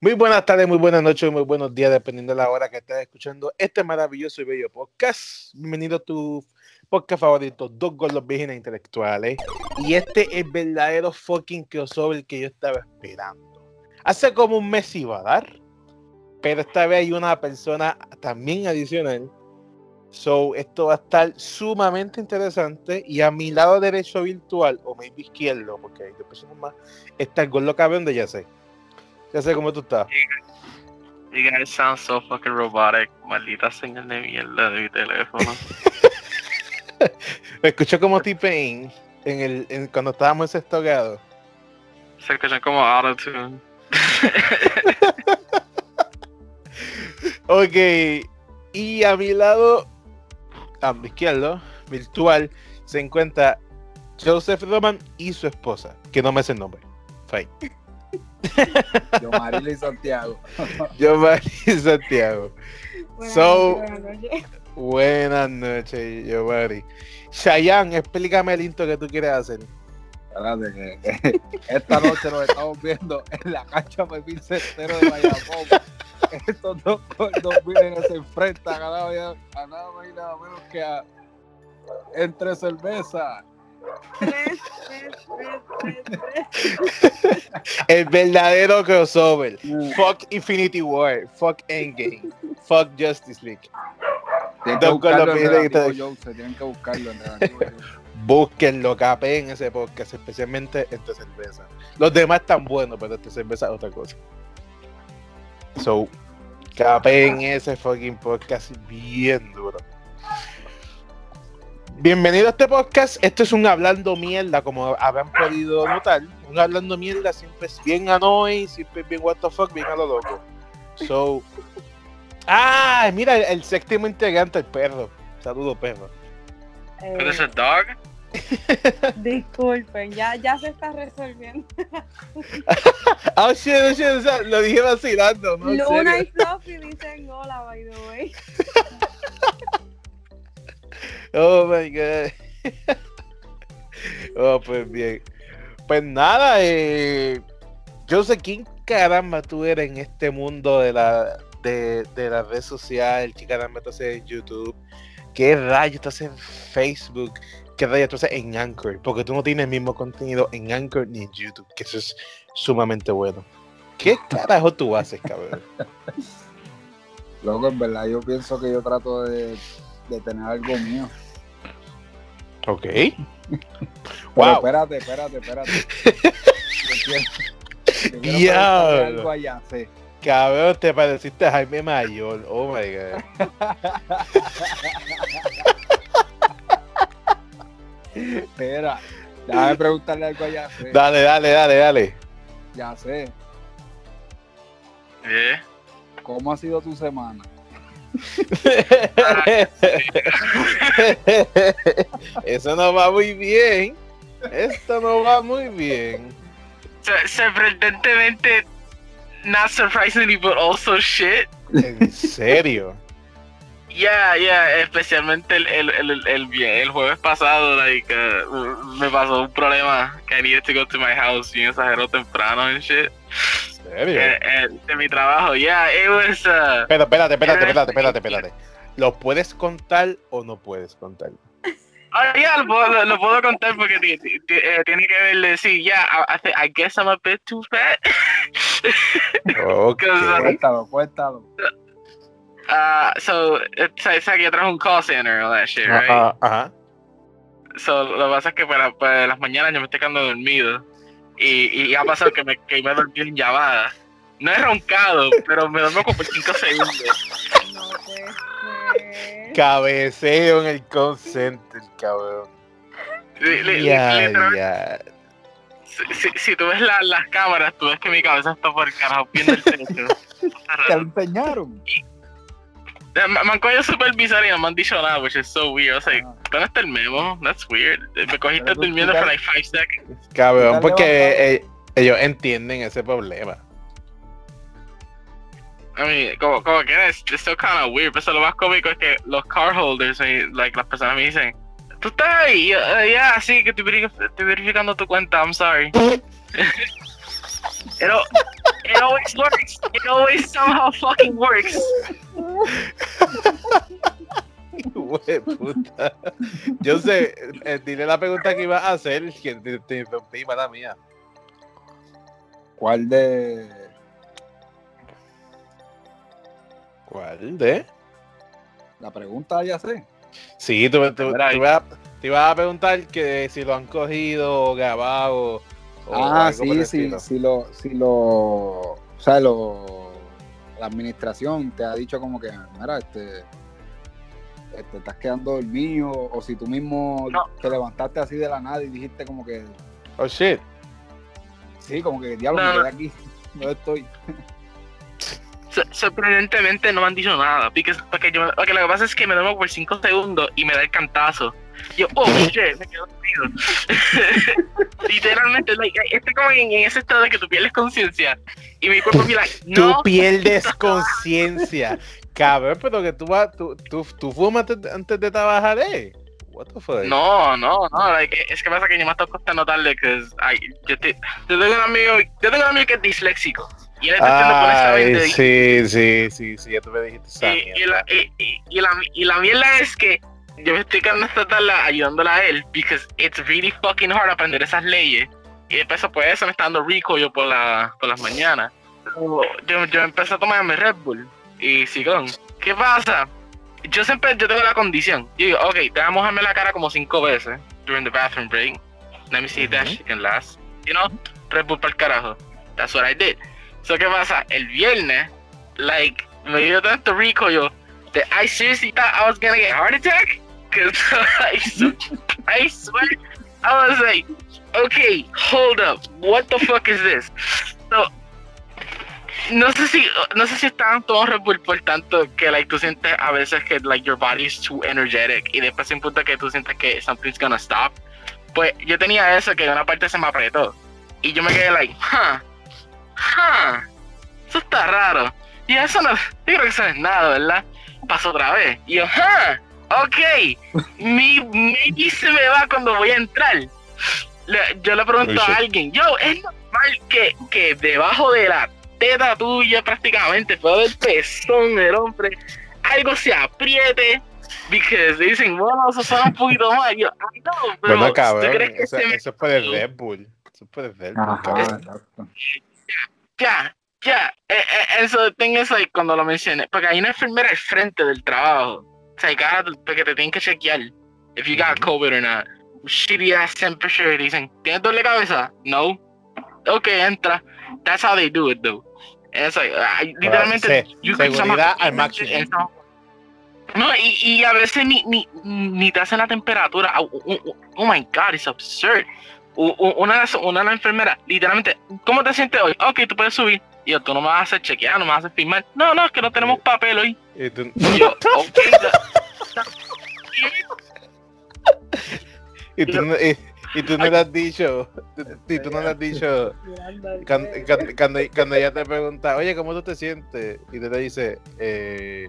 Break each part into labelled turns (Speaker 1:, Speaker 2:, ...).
Speaker 1: Muy buenas tardes, muy buenas noches, muy buenos días, dependiendo de la hora que estés escuchando este maravilloso y bello podcast. Bienvenido a tu podcast favorito, Dos Gordos Vírgenes Intelectuales. Y este es el verdadero fucking crossover que yo estaba esperando. Hace como un mes iba a dar, pero esta vez hay una persona también adicional. So, esto va a estar sumamente interesante. Y a mi lado derecho virtual, o maybe izquierdo, porque hay dos personas más, está el gordo cabrón de sé. Ya sé cómo tú estás.
Speaker 2: You guys sound so fucking robotic. Maldita señal de mierda de mi teléfono.
Speaker 1: Me escuchó como T-Pain en el, en, cuando estábamos en.
Speaker 2: Se escuchan como autotune.
Speaker 1: ok. Y a mi lado, a mi izquierdo, virtual, se encuentra Joseph Roman y su esposa, que no me sé el nombre. Fine.
Speaker 3: Yo, Marily Santiago.
Speaker 1: Yo, Marily Santiago.
Speaker 4: Buenas
Speaker 1: So-
Speaker 4: noches, buenas noches.
Speaker 1: Yo, Mari. Shayan, explícame el intro que tú quieres hacer.
Speaker 3: Espérate, que, que esta noche nos estamos viendo en la cancha Pepín Centero de Bayamón. Estos dos gordos vienen se enfrentan a nada, a nada más y nada menos que a entre cerveza.
Speaker 4: Tres, tres, tres, tres, tres.
Speaker 1: El verdadero crossover. Fuck Infinity War. Fuck Endgame. Fuck Justice League.
Speaker 3: Tienen que buscarlo en tienen que buscarlo en.
Speaker 1: Búsquenlo, capeen ese podcast, especialmente entre cerveza. Los demás están buenos, pero este cerveza es otra cosa. So, capeen ese fucking podcast bien duro. Bienvenido a este podcast. Esto es un hablando mierda, como habrán podido notar. Un hablando mierda siempre es bien annoying, siempre es bien what the fuck, bien a lo loco. So. Ah, mira, el, el séptimo integrante, el perro. Saludo, perro.
Speaker 4: Eh,
Speaker 2: ¿Pero es a dog?
Speaker 4: disculpen, ya, ya se está resolviendo.
Speaker 1: Oh shit, oh, shit, o sea, lo dije vacilando, ¿no?
Speaker 4: Luna
Speaker 1: serio.
Speaker 4: y Fluffy dicen hola, by the way.
Speaker 1: Oh my god. oh, pues bien. Pues nada, eh, yo sé quién caramba tú eres en este mundo de la de, de la red social, qué caramba tú haces en YouTube, qué rayos tú haces en Facebook, qué rayos tú haces en Anchor, porque tú no tienes el mismo contenido en Anchor ni en YouTube, que eso es sumamente bueno. ¿Qué carajo tú haces, cabrón?
Speaker 3: Loco, en verdad, yo pienso que yo trato de, de tener algo mío.
Speaker 1: Ok. Wow.
Speaker 3: espérate, espérate, espérate. Yo quiero, yo algo.
Speaker 1: Cabrón, te pareciste a Jaime Mayor. Oh my god.
Speaker 3: Espera, déjame preguntarle algo a Yacé.
Speaker 1: Dale, dale, dale, dale.
Speaker 3: Yacé,
Speaker 2: ¿Eh?
Speaker 3: ¿cómo ha sido tu semana?
Speaker 1: Eso no va muy bien. Esto no va muy bien.
Speaker 2: So- Sorprendentemente, not surprisingly, but also shit.
Speaker 1: En serio.
Speaker 2: Yeah, yeah, especialmente el, el, el, el, el jueves pasado, like, uh, me pasó un problema que I needed to go to my house bien exageró temprano and shit.
Speaker 1: Serio.
Speaker 2: Eh, eh, de mi trabajo, yeah, it was, uh,
Speaker 1: Pero espérate, espérate, espérate, espérate, espérate. ¿Lo puedes contar o no puedes contar?
Speaker 2: Ah, ya, lo, puedo- lo, puedo contar porque eh, tiene que ver, decir, ya, I, I, I guess I'm a bit too fat.
Speaker 1: Ok.
Speaker 3: Cuéntalo, cuéntalo.
Speaker 2: uh, so, eh, sabes que yo trabajo un call center, all that shit, right?
Speaker 1: Ajá, ajá.
Speaker 2: So, lo que pasa es que para, para las mañanas yo me estoy quedando dormido. Y, y ha pasado que me, que me he dormido en llamada. No he roncado, pero me duermo como por 5 segundos.
Speaker 4: No.
Speaker 1: Cabeceo en el call center, cabrón.
Speaker 2: Literal-
Speaker 1: ya.
Speaker 2: si, si- si tú ves la- las cámaras, tú ves que mi cabeza está por el carajo viendo el techo.
Speaker 3: ¿Te?
Speaker 2: Eh, Me, han cogido supervisar y no me han dicho nada, which is so weird. I was like. ¿dónde está el memo? That's weird. Me cogiste durmiendo
Speaker 3: te-
Speaker 2: like 5 seconds.
Speaker 1: Cabrón, porque eh, ellos entienden ese problema.
Speaker 2: I mean, como, como que es it's still kind of weird, pero lo más cómico es que los card holders, eh, like, las personas me dicen, ¿tú estás ahí? Yo, "Eh, Ya, sí, que estoy verificando tu cuenta, I'm sorry. Pero, It always works. It always somehow fucking works.
Speaker 1: Güey, puta. Yo sé, eh, dile la pregunta que ibas a hacer, que te, te interrumpí, mala mía.
Speaker 3: ¿Cuál de.
Speaker 1: ¿Cuál de?
Speaker 3: La pregunta ya sé.
Speaker 1: Sí, tú, tú- tú ibas a- te ibas a preguntar que si lo han cogido o grabado.
Speaker 3: Ah,
Speaker 1: algo por
Speaker 3: sí,
Speaker 1: el
Speaker 3: sí, sí lo, sí lo, o sea, lo, la administración te ha dicho como que, mira, este, te estás quedando dormido, o si tú mismo
Speaker 2: No.
Speaker 3: te levantaste así de la nada y dijiste como que,
Speaker 1: Oh shit.
Speaker 3: sí, como que, diablo,
Speaker 2: No,
Speaker 3: me quedé aquí, no estoy.
Speaker 2: So- sorprendentemente no me han dicho nada. Porque, porque, yo, porque lo que pasa es que me duermo por 5 segundos y me da el cantazo. Yo, oh shit, me quedo dormido. Literalmente, like, estoy como en, en ese estado de que tú pierdes conciencia. Y mi cuerpo me like, no.
Speaker 1: pierdes conciencia. Cabrón, pero que tú vas, tú, tú, tú fumas antes, de trabajar, eh. What the fuck?
Speaker 2: No, no, no, like, es que pasa que yo me estoy costando tarde que yo, te, yo tengo un amigo, yo tengo un amigo que es disléxico y él está
Speaker 1: Ay, sí, sí, sí, sí, ya tú me dijiste esa
Speaker 2: y, y la, y- y la, y la mierda es que yo me estoy quedando esta tarde ayudándola a él because it's really fucking hard aprender esas leyes. Y después pues eso me está dando rico yo por, la, por las mañanas. Yo, yo empecé a tomarme Red Bull y sigón ¿qué pasa? yo siempre yo tengo la condición. Yo digo ok te voy a mojarme la cara como cinco veces during the bathroom break. Let me see if that shit can last. You know Red Bull para el carajo. That's what I did. So ¿qué pasa? el viernes like me dio tanto rico yo that I seriously thought I was gonna get a heart attack because I, sw- I swear I was like okay hold up. What the fuck is this so no sé si no sé si estaban todos Red por tanto que like tú sientes a veces que like your body is too energetic y después se punto que tú sientes que something's gonna stop. Pues yo tenía eso que una parte se me apretó. Y yo me quedé like huh huh. Eso está raro. Y eso no yo creo que eso es nada verdad pasó otra vez. Y yo huh ok mi maybe se me va cuando voy a entrar Le- yo le pregunto a alguien yo es normal que, que debajo de la teta tuya prácticamente, fuera del pezón del hombre, algo se apriete. Because dicen, bueno, eso suena un poquito mal. Yo, ay, no, pero
Speaker 1: Bueno,
Speaker 2: ¿tú
Speaker 1: cabrón,
Speaker 2: crees que
Speaker 1: eso,
Speaker 2: se me-
Speaker 1: eso es por el Red Bull. Eso es por el Red Bull,
Speaker 3: Ajá.
Speaker 2: Ya, ya. Eh, eh, eso tengo eso ahí cuando lo mencioné. Porque hay una enfermera al frente del trabajo. Sea, cada, porque te tienen que chequear if you got. COVID or not. Shitty ass temperature. Dicen, ¿tienes de cabeza? No. Ok, entra. That's how they do it, though. Es like, ay, literalmente.
Speaker 1: se-
Speaker 2: you
Speaker 1: seguridad al máximo.
Speaker 2: No, y, y a veces ni, ni, ni te hacen la temperatura. Oh, oh, oh, my god, it's absurd. Una una de las enfermeras, literalmente, ¿cómo te sientes hoy? Ok, tú puedes subir. Y yo, tú no me vas a hacer chequear, no me vas a hacer firmar. No, no, es que no tenemos papel hoy.
Speaker 1: Y tú,
Speaker 2: Y yo, ok, da-
Speaker 1: y tú no, y, y tú no le has dicho, y tú no le has dicho, cuando, cuando, ella te pregunta, oye, ¿cómo tú te sientes? Y tú le dices, eh,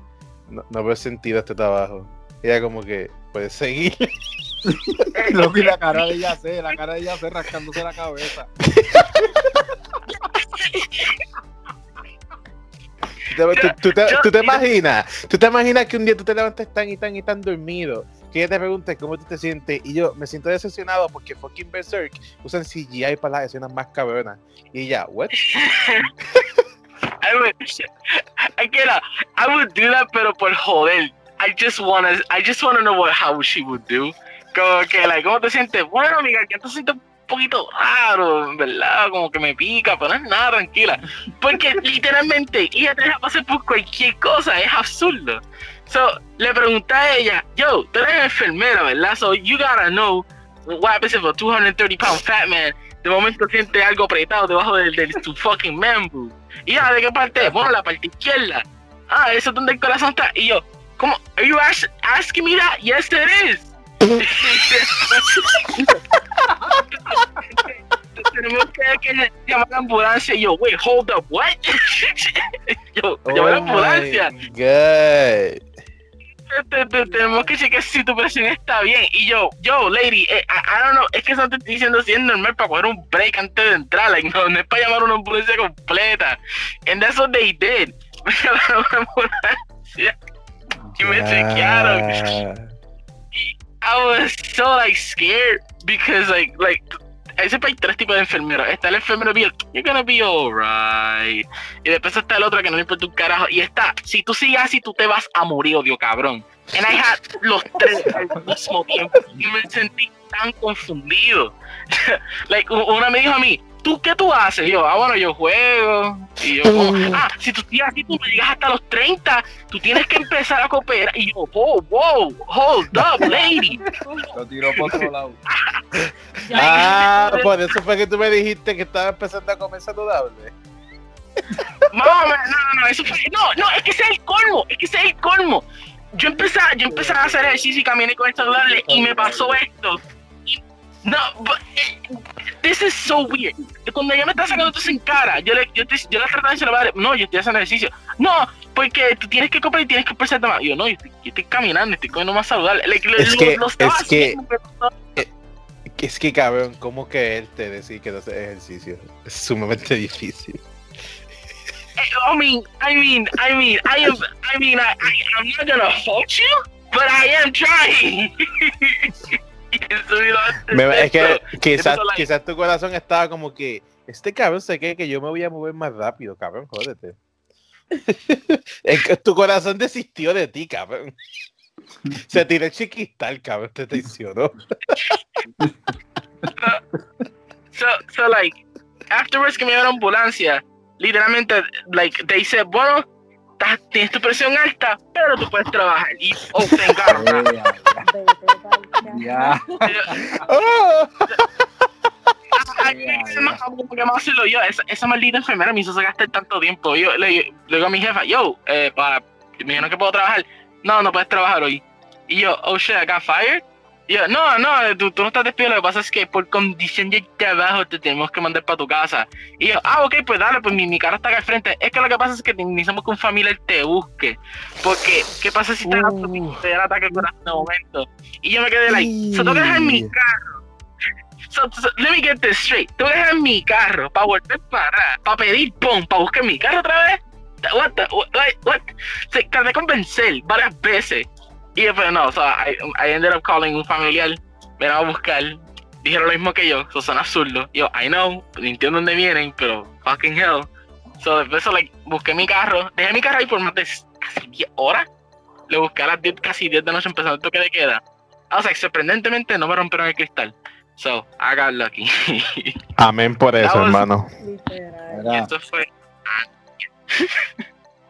Speaker 1: no, no veo sentido este trabajo. Y ella como que, puedes seguir.
Speaker 3: Loco, y la cara de ella sé, la cara de ella sé rascándose la cabeza.
Speaker 1: Tú te, tú- tú te- tú te imaginas, tú te imaginas que un día tú te levantes tan y tan y tan dormido, que ella te pregunte cómo tú te sientes, y yo me siento decepcionado porque fucking Berserk usan CGI para las escenas más cabronas. Y ella, what?
Speaker 2: I would, I would do that, pero por joder. I just wanna, I just wanna know what how she would do. Como que, like, ¿cómo te sientes? Bueno, amiga, que te sientes poquito raro, ¿verdad? Como que me pica, pero no es nada, tranquila. Porque literalmente ella te deja pasar por cualquier cosa, es absurdo. So, le pregunté a ella, yo, tú eres enfermera, ¿verdad? So, you gotta know what happens if a 230 pound fat man de momento siente algo apretado debajo del, del tu fucking boob. Y ya, ¿de qué parte? Bueno, la parte izquierda. Ah, eso es donde el corazón está. Y yo, ¿cómo? ¿Are you ask- asking me that? Yes, it is. Tenemos que, llamar a la ambulancia. Y yo, wait, hold up, what? yo, llamar a la
Speaker 1: Oh
Speaker 2: ambulancia. te- te- tenemos que chequear si tu presión está bien. Y yo, yo, lady, eh, I, I don't know, es que eso te estoy diciendo si es normal para coger un break antes de entrar. Like, no, no es para llamar a una ambulancia completa. And that's what they did. Me llamaron a una ambulancia y me chequearon. I was so like scared because like like siempre hay tres tipos de enfermeros. Está el enfermero bien, you're gonna be alright. Y después está el otro que no le importa un carajo. Y está, si tú sigues así, tú te vas a morir, odio cabrón. And I had los tres al mismo tiempo. Y me sentí tan confundido. like, una me dijo a mí, ¿tú qué tú haces? Y yo, ah, bueno, yo juego. Y yo, como, ah, si tú sigues así, tú no llegas hasta los 30, tú tienes que empezar a cooperar. Y yo, wow, wow, hold up, lady.
Speaker 3: Lo tiró por otro lado.
Speaker 1: Ah, por eso fue que tú me dijiste que estaba empezando a comer saludable.
Speaker 2: No, no, no, no, eso fue, no, no, es que ese es el colmo, es que ese es el colmo. Yo empecé, yo empecé a hacer ejercicio y caminé con el saludable y me pasó esto. No, but, eh, this is so weird. Cuando ella me está sacando todo en cara, yo le, yo, te, yo le trataba de decir, "Vale, no, yo estoy haciendo ejercicio. No, porque tú tienes que comer y tienes que pensar más. Y yo, no, yo estoy, yo estoy caminando, estoy comiendo más saludable. Lo-
Speaker 1: Es
Speaker 2: lo-
Speaker 1: que-
Speaker 2: lo
Speaker 1: es que-
Speaker 2: haciendo, pero no-
Speaker 1: Es que cabrón, ¿cómo que él te decir que no hace ejercicio? Es sumamente difícil.
Speaker 2: I mean, I mean, I mean, I am, I mean, I, I, I'm not gonna fault you, but I am trying. Me
Speaker 1: es que quizás, quizás tu corazón estaba como que este cabrón se cree que yo me voy a mover más rápido, cabrón, jódete. es que tu corazón desistió de ti, cabrón. Se tiró el chiquistal, cabrón, te traicionó.
Speaker 2: So, so like, afterwards que me dio la ambulancia, literalmente, like, they said, bueno, estás- tienes tu presión alta, pero tú puedes trabajar. Y,
Speaker 4: pa'l
Speaker 3: Ya.
Speaker 1: ¡Oh!
Speaker 2: Más hacerlo yo. Esa, esa maldita enfermera me hizo gastar tanto tiempo. Yo le, le digo a mi jefa, yo, eh, para, me dijeron que puedo trabajar. No, no puedes trabajar hoy. Y yo, oh shit, I got fired. Yo, no, no, tú, tú no estás despedido. Lo que pasa es que por condición de trabajo te tenemos que mandar para tu casa. Y yo, ah, ok, pues dale, pues mi, mi cara está acá al frente. Es que lo que pasa es que necesitamos que un familiar te busque. Porque, ¿qué pasa si te
Speaker 1: Uh.
Speaker 2: te da el ataque de corazón de momento? Y yo me quedé like, so tengo que dejar mi carro. So, so, let me get this straight. Tengo que dejar mi carro para volver para para pedir pum, para buscar mi carro otra vez. What the, what, like, what? Se traté de convencer varias veces. Y después no, o sea, I, I ended up calling un familiar, me a buscar, dijeron lo mismo que yo, so, son absurdos. Yo, I know, entiendo dónde vienen, pero fucking hell. So, después, so, like, busqué mi carro, dejé mi carro ahí por más de casi 10 horas. Le busqué a las 10, casi 10 de la noche empezando el toque de queda. O sea, sorprendentemente no me rompieron el cristal. So, I got lucky.
Speaker 1: Amén por eso,
Speaker 2: was-
Speaker 1: hermano.
Speaker 4: Literal.
Speaker 2: y
Speaker 3: Mira,
Speaker 2: esto fue.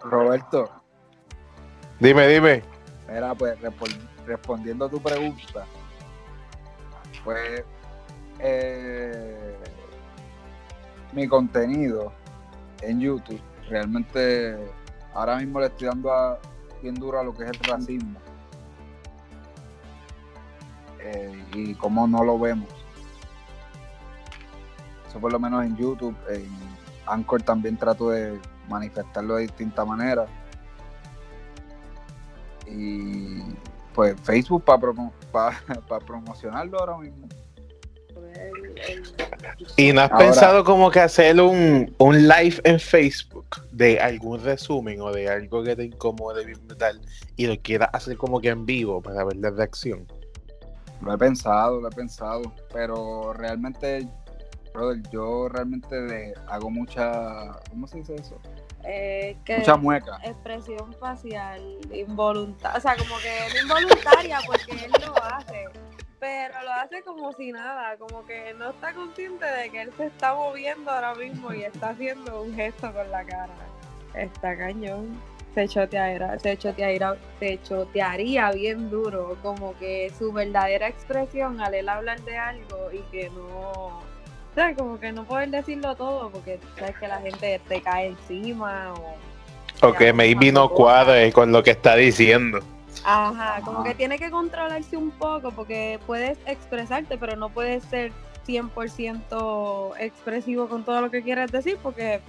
Speaker 3: Roberto,
Speaker 1: Dime, dime.
Speaker 3: Mira, pues respon- respondiendo a tu pregunta, pues eh, mi contenido en YouTube realmente ahora mismo le estoy dando a- bien duro a lo que es el racismo Eh, y cómo no lo vemos. Eso por lo menos en YouTube, en Anchor también trato de manifestarlo de distintas maneras. Y pues Facebook para promocionarlo ahora mismo.
Speaker 1: ¿Y no has
Speaker 3: Ahora-
Speaker 1: pensado como que hacer un, un live en Facebook de algún resumen o de algo que te incomode bien brutal y lo quieras hacer como que en vivo para ver la reacción?
Speaker 3: Lo he pensado, lo he pensado, pero realmente, brother, yo realmente hago mucha, ¿cómo se dice eso?
Speaker 4: Eh, que
Speaker 3: Mucha mueca.
Speaker 4: expresión facial involuntaria, o sea, como que no involuntaria porque él lo hace, pero lo hace como si nada, como que no está consciente de que él se está moviendo ahora mismo y está haciendo un gesto con la cara. Está cañón. Se chotearía, se chotearía, se chotearía bien duro, como que su verdadera expresión al él hablar de algo y que no, o sea, como que no poder decirlo todo porque sabes que la gente te cae encima o...
Speaker 1: O que maybe no cuadre con lo que está diciendo.
Speaker 4: Ajá, como que tiene que controlarse un poco porque puedes expresarte, pero no puedes ser 100% expresivo con todo lo que quieras decir porque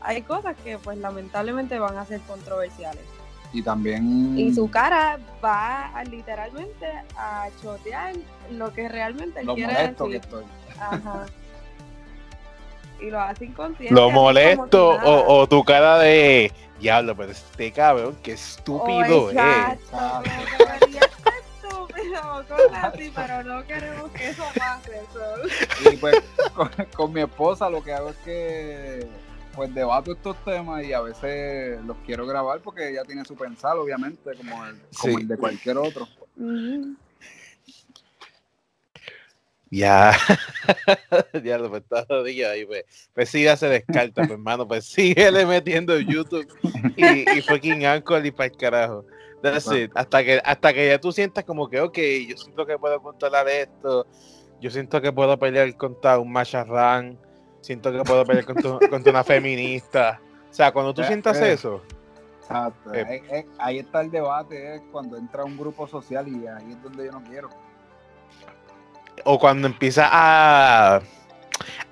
Speaker 4: hay cosas que pues lamentablemente van a ser controversiales.
Speaker 3: Y también.
Speaker 4: Y su cara va a, literalmente a chotear lo que realmente él
Speaker 3: lo
Speaker 4: quiere
Speaker 3: molesto que
Speaker 4: decir.
Speaker 3: estoy.
Speaker 4: Ajá. Y lo hace inconsciente.
Speaker 1: Lo molesto o, o tu cara de diablo, pero este cabrón, qué estúpido
Speaker 4: Oh,
Speaker 1: es.
Speaker 4: exacto, así, pero no queremos que eso pase.
Speaker 3: Y pues con, con mi esposa lo que hago es que pues debato estos temas y a veces los quiero grabar porque ella tiene su pensar, obviamente, como el, como el de cualquier otro.
Speaker 1: Ya, diablo, pues está jodido ahí, pues. Pues sí, ya se descarta, pues, hermano, pues síguele metiendo YouTube y, y fucking Anchor y para el carajo. That's it. Hasta que, hasta que ya tú sientas como que, ok, yo siento que puedo controlar esto, yo siento que puedo pelear contra un macharrán, siento que puedo pelear contra, contra una feminista. O sea, cuando tú
Speaker 3: Eh,
Speaker 1: sientas
Speaker 3: eh.
Speaker 1: eso,
Speaker 3: Exacto.
Speaker 1: Eh.
Speaker 3: Ahí, eh, ahí está el debate, es cuando entra un grupo social y ahí es donde yo no quiero.
Speaker 1: O cuando empieza a,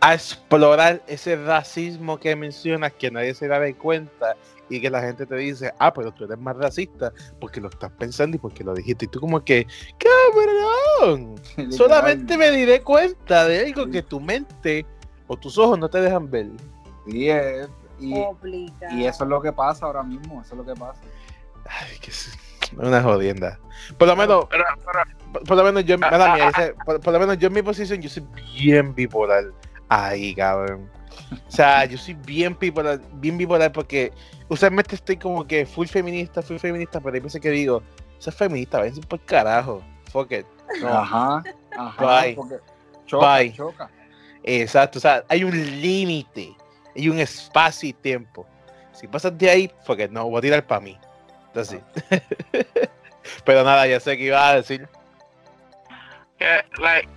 Speaker 1: a explorar ese racismo que mencionas que nadie se da de cuenta y que la gente te dice, ah, pero tú eres más racista porque lo estás pensando y porque lo dijiste. Y tú como que, cabrón, solamente me diré cuenta de algo que tu mente o tus ojos no te dejan ver.
Speaker 3: Sí, es- y, y eso es lo que pasa ahora mismo, eso es lo que pasa.
Speaker 1: Ay, que es una jodienda. Por lo menos,
Speaker 2: Pero, pero,
Speaker 1: por, por lo menos yo,
Speaker 2: Ah, ah,
Speaker 1: mía,
Speaker 2: ah.
Speaker 1: ese- por, por lo menos yo en mi posición, yo soy bien bipolar. Ahí, cabrón. O sea, yo soy bien bipolar, bien bipolar porque usualmente estoy como que full feminista, full feminista, pero hay veces que digo, eso es feminista, váyanse por carajo. Fuck it. No.
Speaker 3: Ajá, ajá,
Speaker 1: Bye.
Speaker 3: choca,
Speaker 1: Bye.
Speaker 3: choca.
Speaker 1: Exacto, o sea, hay un límite, hay un espacio y tiempo. Si pasas de ahí, fuck it, no, voy a tirar para mí. Entonces, pero nada, ya sé que iba a decir.
Speaker 2: Que, like,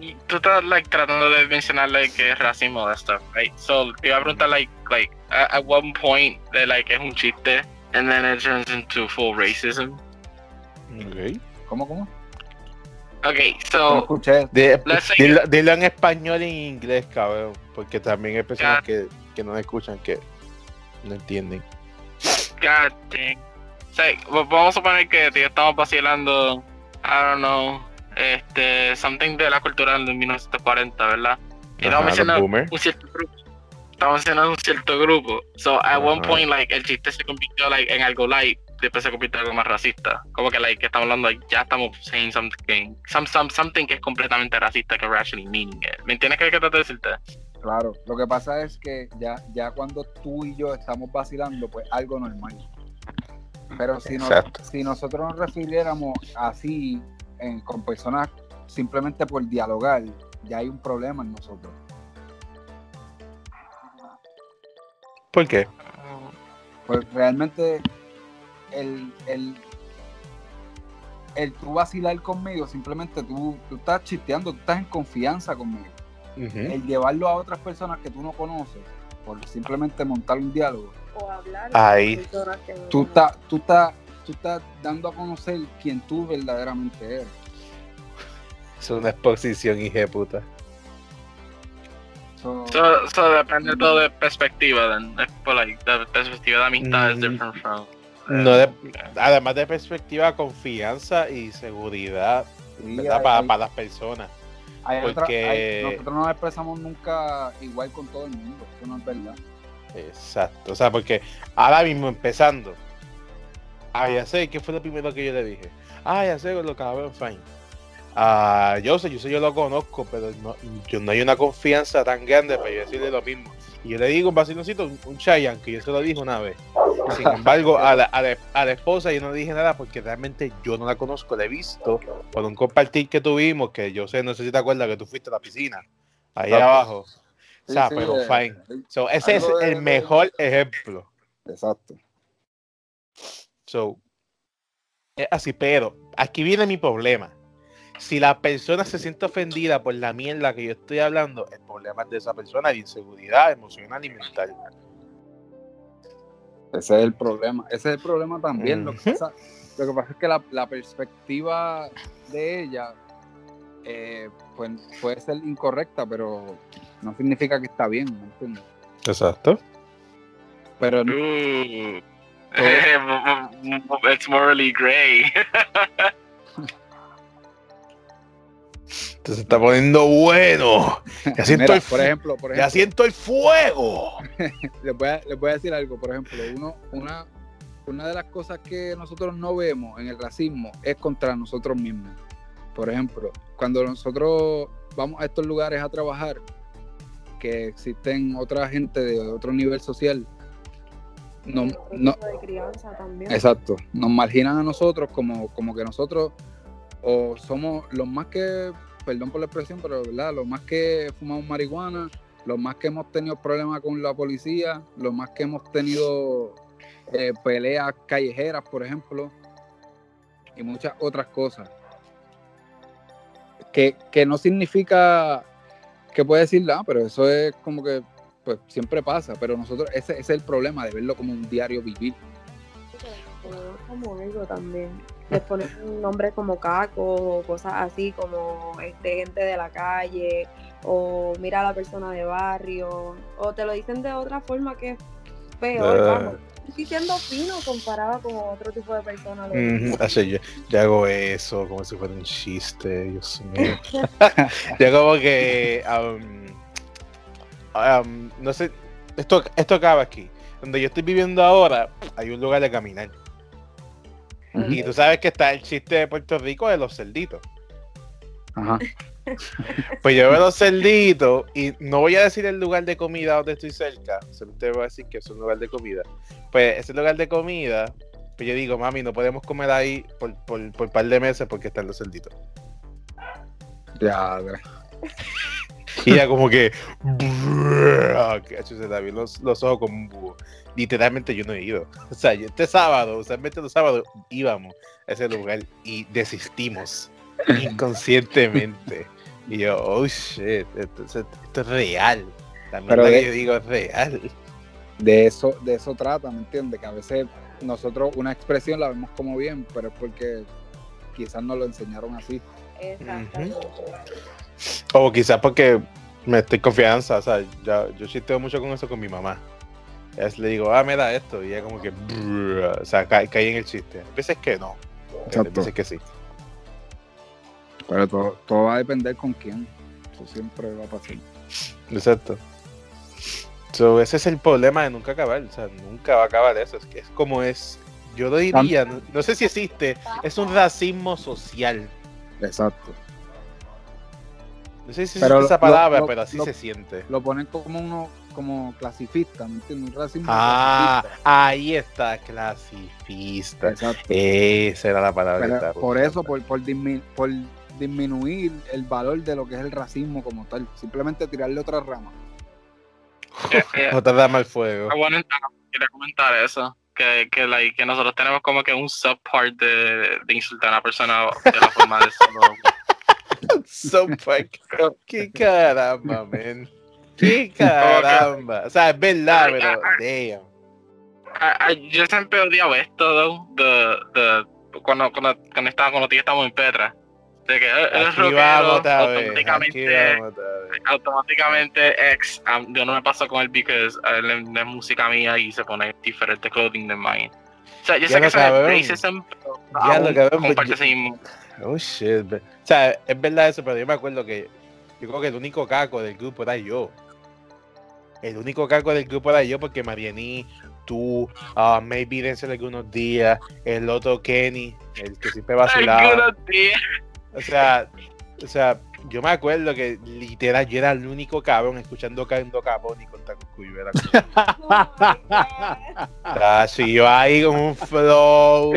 Speaker 2: y tú estás, like, tratando de mencionar, like, que es racismo de stuff, right? So, te iba a preguntar, like, like, at, at one point, de, like, es un chiste, and then it turns into full racism.
Speaker 1: Ok.
Speaker 3: ¿Cómo, cómo?
Speaker 2: Okay,
Speaker 3: No
Speaker 2: so,
Speaker 3: escuché.
Speaker 1: De-
Speaker 2: Let's say
Speaker 1: dilo, dilo en español y en inglés, cabrón. Porque también hay personas
Speaker 2: Ya.
Speaker 1: que, que no escuchan, que no entienden.
Speaker 2: God dang. So, v- vamos a suponer que tío, estamos vacilando, I don't know, este, something de la cultura del 1940, ¿verdad? Y
Speaker 1: Ajá,
Speaker 2: estamos mencionando un cierto grupo. Estamos mencionando un cierto grupo. So, at one point, like, el chiste se convirtió, like, en algo light, después se convirtió en algo más racista. Como que, like, que estamos hablando, like, ya estamos saying something, some, some, something que es completamente racista que we're actually meaning it. ¿Me entiendes qué trato de decirte?
Speaker 3: Claro, lo que pasa es que ya, ya cuando tú y yo estamos vacilando, pues algo normal. Pero si, nos- si nosotros nos refiriéramos así en- con personas simplemente por dialogar, ya hay un problema en nosotros.
Speaker 1: ¿Por qué?
Speaker 3: Pues realmente el, el, el tú vacilar conmigo, simplemente tú, tú estás chisteando, tú estás en confianza conmigo. El llevarlo a otras personas que tú no conoces, por simplemente montar un diálogo,
Speaker 4: O hablar
Speaker 1: Ahí.
Speaker 4: con personas que no
Speaker 3: tú estás, tú estás, tú estás dando a conocer quién tú verdaderamente eres.
Speaker 1: Es una exposición, hija de puta.
Speaker 3: So,
Speaker 2: So, so depende todo de perspectiva, then. Es por, like, la perspectiva de amistad es
Speaker 1: Mm.
Speaker 2: different from.
Speaker 1: No de-
Speaker 2: Okay.
Speaker 1: además de perspectiva, confianza y seguridad
Speaker 3: sí,
Speaker 1: para,
Speaker 3: hay-
Speaker 1: para las personas.
Speaker 3: hay otra-
Speaker 1: porque-
Speaker 3: hay- nosotros no nos expresamos nunca igual con todo el mundo, eso no es verdad.
Speaker 1: Exacto. O sea, porque ahora mismo empezando. Ah, ya sé, ¿qué fue lo primero que yo le dije? Ah, ya sé, lo cabrón, fine. Ah, yo sé, yo sé, yo lo conozco, pero no, yo no hay una confianza tan grande para yo decirle lo mismo. Y yo le digo un vaciloncito, un, un Chayanne, que yo se lo dije una vez. Sin embargo, a la, a, la, a la esposa yo no le dije nada porque realmente yo no la conozco, la he visto por un compartir que tuvimos, que yo sé, no sé si te acuerdas que tú fuiste a la piscina, ahí
Speaker 3: Exacto.
Speaker 1: abajo. O
Speaker 3: Sí,
Speaker 1: sea,
Speaker 3: sí,
Speaker 1: pero
Speaker 3: eh,
Speaker 1: fine. So, ese es el mejor ejemplo.
Speaker 3: Exacto.
Speaker 1: So, es así, pero aquí viene mi problema. Si la persona se siente ofendida por la mierda que yo estoy hablando, el problema es de esa persona, de inseguridad emocional y mental.
Speaker 3: Ese es el problema. Ese es el problema también. Lo, que pasa, lo que pasa es que la, la perspectiva de ella eh, pues, puede ser incorrecta, pero no significa que está bien, ¿me entiendes?
Speaker 1: Exacto.
Speaker 3: Pero
Speaker 2: Ooh. It's morally gray.
Speaker 1: Se está poniendo bueno. Ya siento,
Speaker 3: Mira,
Speaker 1: el,
Speaker 3: por ejemplo, por
Speaker 1: ya
Speaker 3: ejemplo
Speaker 1: siento el fuego.
Speaker 3: les, voy a, les voy a decir algo. Por ejemplo, uno, una, una de las cosas que nosotros no vemos en el racismo es contra nosotros mismos. Por ejemplo, cuando nosotros vamos a estos lugares a trabajar, que existen otra gente de otro nivel social, no, no,
Speaker 4: de crianza también.
Speaker 3: Exacto, nos marginan a nosotros como, como que nosotros o somos los más que, perdón por la expresión, pero verdad, los más que fumamos marihuana, los más que hemos tenido problemas con la policía, los más que hemos tenido eh, peleas callejeras, por ejemplo, y muchas otras cosas. Que, que no significa que puede decir, ah, pero eso es como que pues siempre pasa, pero nosotros, ese, ese es el problema de verlo como un diario vivir.
Speaker 4: como algo también. Les ponen un nombre como caco o cosas así como este gente de la calle o mira a la persona de barrio o te lo dicen de otra forma que es peor,
Speaker 1: Ah.
Speaker 4: vamos. Estoy siendo fino comparado con otro tipo de personas.
Speaker 1: así yo, yo hago eso como si fuera un chiste, Dios mío. yo como que, um, um, no sé, esto, esto acaba aquí. Donde yo estoy viviendo ahora, hay un lugar de caminar. Y tú sabes que está el chiste de Puerto Rico de los cerditos.
Speaker 3: Ajá.
Speaker 1: Pues yo veo los cerditos y no voy a decir el lugar de comida donde estoy cerca, solamente voy a decir que es un lugar de comida. Pues ese lugar de comida, pues yo digo, mami, no podemos comer ahí por, por, por par de meses porque están los cerditos.
Speaker 3: Ya, ya.
Speaker 1: Y ella como que, los, los ojos como un búho. Literalmente yo no he ido. O sea, yo este sábado, usualmente los sábados íbamos a ese lugar y desistimos inconscientemente. Y yo, oh shit, esto, esto- esto es real. La
Speaker 3: Pero de-
Speaker 1: que yo digo es real.
Speaker 3: de eso, de eso trata, ¿me entiendes? Que a veces nosotros una expresión la vemos como bien, pero es porque quizás nos lo enseñaron así.
Speaker 4: Exactamente.
Speaker 1: O quizás porque me estoy confianza, o sea, ya- yo chisteo mucho con eso con mi mamá. Veces le digo, ah, mira esto, y ella como que, o sea, cae, cae en el chiste. A veces que no, a veces que sí.
Speaker 3: Pero todo, todo va a depender con quién. Eso siempre va a pasar.
Speaker 1: Exacto. So, ese es el problema de nunca acabar, o sea, nunca va a acabar eso, es que es como es, yo lo diría, no, no sé si existe, es un racismo social.
Speaker 3: Exacto.
Speaker 1: No sé si
Speaker 3: Pero
Speaker 1: esa palabra,
Speaker 3: lo-
Speaker 1: pero así
Speaker 3: lo-
Speaker 1: se siente.
Speaker 3: Lo ponen como uno, como clasifista, ¿me entiendes? Un racismo
Speaker 1: Ah,
Speaker 3: clasifista.
Speaker 1: ahí está, clasifista.
Speaker 3: Exacto.
Speaker 1: Esa era la palabra que
Speaker 3: Pero
Speaker 1: estaba
Speaker 3: por eso, por, por, dismi- por disminuir el valor de lo que es el racismo como tal. Simplemente tirarle otra rama.
Speaker 2: Eh, eh,
Speaker 1: Otra dama al fuego.
Speaker 2: Bueno, quería comentar eso. Que, que, like, que nosotros tenemos como que un subpart de, de insultar a una persona de la forma de solo.
Speaker 1: So fuck. Qué caramba, man. Qué caramba. O sea, es verdad, pero damn.
Speaker 2: I- I- yo siempre he odiado esto, though, de, de, cuando, cuando, cuando, estaba, cuando tía estábamos en Petra. De que eh, eres
Speaker 1: Aquí
Speaker 2: rockero, automáticamente, automáticamente ex. um, yo no me paso con él porque es, él es- es música mía y se pone diferente clothing de mine. O sea, yo
Speaker 1: Ya
Speaker 2: sé que eso es racism, pero
Speaker 1: Ya lo
Speaker 2: comparte ese mismo.
Speaker 1: Oh shit. O sea, es verdad eso, pero yo me acuerdo que yo creo que el único caco del grupo era yo. El único caco del grupo era yo porque Mariani, tú, ah, maybe Denzel algunos días, el otro Kenny, el que siempre vacilaba.
Speaker 2: Algunos días.
Speaker 1: O sea, o sea, yo me acuerdo que literal yo era el único cabrón escuchando Cando Capón y con Taco Cuyo. Era como,
Speaker 4: Oh
Speaker 1: yo ahí con un flow,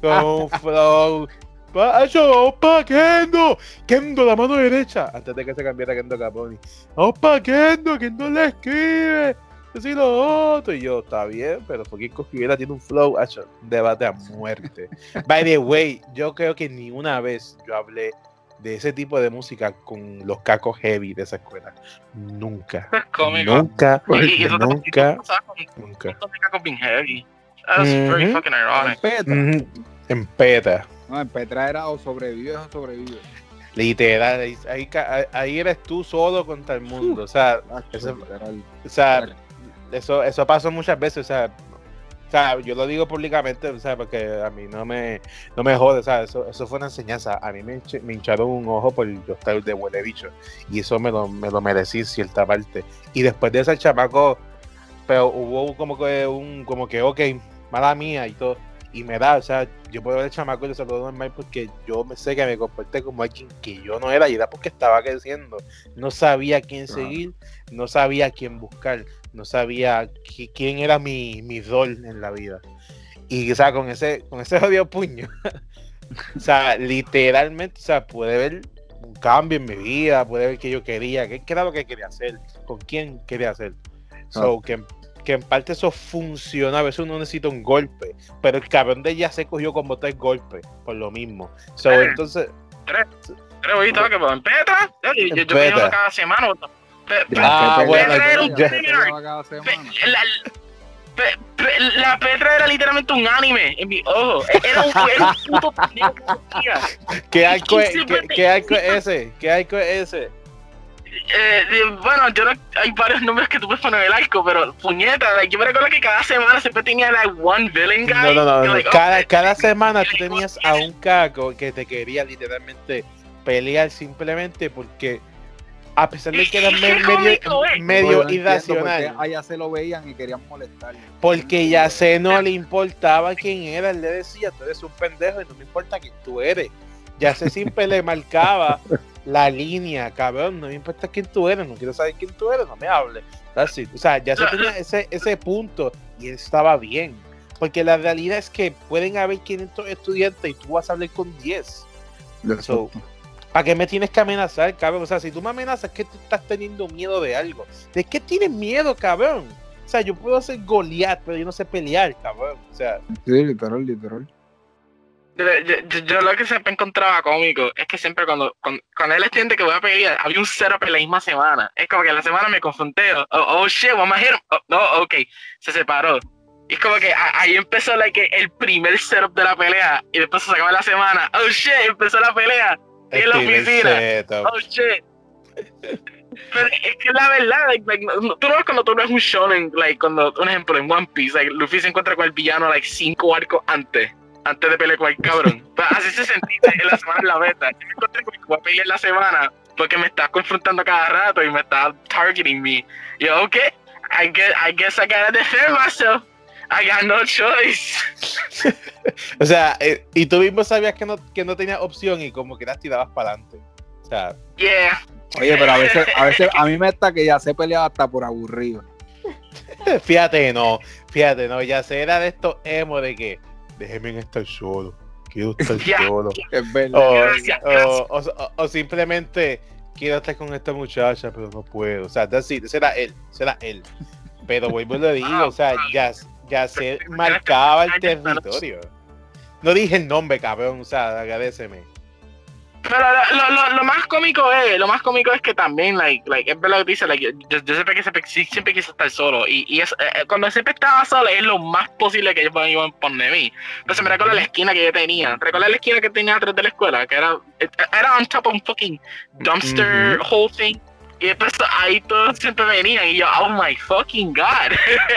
Speaker 1: con un flow. ¡Pacho, vamos pa' Kendo! ¡Kendo, la mano derecha! Antes de que se cambiara Kendo Caponi. ¡Vamos pa' Kendo! ¡Kendo le escribe! Así lo otro. Y yo, está bien, pero porque Cosquivera tiene un flow, hacho, un debate a muerte. By the way, yo creo que ni una vez yo hablé de ese tipo de música con los cacos heavy de esa escuela. Nunca.
Speaker 2: Cómico.
Speaker 1: Nunca.
Speaker 2: Y,
Speaker 1: nunca. Nunca.
Speaker 2: con cacos bien heavy. That's very fucking
Speaker 3: En
Speaker 2: ironic.
Speaker 1: En peta.
Speaker 3: No, en Petra era o sobrevives o sobrevives.
Speaker 1: Literal, ahí, ahí ca- ahí eres tú solo contra el mundo. O sea,
Speaker 3: Ah,
Speaker 1: Eso- o sea eso, eso pasó muchas veces. O sea, O sea, yo lo digo públicamente, o sea, porque a mí no me, no me jode, o sea, eso, eso fue una enseñanza. A mí me, me hincharon un ojo por yo estar de huele bicho. Y eso me lo, me lo merecí cierta parte. Y después de eso el chamaco, pero hubo como que un, como que, ok, mala mía y todo. Y me da, o sea, yo puedo ver el chamaco y le saludo normal porque yo me sé que me comporté como alguien que yo no era y era porque estaba creciendo. No sabía quién
Speaker 3: Claro.
Speaker 1: seguir, no sabía quién buscar, no sabía qui- quién era mi, mi rol en la vida. Y o sea, con ese, con ese jodido puño, o sea, literalmente, o sea, puede ver un cambio en mi vida, puede ver qué yo quería, qué, qué era lo que quería hacer, con quién quería hacer. So, que, que en parte eso funciona, a veces uno necesita un golpe, pero el cabrón de ella se cogió como tres golpes por lo mismo. So,
Speaker 2: Eh.
Speaker 1: entonces,
Speaker 2: Pero ahorita que en Petra, yo, yo, yo
Speaker 1: Petra.
Speaker 2: cada semana. Pe- pe-
Speaker 1: Ah,
Speaker 3: ¿Qué
Speaker 1: bueno,
Speaker 2: la, pe- pe- la Petra era literalmente un anime en mi ojo. Era un, era un puto pendejo que hacía.
Speaker 1: ¿qué arco es,
Speaker 2: siempre
Speaker 1: qué,
Speaker 2: te-
Speaker 1: qué arco es ese? ¿Qué arco es ese?
Speaker 2: Eh, de- bueno, yo no, hay varios nombres que tú puedes poner en el arco, pero puñeta, like, yo me recuerdo que cada semana siempre tenía like one villain guy.
Speaker 1: No, no, no. No.
Speaker 2: like,
Speaker 1: Cada,
Speaker 2: oh,
Speaker 1: cada semana tú tenías a un caco que te quería literalmente pelear simplemente porque, a pesar de que era medio,
Speaker 2: eh.
Speaker 1: medio
Speaker 3: No, yo no entiendo
Speaker 1: irracional,
Speaker 3: Allá se lo veían y querían molestarle.
Speaker 1: porque ya sé no le importaba quién era, él le decía, tú eres un pendejo y no me importa quién tú eres. Ya sé siempre le marcaba la línea, cabrón, no me importa quién tú eres, no quiero saber quién tú eres, no me hables. O sea, ya se tenía ese, ese punto y él estaba bien. Porque la realidad es que pueden haber 500 estudiantes y tú vas a hablar con 10. So, ¿Para qué me tienes que amenazar, cabrón? O sea, si tú me amenazas, que tú estás teniendo miedo de algo. ¿De qué tienes miedo, cabrón? O sea, yo puedo ser Goliat, pero yo no sé pelear, cabrón. O sea,
Speaker 3: Sí, literal, literal.
Speaker 2: Yo, yo- yo- yo lo que siempre encontraba cómico es que siempre cuando, cuando, cuando él entiende que voy a pelear, había un setup en la misma semana. Es como que la semana me confronté. Oh, oh, shit, vamos a. Oh, no, ok, se separó. Y es como que ahí empezó like, el primer setup de la pelea. Y después se acabó la semana. Oh shit, empezó la pelea. En la oficina. Oh shit. Pero es que la verdad, like, like, no- no- tú no ves cuando tú ves un shonen, like, cuando, un ejemplo, en One Piece, like, Luffy se encuentra con el villano, like, cinco arcos antes, antes de pelear con el cabrón. Pues así se sentía en la semana en la beta. Yo me encontré con el que voy a pelear en la semana porque me estás confrontando cada rato y me estás targeting me. Y yo, ok, I guess, I guess I gotta defend myself. I got no choice.
Speaker 1: O sea, eh, y tú mismo sabías que no, que no tenías opción y como que las tirabas para adelante. O sea,
Speaker 2: Yeah.
Speaker 3: Oye, pero a veces, a veces, a mí me está que ya se peleaba hasta por aburrido.
Speaker 1: fíjate, no, fíjate, no, ya sé, era de estos emo de que déjenme estar solo, quiero estar solo.
Speaker 3: Es verdad.
Speaker 1: O,
Speaker 2: Gracias, gracias.
Speaker 1: o, o- o simplemente quiero estar con esta muchacha, pero no puedo. O sea, ese era él, ese era él. Pero vuelvo y lo digo, o sea, ya, ya se marcaba el territorio. No dije el nombre, cabrón, o sea, agradeceme.
Speaker 2: Pero lo, lo, lo, más cómico es, lo más cómico es que también, like, like, es verdad que dice, like, yo, yo siempre, quise, siempre quise estar solo. Y, y es, eh, cuando siempre estaba solo es lo más posible que ellos me iban a poner mí. Entonces me recuerdo la esquina que yo tenía. ¿Te recuerdas la esquina que tenía atrás de la escuela? Que era, eh, era on top of un fucking dumpster whole thing. Y después ahí todos siempre venían y yo, oh my fucking god.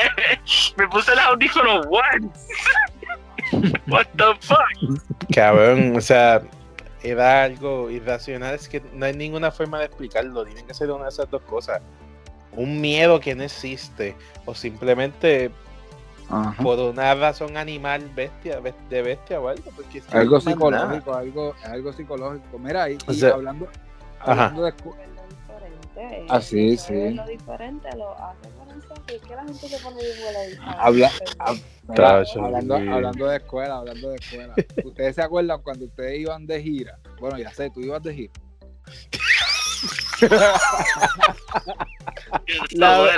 Speaker 2: me puse el audífono once. What the fuck?
Speaker 1: Cabrón, o sea, era algo irracional, es que no hay ninguna forma de explicarlo, tienen que ser una de esas dos cosas. Un miedo que no existe, o simplemente
Speaker 3: Ajá.
Speaker 1: por una razón animal bestia, bes- de bestia o algo. Porque
Speaker 3: Algo
Speaker 1: nada.
Speaker 3: psicológico, algo, algo psicológico. Mira, y,
Speaker 1: O sea,
Speaker 3: hablando, hablando de
Speaker 4: diferente.
Speaker 3: Ah, sí.
Speaker 4: Lo diferente lo hace. Es que la gente se pone bien huele
Speaker 3: Habla- mira, hablando, hablando de escuela, hablando de escuela. ¿Ustedes se acuerdan cuando ustedes iban de gira? Bueno, ya sé, tú ibas de gira.
Speaker 1: La-.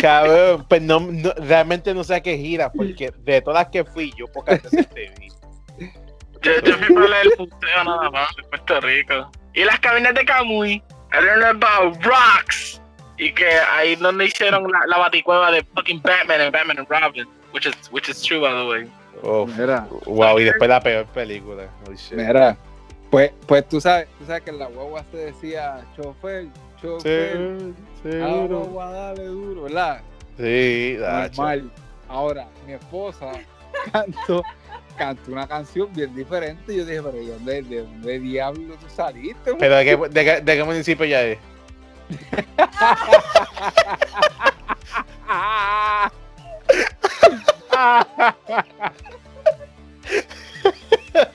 Speaker 1: Cabrón, pues no, no- realmente no sé a qué gira, porque de todas las que fui, yo pocas veces te vi.
Speaker 2: Yo, yo fui para el museo nada más de Puerto Rico. Y las cabinas de Camuy. I learned about rocks. Y que ahí donde hicieron la, la baticueva de fucking Batman and Batman and Robin. Which is, which is true, by the way.
Speaker 1: Oh,
Speaker 3: Mira,
Speaker 1: wow, y después la peor película. Holy shit.
Speaker 3: mira. Pues, pues tú sabes, tú sabes que en la guagua se decía chofer, chofer,
Speaker 1: Sí,
Speaker 3: darle duro, ¿verdad?
Speaker 1: Sí,
Speaker 3: normal. Ahora, mi esposa cantó, cantó una canción bien diferente. Y yo dije, pero ¿de dónde, de dónde diablo tú saliste?
Speaker 1: Pero ¿de qué, de, qué- de qué municipio ya es?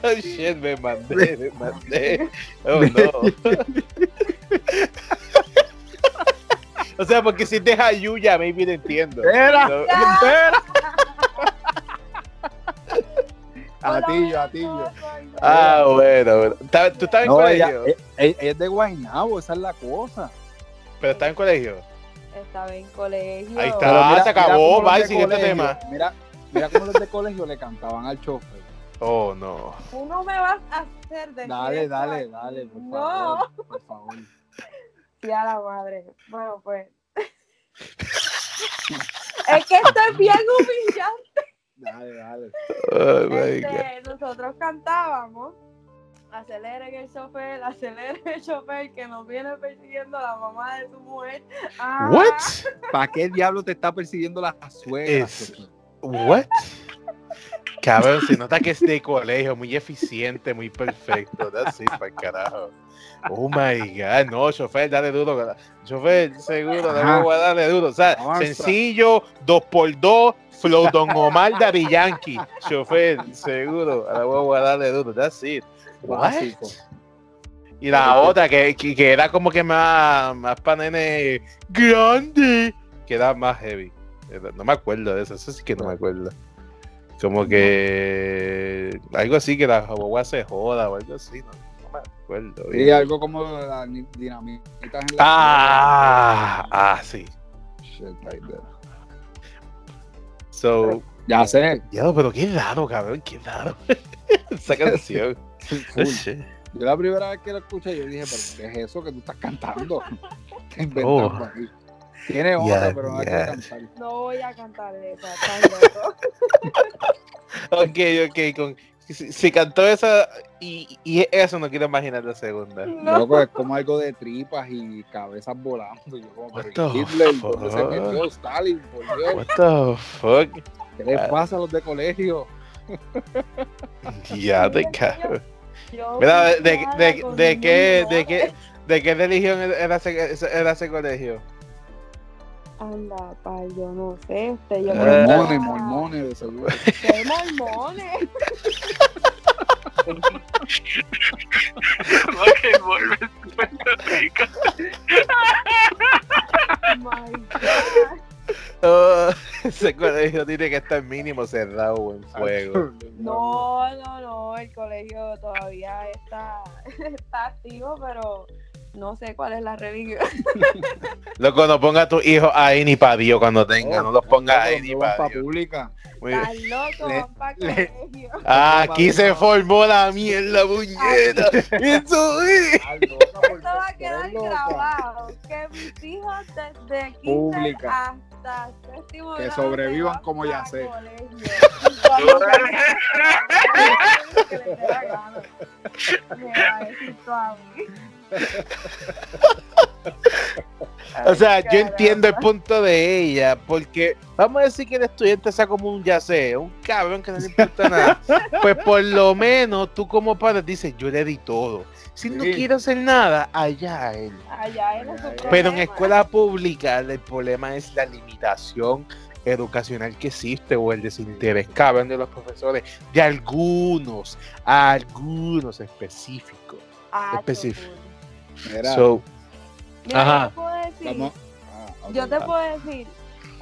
Speaker 1: Oh, shit, me mandé, me mandé. Oh, no. o sea, porque si te Yuya, maybe te entiendo.
Speaker 3: Espera,
Speaker 1: No.
Speaker 4: lo
Speaker 3: Atillo, atillo.
Speaker 1: Ah, bueno, bueno. ¿Está- ¿Tú estabas en
Speaker 3: No, ella,
Speaker 1: colegio?
Speaker 3: ella- ella es de Guaynabo, esa es la cosa.
Speaker 1: ¿Pero estás en colegio?
Speaker 4: Estaba en colegio.
Speaker 1: Ahí está. Se acabó,
Speaker 3: los
Speaker 1: bye,
Speaker 3: de
Speaker 1: siguiente
Speaker 3: colegio-
Speaker 1: tema.
Speaker 3: Mira, mira cómo los de colegio le cantaban al chofer.
Speaker 1: Oh, no.
Speaker 4: Tú no me vas a hacer decir
Speaker 3: Dale,
Speaker 4: esto
Speaker 3: dale, dale, por
Speaker 4: No.
Speaker 3: favor, por favor.
Speaker 4: Sí, a la madre. Bueno, pues. es que esto es bien humillante.
Speaker 3: Dale, dale.
Speaker 1: Oh.
Speaker 4: Este, nosotros cantábamos. Aceleren el chofer, aceleren el chofer que nos viene persiguiendo la mamá de su mujer. Ah,
Speaker 1: What?
Speaker 3: ¿Para qué diablo te está persiguiendo la suegra?
Speaker 1: Es-? What? Cabrón, se nota que es de colegio, muy eficiente, muy perfecto. That's it, para carajo. Oh my god, no, chofer, dale duro. Chofer, seguro, dale, voy a darle duro. O sea, sencillo, dos por dos, Flow Don Omar Yankee. Chofer, seguro, a la voy a darle duro. That's it.
Speaker 3: Básico.
Speaker 1: Y la otra, que, que, que era como que más, más para nene grande, que era más heavy. No me acuerdo de eso, eso sí que no me acuerdo. Como que algo así que la guagua se joda o algo así, no, no me acuerdo. Bien.
Speaker 3: algo como la en la
Speaker 1: Ah, ah, sí.
Speaker 3: Shit, right there.
Speaker 1: So,
Speaker 3: Ya sé.
Speaker 1: ya, pero qué raro, cabrón, qué raro. Esa canción.
Speaker 3: Yo la primera vez que lo escuché, yo dije, pero ¿qué es eso que tú estás cantando? ¿Qué inventando
Speaker 1: Oh.
Speaker 3: aquí? Tiene otra,
Speaker 1: Ya,
Speaker 3: pero no hay que cantar.
Speaker 4: No voy a cantar esa.
Speaker 1: Ok, ok, con, si, si cantó esa y, y eso no quiero imaginar la segunda.
Speaker 4: No.
Speaker 3: Loco, es como algo de tripas y cabezas volando. Yo como,
Speaker 1: What
Speaker 3: pero Hitler, ¿dónde se metió Stalin? Por Dios,
Speaker 1: What the fuck?
Speaker 3: ¿qué les
Speaker 1: Ah.
Speaker 3: pasa a los de colegio?
Speaker 1: Ya te cago. Mira, de, de, de, qué, de, qué, ¿De qué religión era ese, era ese colegio?
Speaker 4: Anda, pal, yo no sé. Este, yo
Speaker 1: Eh.
Speaker 4: que
Speaker 3: Mormones, mormones, de seguro.
Speaker 4: ¿Qué mormones?
Speaker 2: Ok, vuelve a Puerto Rico.
Speaker 4: My God.
Speaker 1: Oh, ese colegio tiene que estar mínimo cerrado o en fuego.
Speaker 4: No, no, no, el colegio todavía está, está activo, pero no sé cuál es la religión.
Speaker 1: Loco, no ponga a tu hijo ahí ni para Dios cuando tenga, no los ponga ahí ni para Dios.
Speaker 3: pública.
Speaker 4: Estás loco,
Speaker 3: Le-
Speaker 4: van
Speaker 3: le-
Speaker 4: colegio.
Speaker 1: Ah, aquí se formó la mierda, puñeta. Eso es.
Speaker 3: Ah,
Speaker 4: Esto va a quedar grabado. Que mis hijos desde kinder
Speaker 3: Pública.
Speaker 4: hasta
Speaker 3: Que sobrevivan como ya sé.
Speaker 1: O sea, yo entiendo el punto de ella, porque vamos a decir que el estudiante sea como un yacé, un cabrón que no le importa nada. Pues por lo menos tú como padre dices, yo le di todo. Si no quiero hacer nada, allá él.
Speaker 4: Allá su
Speaker 3: Pero en
Speaker 1: Pero en
Speaker 4: problema.
Speaker 1: escuela pública el problema es la limitación educacional que existe o el desinterés cabrón de los profesores, de algunos, algunos específicos.
Speaker 4: Ah,
Speaker 1: específico.
Speaker 4: chulo.
Speaker 3: Mira,
Speaker 1: So,
Speaker 4: Mira,
Speaker 1: Ajá.
Speaker 4: yo te puedo decir,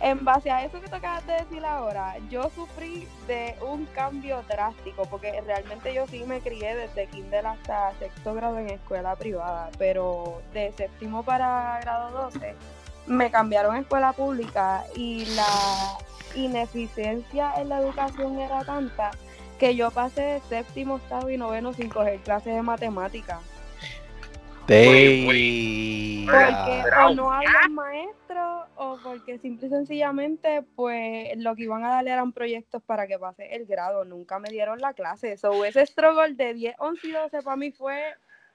Speaker 4: en base a eso que te acabas de decir ahora, yo sufrí de un cambio drástico, porque realmente yo sí me crié desde kinder hasta sexto grado en escuela privada, pero de séptimo para grado 12 me cambiaron a escuela pública y la ineficiencia en la educación era tanta que yo pasé de séptimo, octavo y noveno sin coger clases de matemáticas. Porque o no había maestros o porque simple y sencillamente pues lo que iban a darle eran proyectos para que pase el grado. Nunca me dieron la clase. So, ese struggle de 10, 11 y 12 para mí fue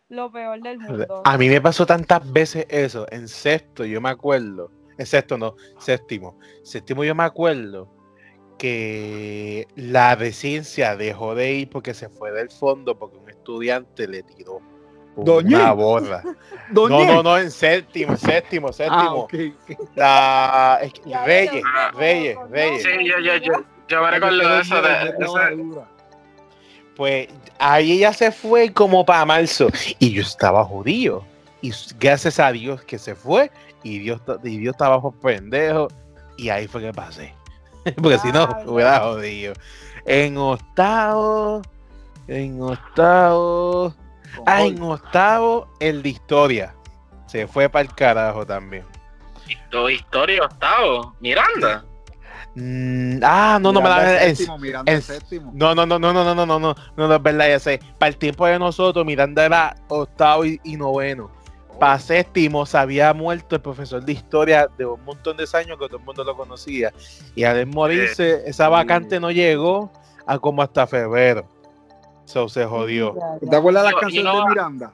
Speaker 4: lo peor del mundo.
Speaker 1: A mí me pasó tantas veces eso. En sexto, yo me acuerdo. en sexto no, séptimo. Séptimo yo me acuerdo que la decencia dejó de ir porque se fue del fondo porque un estudiante le tiró
Speaker 3: Doñé.
Speaker 1: una borra. No, no, no, en séptimo, séptimo,
Speaker 3: Ah,
Speaker 1: séptimo. La es que-
Speaker 4: Ya
Speaker 1: Reyes, Reyes,
Speaker 4: no,
Speaker 1: Reyes.
Speaker 2: Sí, yo, yo, yo, yo me recuerdo de eso. De, de eso.
Speaker 1: Pues ahí ella se fue como para marzo y yo estaba judío. Y gracias a Dios que se fue y Dios, y Dios estaba por pendejo y ahí fue que pasé. Porque si no, hubiera jodido. En octavo, en octavo, ah, en octavo, el de historia. Se fue para el carajo también.
Speaker 2: Historia octavo. Miranda.
Speaker 1: Mm, ah, no, no me la
Speaker 3: es- séptimo, Miranda es séptimo.
Speaker 1: No, no, no, no, no, no, no, no, no, no, no es verdad, ya sé. Para el tiempo de nosotros, Miranda era octavo y, y noveno. Para séptimo se había muerto el profesor de historia de un montón de años que todo el mundo lo conocía. Y al morirse, esa vacante no llegó a como hasta febrero. So se jodió.
Speaker 3: ¿Te acuerdas canciones
Speaker 2: you know-
Speaker 3: de Miranda?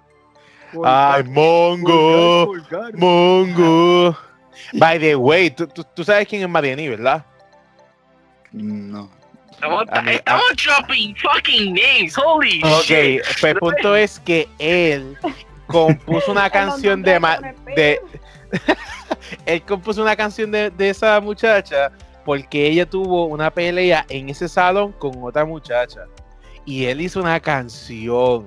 Speaker 1: Ay, Mongo. Mongo. By the way, tú, tú, tú sabes quién es Mariani, ¿verdad?
Speaker 3: No.
Speaker 2: Estamos, dropping fucking names. Holy
Speaker 1: Ok,
Speaker 2: shit.
Speaker 1: pues el punto es que él compuso una canción de, de él compuso una canción de, de esa muchacha porque ella tuvo una pelea en ese salón con otra muchacha y él hizo una canción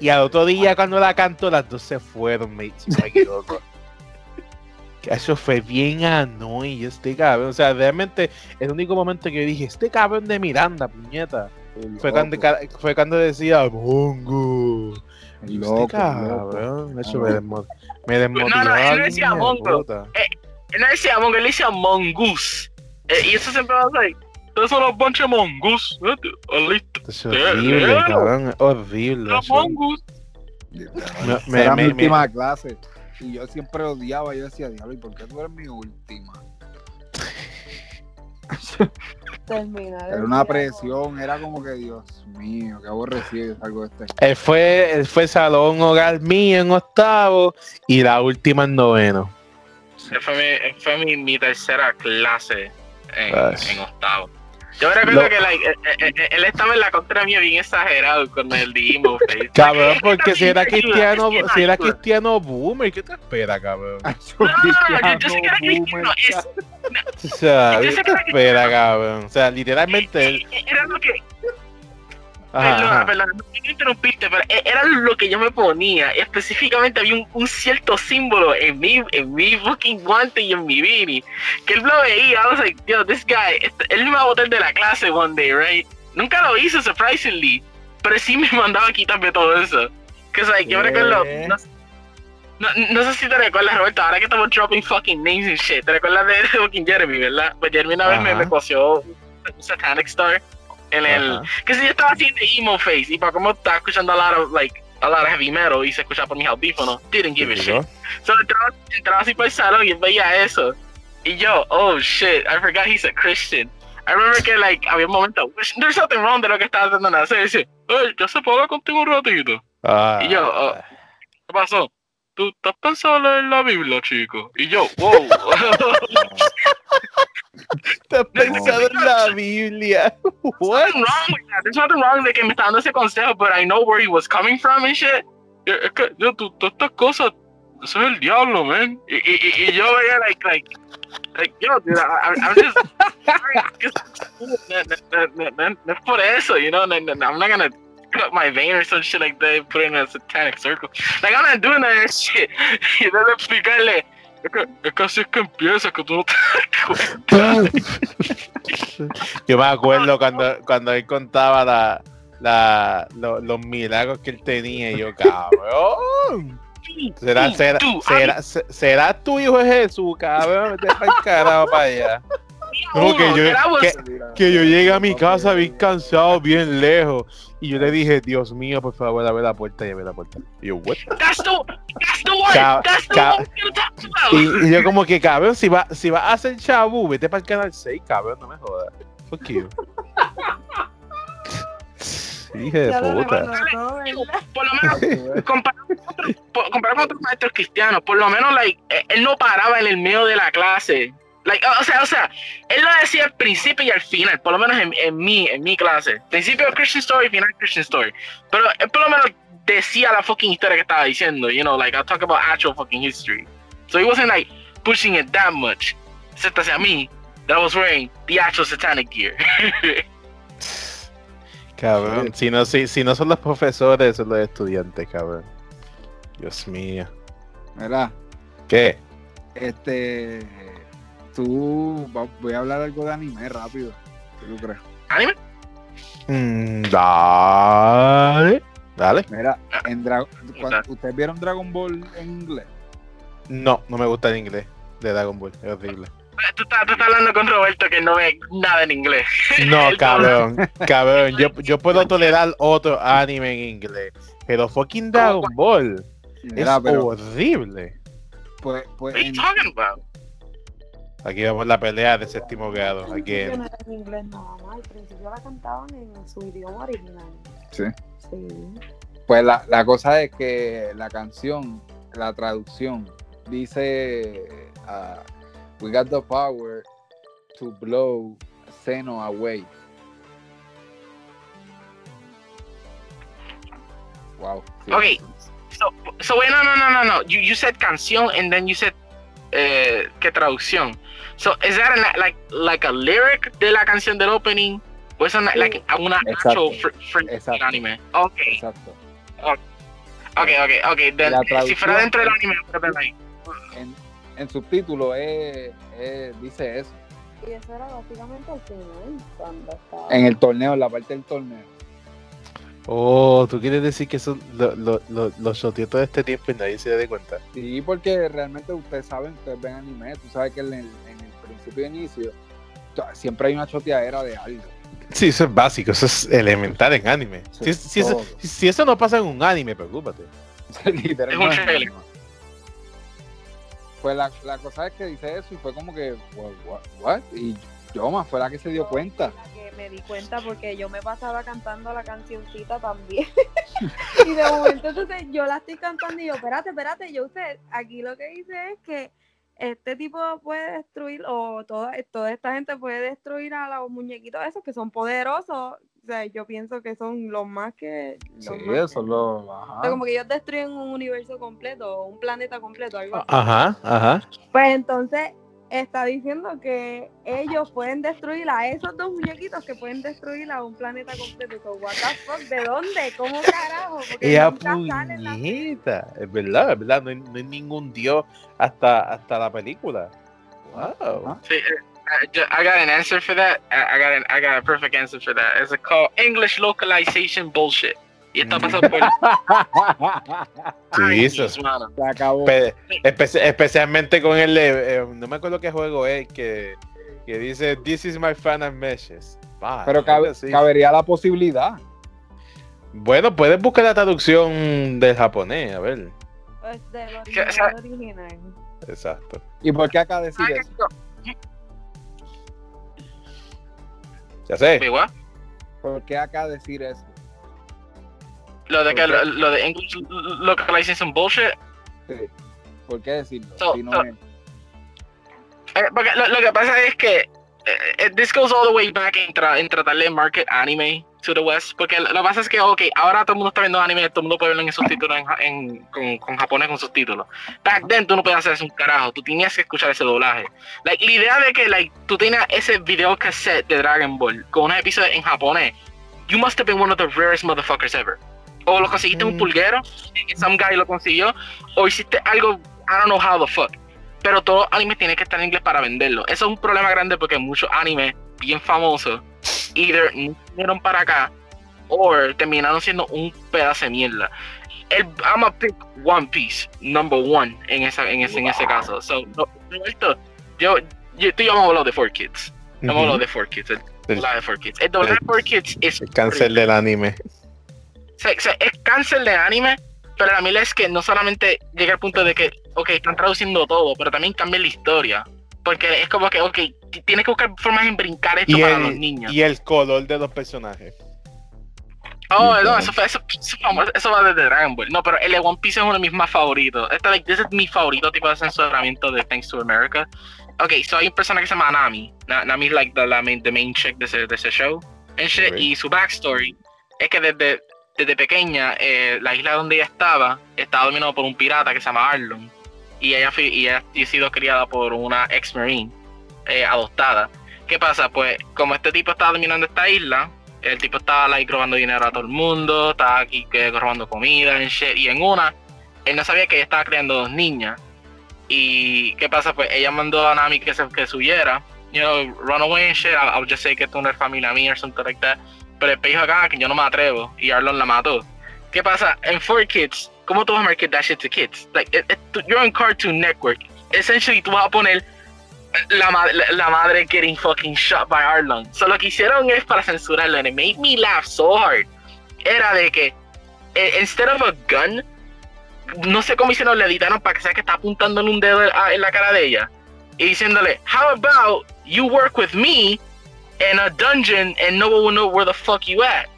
Speaker 1: y al otro día cuando la cantó las dos se fueron mate, si no me equivoco eso fue bien annoying este cabrón o sea realmente el único momento que yo dije este cabrón de Miranda puñeta fue cuando, ca- fue cuando decía Mongo este cabrón, eso
Speaker 3: Ah,
Speaker 1: me,
Speaker 3: no.
Speaker 1: desmo- me desmotivó.
Speaker 2: no, él no decía Mongo.
Speaker 1: puta.
Speaker 2: Él no decía Mongo, él decía Mongoose. Eh, y eso siempre va a ser. Ustedes son los bunch of Mongoose. ¿eh? Oh, listo.
Speaker 1: Es horrible, cabrón. Horrible.
Speaker 2: Los. Mongoose.
Speaker 1: Me-
Speaker 3: Era
Speaker 1: me-
Speaker 3: mi
Speaker 1: me-
Speaker 3: última clase. Y yo siempre odiaba. Yo decía, diablo, ¿y por qué tú eres mi última?
Speaker 4: Terminar
Speaker 3: Era una presión. Era como que, Dios mío, qué aborrecido algo de este.
Speaker 1: Él fue, él fue salón hogar mío en octavo y la última en noveno.
Speaker 2: Esa Fue, mi, fue mi, mi tercera clase en, en octavo. Yo me recuerdo
Speaker 1: Lo-
Speaker 2: que like, eh, eh, eh, él estaba en la contra mía bien exagerado con el face.
Speaker 1: Cabrón, porque si era cristiano, si era cristiano boomer, ¿qué te espera, cabrón?
Speaker 2: No, no, no, yo, sé que era cristiano. Es,
Speaker 1: O sea, ¿qué te espera, cabrón? O sea, literalmente él.
Speaker 2: era lo que,
Speaker 1: Ajá,
Speaker 2: Perdona, perdona, no quiero interrumpirte, pero e- era lo que yo me ponía. Específicamente había un, un cierto símbolo en mi, en mi fucking guante y en mi beanie. Que él lo veía. I was like, yo, this guy, este- él me va a botar de la clase one day, right? Nunca lo hizo, surprisingly. Pero sí me mandaba a quitarme todo eso. Que es like, yo me recuerdo. No, no, no sé si te recuerdas, Roberto, ahora que estamos dropping fucking names and shit. Te recuerdas de fucking Jeremy, ¿verdad? Pues Jeremy una vez me,
Speaker 1: Ajá.
Speaker 2: me coció un Satanic Star en el. Que si yo estaba haciendo emo face y para como estaba escuchando a lot of like a lot of heavy metal y se escuchaba por mis audífonos, didn't give a shit. So entraba, entraba así por el salón y veía eso. Y yo, oh shit, I forgot he's a Christian. I remember que like había un momento, "Which- there's something wrong de lo que estaba tratando de hacer. Y dice, hey, ya se puedo hablar contigo un ratito.
Speaker 1: Ah,
Speaker 2: Y yo, oh. ¿Qué pasó? ¿Tú estás pensando en la Biblia, chico? Y yo, wow.
Speaker 1: Estás pensando en la Biblia. What?
Speaker 2: nothing wrong with that. There's nothing wrong de que me está dando ese consejo, but I know where he was coming from and shit. Es que, yo, todas estas cosas, eso es el diablo, man. Y, y, y- yo veía, like, like, like, yo, dude, I, I'm just, no, es por eso, you know, no, no, no, I'm not gonna cut my vein or some shit like that put it in a satanic circle. Like, I'm not doing that shit. Y entonces explicarle, es que, es que así es que empieza, que tú no te das cuenta.
Speaker 1: Yo me acuerdo cuando, cuando él contaba la, la, lo- los milagros que él tenía y yo, cabrón. ¿Será, será, será, se- será tu hijo de Jesús, cabrón? Vete para el carajo para allá. No, que yo- que- Que yo llegué a mi casa bien cansado, bien lejos. Y yo le dije, Dios mío, por favor, abre la puerta y abre la puerta. Y yo, what?
Speaker 2: That's the that's the one. That's the one.
Speaker 1: Y, y yo como que, cabrón, si va, si va a hacer chabú, vete para el canal 6, cabrón, no me jodas. Fuck you. Dije de puta.
Speaker 2: Por lo menos, comparado con otros, por- comparado con otros maestros cristianos, por lo menos, like, eh, él no paraba en el medio de la clase. Like, o sea, o sea, él lo decía al principio y al final, por lo menos en, en mi, en mi clase. Principio Christian Story, final Christian Story. Pero él por lo menos decía la fucking historia que estaba diciendo, you know, like, I'll talk about actual fucking history. So he wasn't, like, pushing it that much. Excepto hacia mí, that I was wearing the actual satanic gear.
Speaker 1: Cabrón, si no, si, si no son los profesores, son los estudiantes, cabrón. Dios mío.
Speaker 3: Mira,
Speaker 1: ¿Qué?
Speaker 3: este. Tú. Voy a hablar algo de anime rápido. ¿Qué tú crees?
Speaker 2: ¿Anime?
Speaker 1: Mm, dale. Dale.
Speaker 3: Mira, en Dra-. ¿ustedes vieron Dragon Ball en inglés?
Speaker 1: No, no me gusta el inglés de Dragon Ball. Es horrible.
Speaker 2: Tú estás, tú estás hablando con Roberto que no ve nada en inglés.
Speaker 1: No, cabrón. Cabrón, yo, yo puedo tolerar otro anime en inglés. Pero fucking Dragon Ball es
Speaker 3: Mira, pero
Speaker 1: horrible.
Speaker 3: pues, pues
Speaker 2: What are you
Speaker 3: en-
Speaker 2: talking about?
Speaker 1: Aquí vemos la pelea de séptimo grado. Aquí
Speaker 4: principio no era en inglés nada más, al principio la cantaban en su idioma original.
Speaker 3: Sí.
Speaker 4: Sí.
Speaker 3: Pues la, la cosa es que la canción, la traducción, dice ah, We got the power to blow Seno away. Wow. sí.
Speaker 2: Okay. So, so wait, no, no, no, no, no. You, you said canción and then you said eh, que traducción. So is that an, like like a lyric de la canción del opening? O es una, like una
Speaker 3: Exacto.
Speaker 2: actual
Speaker 3: Exacto.
Speaker 2: anime? Okay,
Speaker 3: Exacto.
Speaker 2: okay, okay, okay. Then,
Speaker 3: La
Speaker 2: si fuera dentro del anime, like,
Speaker 3: En, en subtítulo es- es- dice eso.
Speaker 4: Y eso era básicamente el final, cuando estaba...
Speaker 3: En el torneo, en la parte del torneo.
Speaker 1: Oh, tú quieres decir que son lo- lo- lo- los shotietos de este tiempo y nadie se da cuenta.
Speaker 3: Sí, porque realmente ustedes saben, ustedes ven anime, tú sabes que en el principio y inicio to- siempre hay una choteadera de algo.
Speaker 1: Sí, eso es básico, eso es elemental en anime.
Speaker 3: Sí,
Speaker 1: Si, si eso, si- no pasa en un anime, preocúpate.
Speaker 3: Literalmente. Pues la, la cosa es que dice eso y fue como que, what, what, what? Y Yoma fue la que se dio cuenta.
Speaker 4: La que me di cuenta porque yo me pasaba cantando la cancioncita también. y de momento entonces yo la estoy cantando y yo, espérate, espérate, yo usted, aquí lo que dice es que este tipo puede destruir, o toda, toda esta gente puede destruir a los muñequitos esos que son poderosos. O sea, yo pienso que son los más que... los
Speaker 3: Sí,
Speaker 4: más
Speaker 3: eso
Speaker 4: que-
Speaker 3: lo.
Speaker 4: o sea,
Speaker 3: Ajá.
Speaker 4: como que ellos destruyen un universo completo, un planeta completo, algo así.
Speaker 1: Ajá, ajá.
Speaker 4: Pues entonces está diciendo que ellos pueden destruir a esos dos muñequitos que pueden destruir a un planeta completo. So, what the fuck, ¿De dónde? ¿Cómo carajo? Porque
Speaker 1: Ella puñeta. Es verdad, es verdad. No hay, no hay ningún dios hasta, hasta la película. Wow.
Speaker 2: Sí, eh, I ju- I got an answer for that. I got an, I got a perfect answer for that. It's called English localization bullshit. Y esto pasa por años,
Speaker 1: Jesus.
Speaker 3: Se acabó.
Speaker 1: Pe- espe- especialmente con el. eh, no me acuerdo qué juego es que, que dice This is my fan meshes.
Speaker 3: Pero cabe- cabería la posibilidad.
Speaker 1: Bueno, puedes buscar la traducción del japonés, a ver.
Speaker 4: Pues del
Speaker 2: Que, o sea-
Speaker 4: original, original.
Speaker 1: Exacto.
Speaker 3: ¿Y por qué acá decir
Speaker 2: Ah,
Speaker 3: eso?
Speaker 1: Ya sé.
Speaker 3: ¿Por qué acá decir eso?
Speaker 2: Lo de que lo, lo de English localization bullshit.
Speaker 3: Sí. ¿Por qué decirlo?
Speaker 2: So-
Speaker 3: Si no
Speaker 2: so-
Speaker 3: es-
Speaker 2: Eh, porque lo, lo que pasa es que eh, eh, this goes all the way back en, tra- en tratar de market anime to the west. Porque lo, que pasa es que, ok, ahora todo el mundo está viendo anime, todo el mundo puede verlo en subtítulos en, en- con, con japonés con subtítulos. Back then tú no podías hacer eso un carajo, tú tenías que escuchar ese doblaje. Like, la idea de que like, tú tenías ese video cassette de Dragon Ball con unos episodios en japonés, you must have been one of the rarest motherfuckers ever. O lo conseguiste en un pulguero, que some guy lo consiguió, o hiciste algo, I don't know how the fuck pero todos los animes tienen que estar en inglés para venderlo. Eso es un problema grande porque muchos animes bien famosos either no vinieron para acá o terminaron siendo un pedazo de mierda. El, I'm a pick One Piece number one en esa en ese, en ese caso. So, no, Roberto, yo, yo tú y yo hemos hablado de Four Kids. Hemos hablado de Four Kids. El
Speaker 1: El-
Speaker 2: doblaje de Four Kids. El doblaje de Four Kids es
Speaker 1: El cáncer del anime.
Speaker 2: O sea, es cáncer de anime, pero la mila es que no solamente llega al punto de que, ok, están traduciendo todo, pero también cambia la historia. Porque es como que, ok, tienes que buscar formas de brincar esto para los niños.
Speaker 1: y el color de los personajes.
Speaker 2: Oh, no, eso, fue, eso, eso, eso va desde Dragon Ball. No, pero el de One Piece es uno de mis más favoritos. Este, like, ese es mi favorito tipo de censuramiento de Thanks to America. Ok, so hay un personaje que se llama Nami. Na- Nami es like the, la main, the main chick de ese, de ese show. And shit. Y su backstory es que desde, desde pequeña, eh, la isla donde ella estaba estaba dominada por un pirata que se llama Arlon. Y ella, y ha sido criada por una ex-marine eh, adoptada. ¿Qué pasa? Pues como este tipo estaba dominando esta isla, el tipo estaba like, robando dinero a todo el mundo, estaba aquí robando comida. Y en una, él no sabía que ella estaba criando dos niñas. Y ¿qué pasa? Pues ella mandó a Nami que se que subiera. You know, run away and shit. I'll, I'll just say que tú no eres familia mía or something like that. Pero el dijo acá que yo no me atrevo. Y Arlon la mató. ¿Qué pasa? En 4Kids, ¿cómo tú vas a market that shit to kids? Like, it- it- tú- you're on Cartoon Network. Essentially, tú vas a poner la, la, madre getting fucking shot by Arlon. So lo que hicieron es para censurarlo. And it made me laugh so hard. Era de que, eh, instead of a gun, no sé cómo hicieron, le editaron para que sea que está apuntándole un dedo en la cara de ella. Y diciéndole, how about you work with me in a dungeon and no one will know where the fuck you at.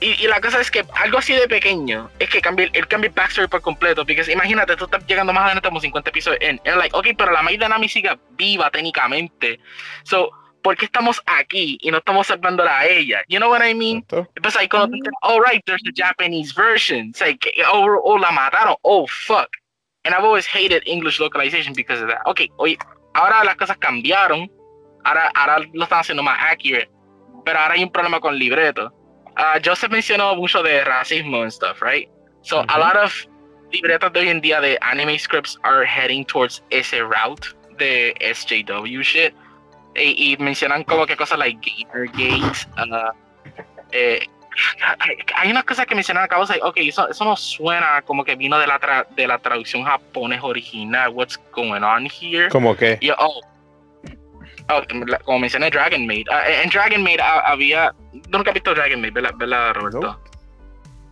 Speaker 2: Y, y la cosa es que algo así de pequeño es que cambia, el cambia el backstory por completo. Porque imagínate, tú estás llegando más adelante como 50 episodios en. And like, ok, pero la maíz de Nami sigue viva técnicamente. So, ¿por qué estamos aquí y no estamos salvándola a ella? You know what I mean? Pues ahí cuando te oh right, there's the Japanese version. It's like, oh, oh, la mataron. Oh, fuck. And I've always hated English localization because of that. Ok, oye, ahora las cosas cambiaron. Ahora, ahora lo están haciendo más accurate. Pero ahora hay un problema con libreto. Ah, Joseph mencionó mucho de racismo and stuff, right? So a lot of libretos de hoy en día de anime scripts are heading towards ese route de SJW shit. Y, y mencionan como que cosas like Gamergate. ah, eh, hay, unas cosas que mencionan acá, like, ok, eso, eso no suena como que vino de la, tra- de la traducción japonés original. What's going on here?
Speaker 1: Como que.
Speaker 2: Yo, oh. Oh, como mencioné Dragon Maid. Ah, en Dragon Maid había. ¿tú Nunca has visto Dragon Maid, ¿verdad, ¿verdad, Roberto?
Speaker 1: No.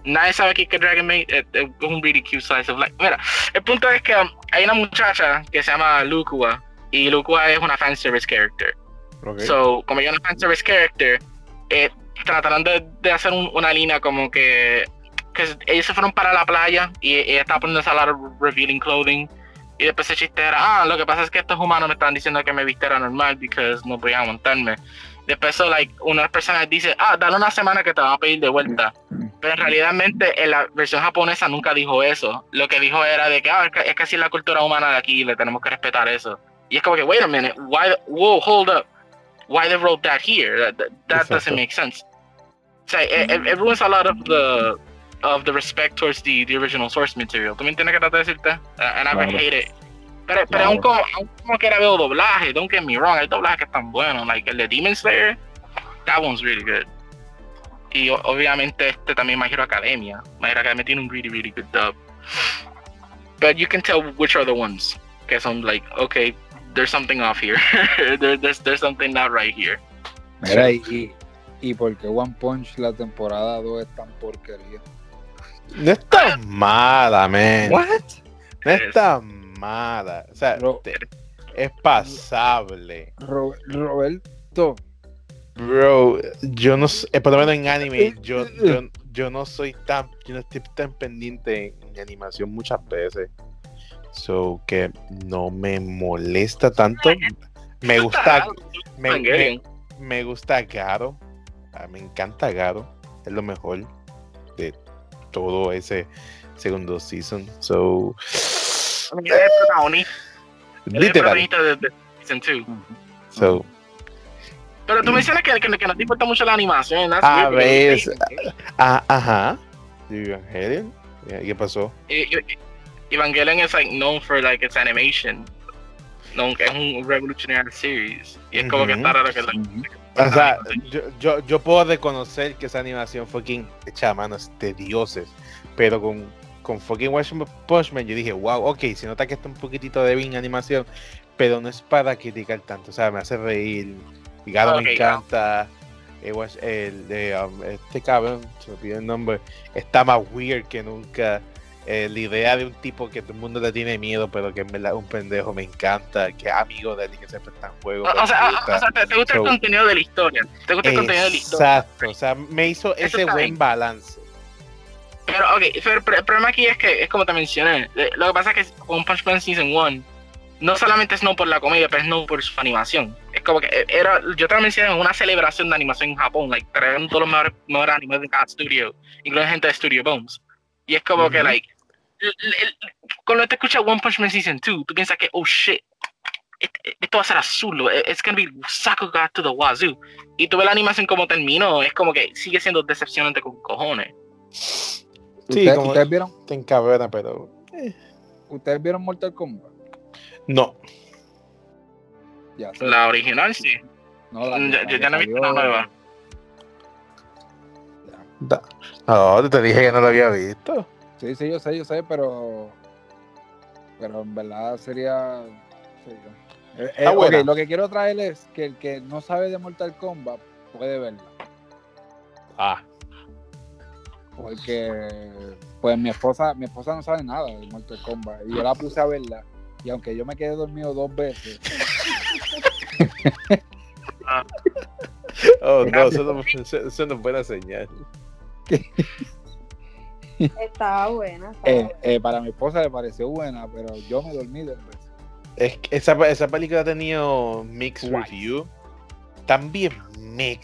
Speaker 2: Nadie sabe aquí que Dragon Maid es, es un really cute slice of life. Mira, el punto es que um, hay una muchacha que se llama Lukua. Y Lukua es una fanservice character.
Speaker 1: ok.
Speaker 2: So, como ella es una fanservice character, eh, trataron de, de hacer un- una línea como que, que ellos se fueron para la playa y ella estaba poniéndose a lot of revealing clothing. Y después el chiste era, ah, lo que pasa es que estos humanos me están diciendo que me vistiera normal porque no podía montarme. Después, so, like, una persona dice, ah, dale una semana que te van a pedir de vuelta. Pero en realidad, en la versión japonesa nunca dijo eso. Lo que dijo era de que, ah, es que, es que así es la cultura humana de aquí le tenemos que respetar eso. Y es como que, wait a minute, why, the- whoa, hold up. Why they wrote that here? That, that, that
Speaker 1: Exacto.
Speaker 2: doesn't make sense. O sea, it- it ruins a lot of the of the respect towards the, the original source material. ¿Tú me entiendes qué trato de decirte? Uh, and I
Speaker 3: Claro.
Speaker 2: hate it. Pero, pero aún como, aún como que era veo doblaje, don't get me wrong, hay doblajes que están buenos. Like el de Demon Slayer, that one's really good. Y o- obviamente este también My Hero Academia. My Hero Academia tiene un really, really good dub. But you can tell which are the ones. Que son like, okay, there's something off here. there, there's, there's something not right here.
Speaker 3: Mira, y, y, y por qué One Punch la temporada 2 es tan porquería.
Speaker 1: No es tan mala, man.
Speaker 3: What?
Speaker 1: No es tan mala. O sea, te- es pasable.
Speaker 3: Ro- Roberto,
Speaker 1: Bro, yo no sé, eh, por lo menos en anime, yo, yo, yo no soy tan, yo no estoy tan pendiente en animación muchas veces. So que no me molesta tanto. Me gusta, me, me gusta Garo. Ah, Me encanta Garo. Es lo mejor de todo ese segundo season. So,
Speaker 2: I mean, él es el protagonista, él es el
Speaker 1: literal.
Speaker 2: protagonista de, de season 2.
Speaker 1: So,
Speaker 2: Pero tú mencionas que, que, que no te importa mucho la animación. that's
Speaker 1: a ver, ah, ajá. Evangelion. ¿Qué pasó?
Speaker 2: Evangelion is like known for like its animation. No, es un revolutionary series. Y es como que está raro que lo-
Speaker 3: Ujú.
Speaker 1: O sea, yo, yo, yo puedo reconocer que esa animación fucking hecha a manos de dioses, pero con, con fucking Man yo dije, wow, ok, se nota que está un poquitito de bien animación, pero no es para criticar tanto, o sea, me hace reír,
Speaker 2: Ok,
Speaker 1: me encanta, el, Watch- el de um, este cabrón, se me pide el nombre, está más weird que nunca, eh, la idea de un tipo que todo el mundo le tiene miedo, pero que en verdad es un pendejo, me encanta, que es amigo de él y que siempre está en juego.
Speaker 2: O, o sea,
Speaker 1: me
Speaker 2: o,
Speaker 1: gusta.
Speaker 2: o sea, te, te gusta
Speaker 1: So-
Speaker 2: el contenido de la historia. Te gusta el contenido de la historia.
Speaker 1: Exacto, o sea, me hizo
Speaker 2: Eso
Speaker 1: ese buen
Speaker 2: bien.
Speaker 1: balance.
Speaker 2: Pero, ok, pero el, problema aquí es que, es como te mencioné, eh, lo que pasa es que One Punch Man Season 1 no solamente es no por la comedia, pero es no por su animación. Es como que eh, era, yo te lo mencioné, una celebración de animación en Japón, like, trajeron todos los mejores, mejores animes de cada estudio, incluyendo gente de Studio Bones. Y es como que,
Speaker 1: Ujú.
Speaker 2: like, el- el- cuando te escuchas One Punch Man Season 2, tú piensas que, oh shit, este- esto va a ser azul, eh, it's gonna be Sakuga to the wazoo. Y tú ves la animación como terminó, es como que sigue siendo decepcionante con cojones.
Speaker 1: Sí,
Speaker 3: ¿Ustedes,
Speaker 1: como
Speaker 3: ustedes vieron,
Speaker 1: te encabrona, pero.
Speaker 3: ¿Ustedes vieron Mortal Kombat?
Speaker 1: No.
Speaker 3: Ya.
Speaker 2: La original sí.
Speaker 3: No, la-
Speaker 2: Ya-
Speaker 3: la
Speaker 2: ya-
Speaker 3: que
Speaker 2: ya no he visto la nueva.
Speaker 1: Da- No, te dije que no lo había visto.
Speaker 3: Sí, sí, yo sé, yo sé, pero. Pero en verdad sería. Eh, eh,
Speaker 1: Está buena.
Speaker 3: ok, lo que quiero traer es que el que no sabe de Mortal Kombat puede verla.
Speaker 1: Ah.
Speaker 3: Porque pues mi esposa, mi esposa no sabe nada de Mortal Kombat. Y yo la puse a verla. Y aunque yo me quedé dormido dos veces,
Speaker 1: Oh, no, eso no, eso, eso no es buena señal.
Speaker 4: Estaba buena. estaba
Speaker 3: eh,
Speaker 4: buena.
Speaker 3: eh, para mi esposa le pareció buena, pero yo me dormí veces.
Speaker 1: Es que esa, esa película ha tenido mixed
Speaker 3: Twice.
Speaker 1: review. También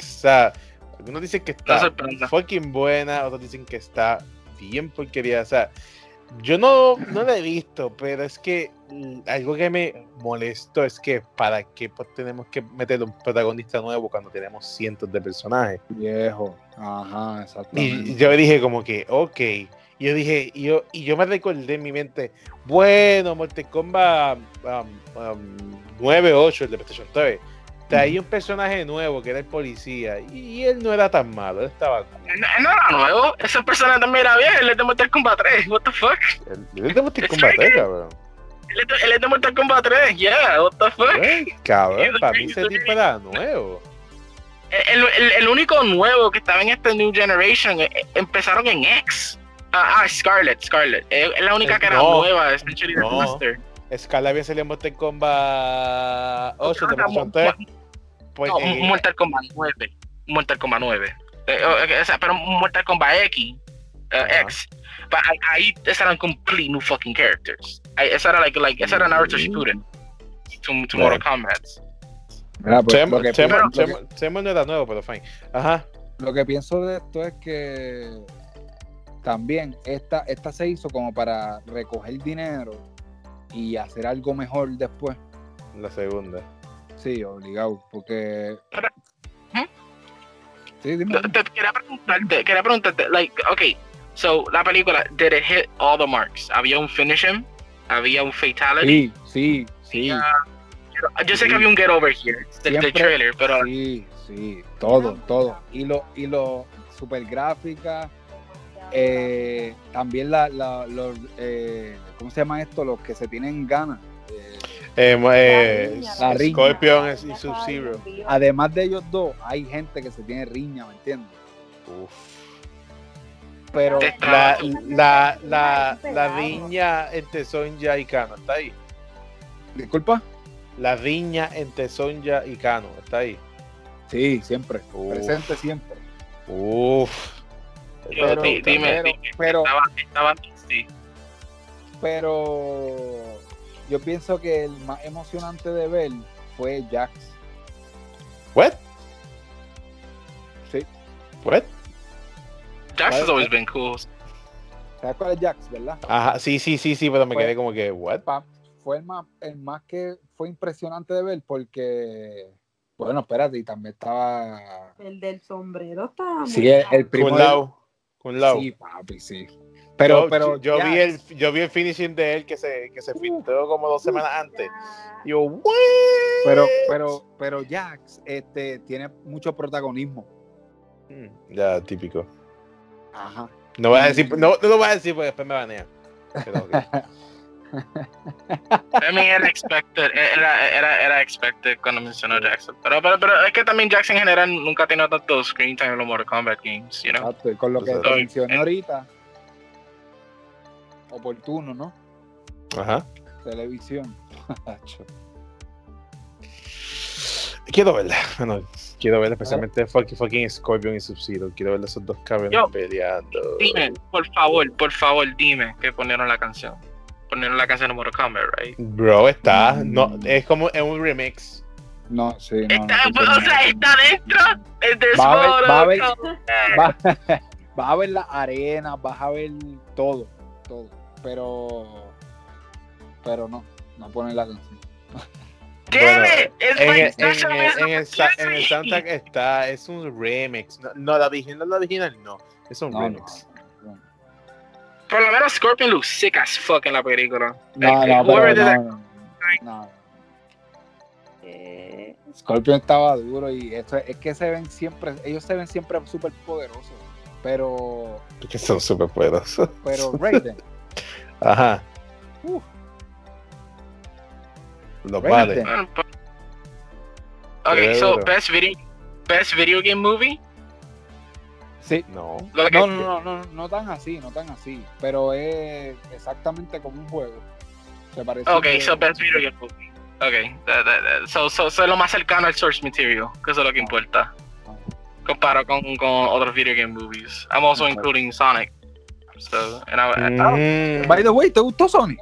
Speaker 1: sea, Algunos dicen que está fucking buena, otros dicen que está bien porquería. O sea, yo no, no la he visto, pero es que algo que me molestó es que para qué pues, tenemos que meter un protagonista nuevo cuando tenemos cientos de personajes.
Speaker 3: Viejo. Ajá,
Speaker 1: Y
Speaker 3: exactamente.
Speaker 1: yo dije como que, ok. Y yo dije, y yo, y yo me recordé en mi mente, bueno, Mortal Kombat um, um, 9, 8, el de PlayStation 3. Traía un personaje nuevo que era el policía. Y, él no era tan malo, él estaba.
Speaker 2: No, no era nuevo. Esa persona también era bien. Él es de Mortal Kombat 3. What the fuck?
Speaker 1: Él es de Mortal Kombat 3, cabrón.
Speaker 2: Él es de, es Mortal Kombat 3. Yeah, what the fuck?
Speaker 1: Ay, Cabrón, para mí ese tipo era nuevo.
Speaker 2: El, el, el único nuevo que estaba en esta New Generation eh, empezaron en X. Ah, ah, Scarlet, Scarlet. Eh, Es la única
Speaker 1: Eh,
Speaker 2: que era
Speaker 1: no.
Speaker 2: nueva, Essentially the
Speaker 1: No.
Speaker 2: Master.
Speaker 1: Scarlet había salido en Mortal Kombat 8 de
Speaker 2: Ah,
Speaker 1: 3. Pues,
Speaker 2: No,
Speaker 1: eh,
Speaker 2: Mortal Kombat 9. Mortal Kombat 9. Eh, o- o sea, pero Mortal Kombat X. eh,
Speaker 1: Ajá.
Speaker 2: X. But ahí, eran complete new fucking characters. Ahí, esa era like, like, esa era Naruto Shippuden. To, to Mortal Kombat.
Speaker 3: Mira, pues, lo, que,
Speaker 1: Chemo-
Speaker 3: lo que-
Speaker 1: Chemo- Chemo no era nuevo, pero fine. Ajá.
Speaker 3: lo que pienso de esto es que también esta, esta se hizo como para recoger dinero y hacer algo mejor después.
Speaker 1: La segunda.
Speaker 3: Sí, obligado, porque...
Speaker 2: Pero- ¿Eh?
Speaker 3: Sí, dime.
Speaker 2: Te, te quería preguntarte, quería preguntarte, like, okay, so la película, did it hit all the marks? ¿Había un finish him? ¿Había un fatality?
Speaker 3: Sí, sí,
Speaker 2: Yo, yo sé
Speaker 3: Sí.
Speaker 2: que había un get over here del, trailer, pero
Speaker 3: Sí, sí, todo, todo. Y lo, y lo super gráfica, eh, también la, la- los, eh, ¿cómo se llama esto? Los que se tienen ganas. Eh,
Speaker 1: Eh, eh,
Speaker 4: riña,
Speaker 3: la riña.
Speaker 1: Scorpion y Sub-Zero.
Speaker 3: además de ellos dos, hay gente que se tiene riña, ¿me entiendes?
Speaker 1: Uf.
Speaker 3: Pero
Speaker 1: La, la, la, la riña entre Sonja y Kano, ¿está ahí?
Speaker 3: disculpa.
Speaker 1: La riña entre Sonja y Kano, ¿está ahí?
Speaker 3: Sí, siempre,
Speaker 1: Uf.
Speaker 3: presente siempre.
Speaker 1: Uf.
Speaker 2: Yo,
Speaker 3: Pero,
Speaker 2: di- dime,
Speaker 3: pero,
Speaker 2: dime,
Speaker 3: pero,
Speaker 2: estaba, estaba, sí.
Speaker 3: pero yo pienso que el más emocionante de ver fue Jax.
Speaker 1: What?
Speaker 3: Sí.
Speaker 1: What?
Speaker 2: Jax has
Speaker 3: ¿Cuál-
Speaker 2: always been cool.
Speaker 3: ¿Sabes cuál es Jax, verdad?
Speaker 1: Ajá, sí, sí, sí, sí, pero me
Speaker 3: Fue-
Speaker 1: quedé como que, what?
Speaker 3: pa- fue el más, el más que fue impresionante de ver porque, bueno, espérate, y también estaba...
Speaker 4: El del sombrero estaba
Speaker 3: Sí, el, el primo de-
Speaker 1: Lao. Kun Lao.
Speaker 3: Sí, papi, sí. Pero,
Speaker 1: yo,
Speaker 3: pero
Speaker 1: yo
Speaker 3: Jax-
Speaker 1: vi el, yo vi el finishing de él que se, que se filtró como dos semanas antes. Y yo, what?
Speaker 3: pero, pero, pero Jax este, tiene mucho protagonismo.
Speaker 1: Mm, Ya, típico.
Speaker 3: Ajá.
Speaker 1: No voy a decir, no, no lo voy a decir porque después me banean. Pero, ok.
Speaker 2: I mean, era expected, era, era, era expected cuando mencionó Jackson. Pero, pero, pero es que también Jackson en general nunca ha tenido tanto screen time en los Mortal Kombat games, you know?
Speaker 3: Exacto, y con lo que
Speaker 1: Exacto.
Speaker 3: te mencioné ahorita, oportuno, ¿no?
Speaker 1: Ajá.
Speaker 3: Televisión.
Speaker 1: Quiero verla. Bueno, quiero verla especialmente fucking, fucking Scorpion y Sub-Zero. Quiero ver esos dos cabrones peleando.
Speaker 2: Dime, por favor, por favor, dime que ponieron la canción. Ponieron la canción de Mortal Kombat, right?
Speaker 1: Bro, está.
Speaker 3: Mm.
Speaker 1: No, es como es un remix.
Speaker 3: no, sí, no.
Speaker 2: Está,
Speaker 3: no,
Speaker 2: o sea, está dentro de
Speaker 3: Va a haber- va a
Speaker 2: Kombat.
Speaker 3: Va- vas a ver la arena, vas a ver todo, todo. Pero, pero no, no ponen la canción.
Speaker 2: Damn
Speaker 1: Bueno, En el, en,
Speaker 2: Sasha
Speaker 1: el,
Speaker 2: Banks
Speaker 1: en, el, sa- en el
Speaker 2: Music.
Speaker 1: soundtrack está. Es un remix. No, no, la original, la original no. Es un
Speaker 3: No,
Speaker 1: remix.
Speaker 3: no.
Speaker 2: Por lo menos Scorpion looks sick as fuck en la película.
Speaker 3: No,
Speaker 2: Like,
Speaker 3: no, pero no, no, no.
Speaker 4: Eh,
Speaker 3: Scorpion estaba duro y esto, es que se ven siempre, ellos se ven siempre súper poderosos. Pero,
Speaker 1: Porque son súper poderosos.
Speaker 3: pero Raiden,
Speaker 1: Ajá.
Speaker 3: Uf.
Speaker 1: Los vale.
Speaker 2: Bueno, pues- Okay, so best video best video game movie?
Speaker 3: sí.
Speaker 1: No.
Speaker 3: No, no, no, no, no tan así, no tan así. Pero es exactamente como un juego. Se parece.
Speaker 2: Okay,
Speaker 3: que-
Speaker 2: so best video game movie. Okay, that- that- that- so, so, so es lo más cercano al source material, que eso es lo que importa. Comparo con, con otros video game movies. I'm also
Speaker 3: Okay.
Speaker 2: including Sonic. So, and I, I, I,
Speaker 1: Mm.
Speaker 3: By the way, ¿te gustó Sonic?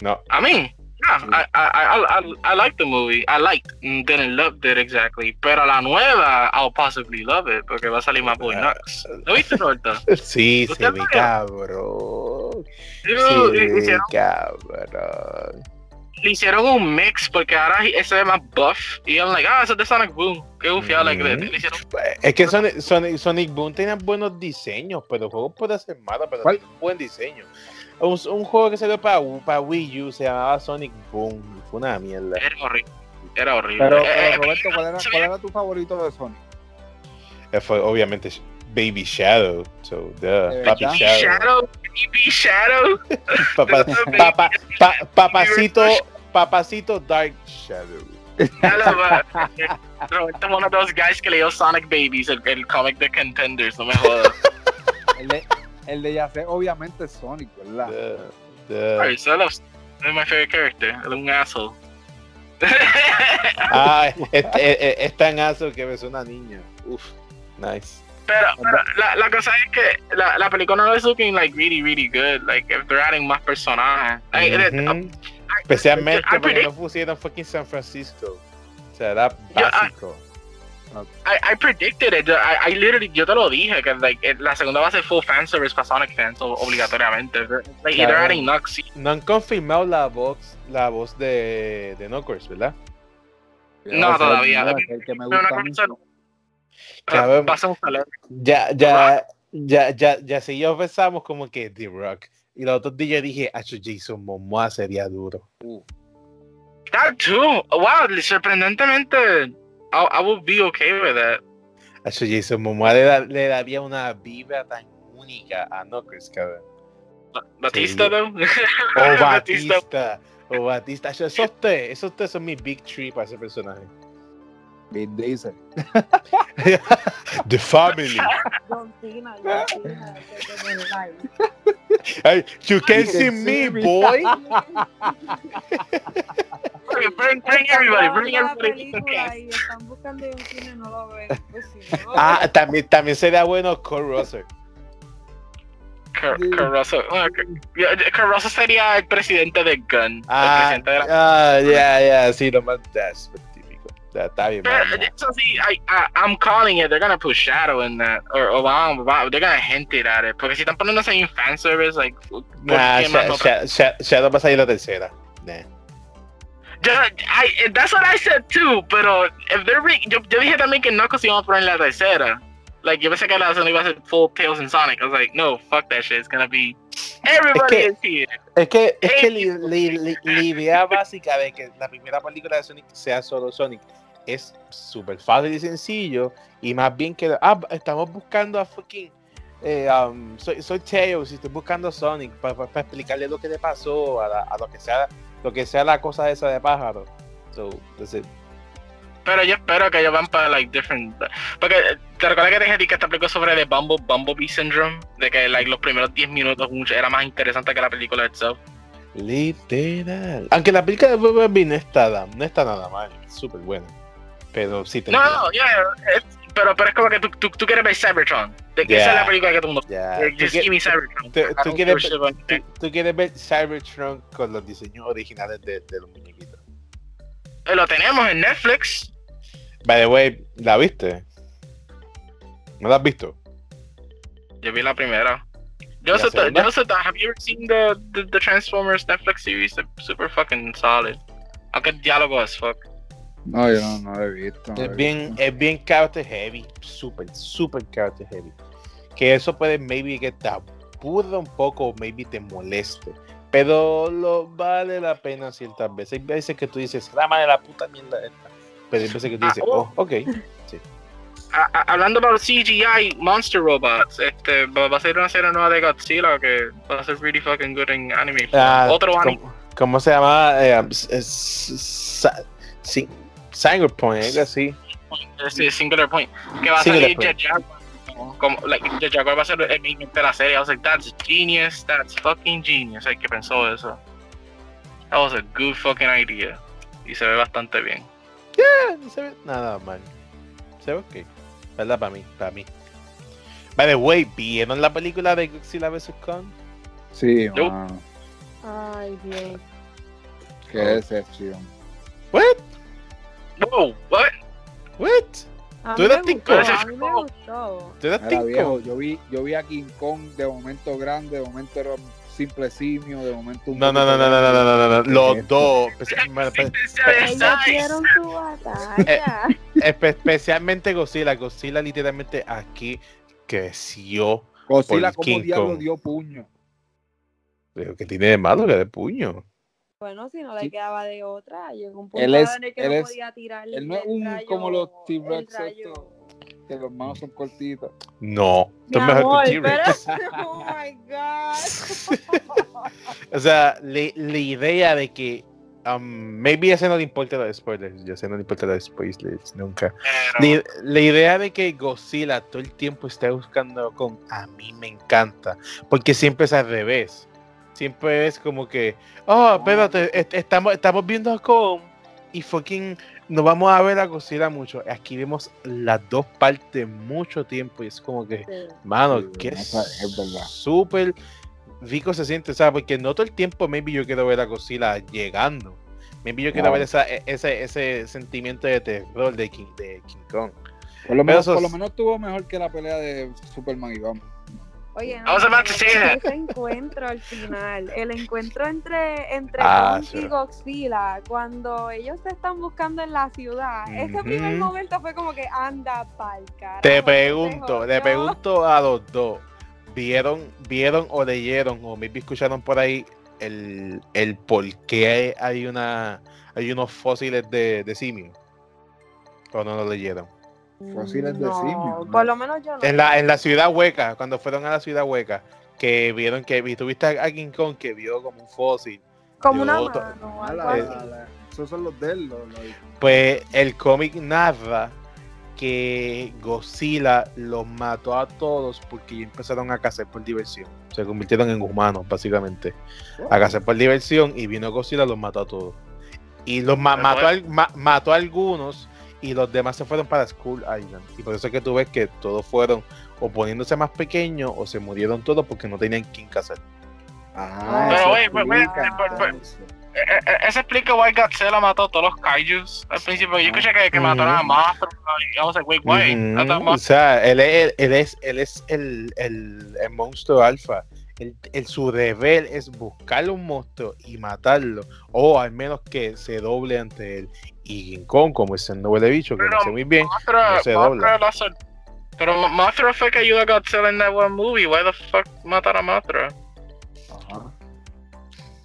Speaker 1: No.
Speaker 2: I mean, yeah, I, I, I, I, like the movie. I liked, mm, didn't love it exactly. Pero la nueva, I'll possibly love it porque va a salir más Boy Nux. ¿Lo viste, Roberto?
Speaker 1: Sí,
Speaker 2: ¿Usted
Speaker 1: se ve cabrón. Se ve cabrón.
Speaker 2: le hicieron un mix porque ahora ese es más buff. Y I'm like, ah, eso es de Sonic Boom. Qué gufiado, like, le, hicieron.
Speaker 1: Es que Sonic, Sonic, Sonic Boom tenía buenos diseños, pero el juego puede ser malo, pero tiene un buen diseño. Un, un juego que salió para, para Wii U se llamaba Sonic Boom. Fue una mierda.
Speaker 2: Era horrible. Era horrible.
Speaker 3: Pero,
Speaker 2: Eh,
Speaker 3: pero,
Speaker 2: eh,
Speaker 3: Roberto, ¿cuál era, cuál era tu favorito de Sonic?
Speaker 1: Eh, Fue obviamente Baby Shadow. So, duh,
Speaker 3: ¿De
Speaker 1: Papi? Shadow.
Speaker 2: Shadow, Baby Shadow.
Speaker 1: Papa- papa- pa- papacito, papacito Dark Shadow.
Speaker 2: Roberto es uno de los guys que leyó Sonic Babies, el, el cómic de Contenders, no me jodas.
Speaker 3: El de, Yacé, obviamente, es Sonic, ¿verdad?
Speaker 1: Duh, duh.
Speaker 2: Alright, so I love es my favorite character, es un asshole.
Speaker 1: Ah, es, es- es- es tan aso que ves una niña. Uf, nice.
Speaker 2: Pero, pero la, la cosa es que la, la película no es looking like really, really good. Like, if they're adding más personajes. Like, it-
Speaker 1: Ujú. Especialmente
Speaker 2: I
Speaker 1: porque
Speaker 2: predict-
Speaker 1: no pusieron fucking San Francisco. O sea, era
Speaker 2: Yo, I-
Speaker 1: básico.
Speaker 2: I, I predicted it. I, I literally, yo te lo dije, que like, eh, la segunda va a ser full fan service para Sonic fans, obligatoriamente. Like,
Speaker 1: Claro.
Speaker 2: they're adding Nux.
Speaker 1: No han confirmado la voz, la voz de, de Knuckles, ¿verdad?
Speaker 2: No, todavía.
Speaker 3: El que- el que me gusta
Speaker 2: a ser un talento.
Speaker 1: Ya, ya, ya, ya, ya si yo pensamos como que The Rock. Y los otros días dije, Acho Jason Momoa sería duro.
Speaker 2: That too. Wow, sorprendentemente, I, I would be okay with that.
Speaker 1: Acho Jason Momoa le, da- le daría una vibra tan única a Knuckles, cabrón.
Speaker 2: Batista,
Speaker 1: Sí.
Speaker 2: though.
Speaker 1: O Batista. O Batista. Acho, esos tres, esos tres son mis big three para ese personaje.
Speaker 3: Vin Diesel.
Speaker 1: The Family. Hey, you can see me. boy.
Speaker 2: Bring, bring, bring everybody, bring everybody.
Speaker 4: película y están buscando en cine, no lo ven. Pues sí, no lo
Speaker 1: Ah, también, también sería bueno Russell.
Speaker 2: Kurt, Kurt Russell. Ah, Kurt- Kurt Russell sería el presidente de Gun.
Speaker 1: Ah,
Speaker 2: la...
Speaker 1: ah, ya, ya, sí, lo más that's típico. Ya, Está bien,
Speaker 2: Pero,
Speaker 1: vamos.
Speaker 2: eso sí, I, I, I'm calling it. They're gonna put Shadow in that, or, or wow, wow, they're gonna hint it at it. Porque si están poniendo ahí en fan service, like, ¿por
Speaker 1: Nah, Sha- Shadow va a salir la tercera. Nah.
Speaker 2: Yo, I, that's what I said too, pero if they're re- yo, yo dije también que Knuckles iba a poner en la tercera. Like, yo pensé que la segunda iba a ser full Tails and Sonic. I was like, no, fuck that shit. It's gonna be everybody
Speaker 1: que-
Speaker 2: is here.
Speaker 1: Es que, es que li- li- li- la idea básica de que la primera película de Sonic sea solo Sonic es súper fácil y sencillo. Y más bien que, ah, estamos buscando a fucking. eh, um, soy, soy Tails y estoy buscando a Sonic para explicarle lo que le pasó, a, la- a lo que sea lo que sea la cosa esa de pájaro. So, that's it.
Speaker 2: Pero yo espero que ellos van para like different. Porque te recuerdas que te dije que esta película sobre el Bumble, Bumblebee Syndrome, de que like, los primeros 10 minutos era más interesante que la película itself.
Speaker 1: Literal. Aunque la película de Bumblebee no está, no está nada mal, es súper buena. Pero sí te
Speaker 2: No, no, yeah, pero, pero es como que tú, tú, tú quieres ver Cybertron. De que Esa es
Speaker 1: Yeah.
Speaker 2: la película que todo el mundo.
Speaker 1: Tú
Speaker 2: Just give me Cybertron.
Speaker 1: tú- tú quieres tú, quieres ver Cybertron con los diseños originales de, de los muñequitos.
Speaker 2: Eh, Lo tenemos en Netflix.
Speaker 1: By the way, ¿la viste? ¿No la has visto?
Speaker 2: Yo vi la primera. Yo
Speaker 1: ¿La
Speaker 2: sé, yo sé, have you ever seen the, the, the Transformers Netflix series? They're super fucking solid. Aunque el diálogo es fuck.
Speaker 3: No, yo no, no lo he visto. no lo he
Speaker 1: Es bien,
Speaker 3: visto.
Speaker 1: es bien character heavy, súper, súper character heavy. Que eso puede maybe que te aburra un poco, maybe te moleste. Pero lo vale la pena ciertas veces. Hay veces que tú dices, la de la puta mierda esta. Pero hay veces que tú
Speaker 2: Ah,
Speaker 1: dices,
Speaker 2: oh.
Speaker 1: oh, ok.
Speaker 2: A- a- hablando about CGI Monster Robots, este, va, va a ser una serie nueva de Godzilla que va a ser really fucking good en anime.
Speaker 1: Ah,
Speaker 2: Otro anime.
Speaker 1: ¿cómo, cómo se llama? Eh, es- es- sa- sí, Cyberpunk, algo así.
Speaker 2: Este, Singular Point. Que va a
Speaker 1: Singular
Speaker 2: salir
Speaker 1: Point.
Speaker 2: Jet Jaguar. Como, like, Jet Jaguar va a ser el main de la serie. I was like, that's genius. That's fucking genius. El que pensó eso. That was a good fucking idea. Y se ve bastante bien.
Speaker 1: Eh, no se ve nada mal. Se ve ok. ¿Verdad? Para mí, para mí. By the way, ¿vieron la película de Godzilla vs. Kong?
Speaker 3: Sí.
Speaker 4: Ay, bien.
Speaker 3: Qué
Speaker 1: Oh.
Speaker 3: decepción.
Speaker 1: What?
Speaker 2: Wow, what?
Speaker 1: What?
Speaker 4: A
Speaker 1: ¿Tú
Speaker 4: mí
Speaker 1: eras
Speaker 4: me
Speaker 1: Team
Speaker 4: gustó,
Speaker 2: Kong?
Speaker 4: a mí me gustó.
Speaker 1: ¿Tú eras Kong?
Speaker 3: yo vi, yo vi a King Kong de momento grande, de momento era simple simio, de momento un
Speaker 1: No, no, no, no, no, no, no, no, no. Los dos. espe-
Speaker 4: Ellos dieron su batalla.
Speaker 1: espe- Especialmente Godzilla. Godzilla literalmente aquí creció.
Speaker 3: Godzilla
Speaker 1: por
Speaker 3: como
Speaker 1: King
Speaker 3: diablo
Speaker 1: Kong.
Speaker 3: dio puño.
Speaker 1: Pero que tiene de malo que de puño.
Speaker 4: Bueno, si no le
Speaker 3: Sí.
Speaker 4: quedaba de otra, llegó un punto
Speaker 3: Él es-
Speaker 4: en el que
Speaker 3: él
Speaker 4: no
Speaker 3: es-
Speaker 4: podía tirar
Speaker 3: él no es un-
Speaker 4: rayo-
Speaker 3: como los T-Rex. Que los manos son cortitas.
Speaker 1: No.
Speaker 4: Mi
Speaker 1: Tú es mejor
Speaker 4: amor,
Speaker 1: que T-Rex.
Speaker 4: pero- Oh my God.
Speaker 1: O sea, le- la idea de que. Um, maybe a ese no le importa los spoilers. Yo sé no le importa los spoilers nunca. La, la idea de que Godzilla todo el tiempo esté buscando con a mí me encanta. Porque siempre es al revés. Siempre es como que, oh, espérate, est- estamos, estamos viendo a Kong y fucking no vamos a ver a Godzilla mucho. Aquí vemos las dos partes mucho tiempo y es como que,
Speaker 4: Sí.
Speaker 1: mano,
Speaker 3: Sí,
Speaker 1: que
Speaker 3: es
Speaker 1: súper rico se siente, ¿sabes? Porque no todo el tiempo, maybe yo quiero ver a Godzilla llegando. Maybe yo quiero ver esa, e- ese, ese sentimiento de terror de King, de King Kong.
Speaker 3: Por lo, menos,
Speaker 1: eso
Speaker 3: por lo
Speaker 1: es-
Speaker 3: menos tuvo mejor que la pelea de Superman y Batman.
Speaker 4: Oye,
Speaker 2: I was about to say that.
Speaker 4: ese encuentro al final, el encuentro entre, entre
Speaker 1: Ah,
Speaker 4: Kong
Speaker 1: sí.
Speaker 4: y Godzilla, cuando ellos se están buscando en la ciudad, ese primer momento fue como que anda pa'l carajo.
Speaker 1: Te pregunto, le
Speaker 4: jodió.
Speaker 1: pregunto a los dos, ¿vieron, vieron o leyeron o maybe escucharon por ahí el, el por qué hay una hay unos fósiles de, de simio? ¿O no lo leyeron?
Speaker 3: Fósiles de
Speaker 4: No,
Speaker 3: simio, ¿no?
Speaker 4: Por lo menos yo no.
Speaker 1: En la, en la ciudad hueca, cuando fueron a la ciudad hueca, que vieron que vi- tuviste a King Kong que vio como un fósil.
Speaker 4: como una
Speaker 1: yo to-
Speaker 4: mano algo
Speaker 3: la- esos son los de él. los- los-
Speaker 1: Pues el cómic narra que Godzilla los mató a todos porque empezaron a cazar por diversión. Se convirtieron en humanos, básicamente. A cazar por diversión y vino Godzilla los mató a todos. Y los ma- mató, al- ma- mató a algunos y los demás se fueron para Skull Island. Y por eso es que tú ves que todos fueron o poniéndose más pequeños o se murieron todos porque no tenían quien cazar.
Speaker 3: Ah,
Speaker 2: Pero, oye, pues, pues, Eso explica why Godzilla mató a todos los kaijus al principio. Yo escuché que, que
Speaker 1: Ujú.
Speaker 2: mataron a I was like, wait,
Speaker 1: Ujú, O sea, él es, él es, él es el, el, el monstruo alfa. El, el- su deber es buscar un monstruo y matarlo. O al menos que se doble ante él. Y King Kong, como es el noble bicho, que
Speaker 2: Pero
Speaker 1: sé muy bien.
Speaker 2: Mothra,
Speaker 1: no se dobla.
Speaker 2: lo Pero Mo- Mothra fue que ayudó a Godzilla en that one movie. Why the fuck mataron a Mothra?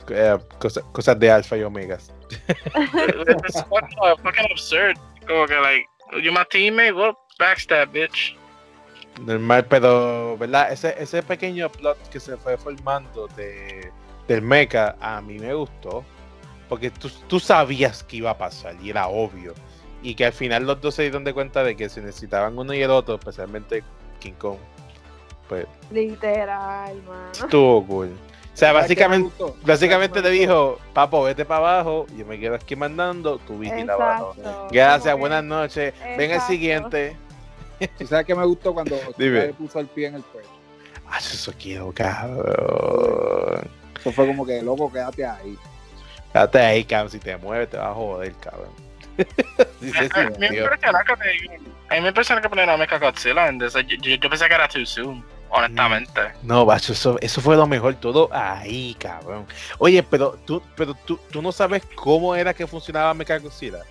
Speaker 1: Eh, cosa- cosas de alfa y omegas.
Speaker 2: It's fucking, fucking absurd. Como que, like, you're my teammate? Well, backstab, bitch.
Speaker 1: Normal, pero, ¿verdad? Ese, ese pequeño plot que se fue formando de, del mecha, a mí me gustó. Porque tú, tú sabías que iba a pasar y era obvio. y que al final los dos se dieron de cuenta de que se necesitaban uno y el otro, especialmente King Kong. Pues
Speaker 4: Literal, mano.
Speaker 1: estuvo cool. O sea,
Speaker 3: ¿Sabes qué me
Speaker 1: básicamente, básicamente te
Speaker 3: ¿Sabes qué me
Speaker 1: dijo, papo, vete para abajo, yo me quedo aquí mandando, tú vigila abajo. Gracias, buenas noches. Ven el siguiente.
Speaker 3: ¿Y sabes qué me gustó cuando
Speaker 1: Dime.
Speaker 3: le puso el pie en el pecho?
Speaker 1: Ah, eso quiero, cabrón.
Speaker 3: Eso fue como que, loco, quédate ahí.
Speaker 1: Date ahí, cabrón. Si te mueves, te vas a joder, cabrón.
Speaker 2: A- a mí me impresiona que a mí me impresiona que ponieron a Mecha Godzilla yo, yo- yo pensé que era too soon, honestamente.
Speaker 1: No, bacho, eso, eso fue lo mejor todo ahí, cabrón. Oye, pero tú, pero tú, tú no sabes cómo era que funcionaba Mechagodzilla.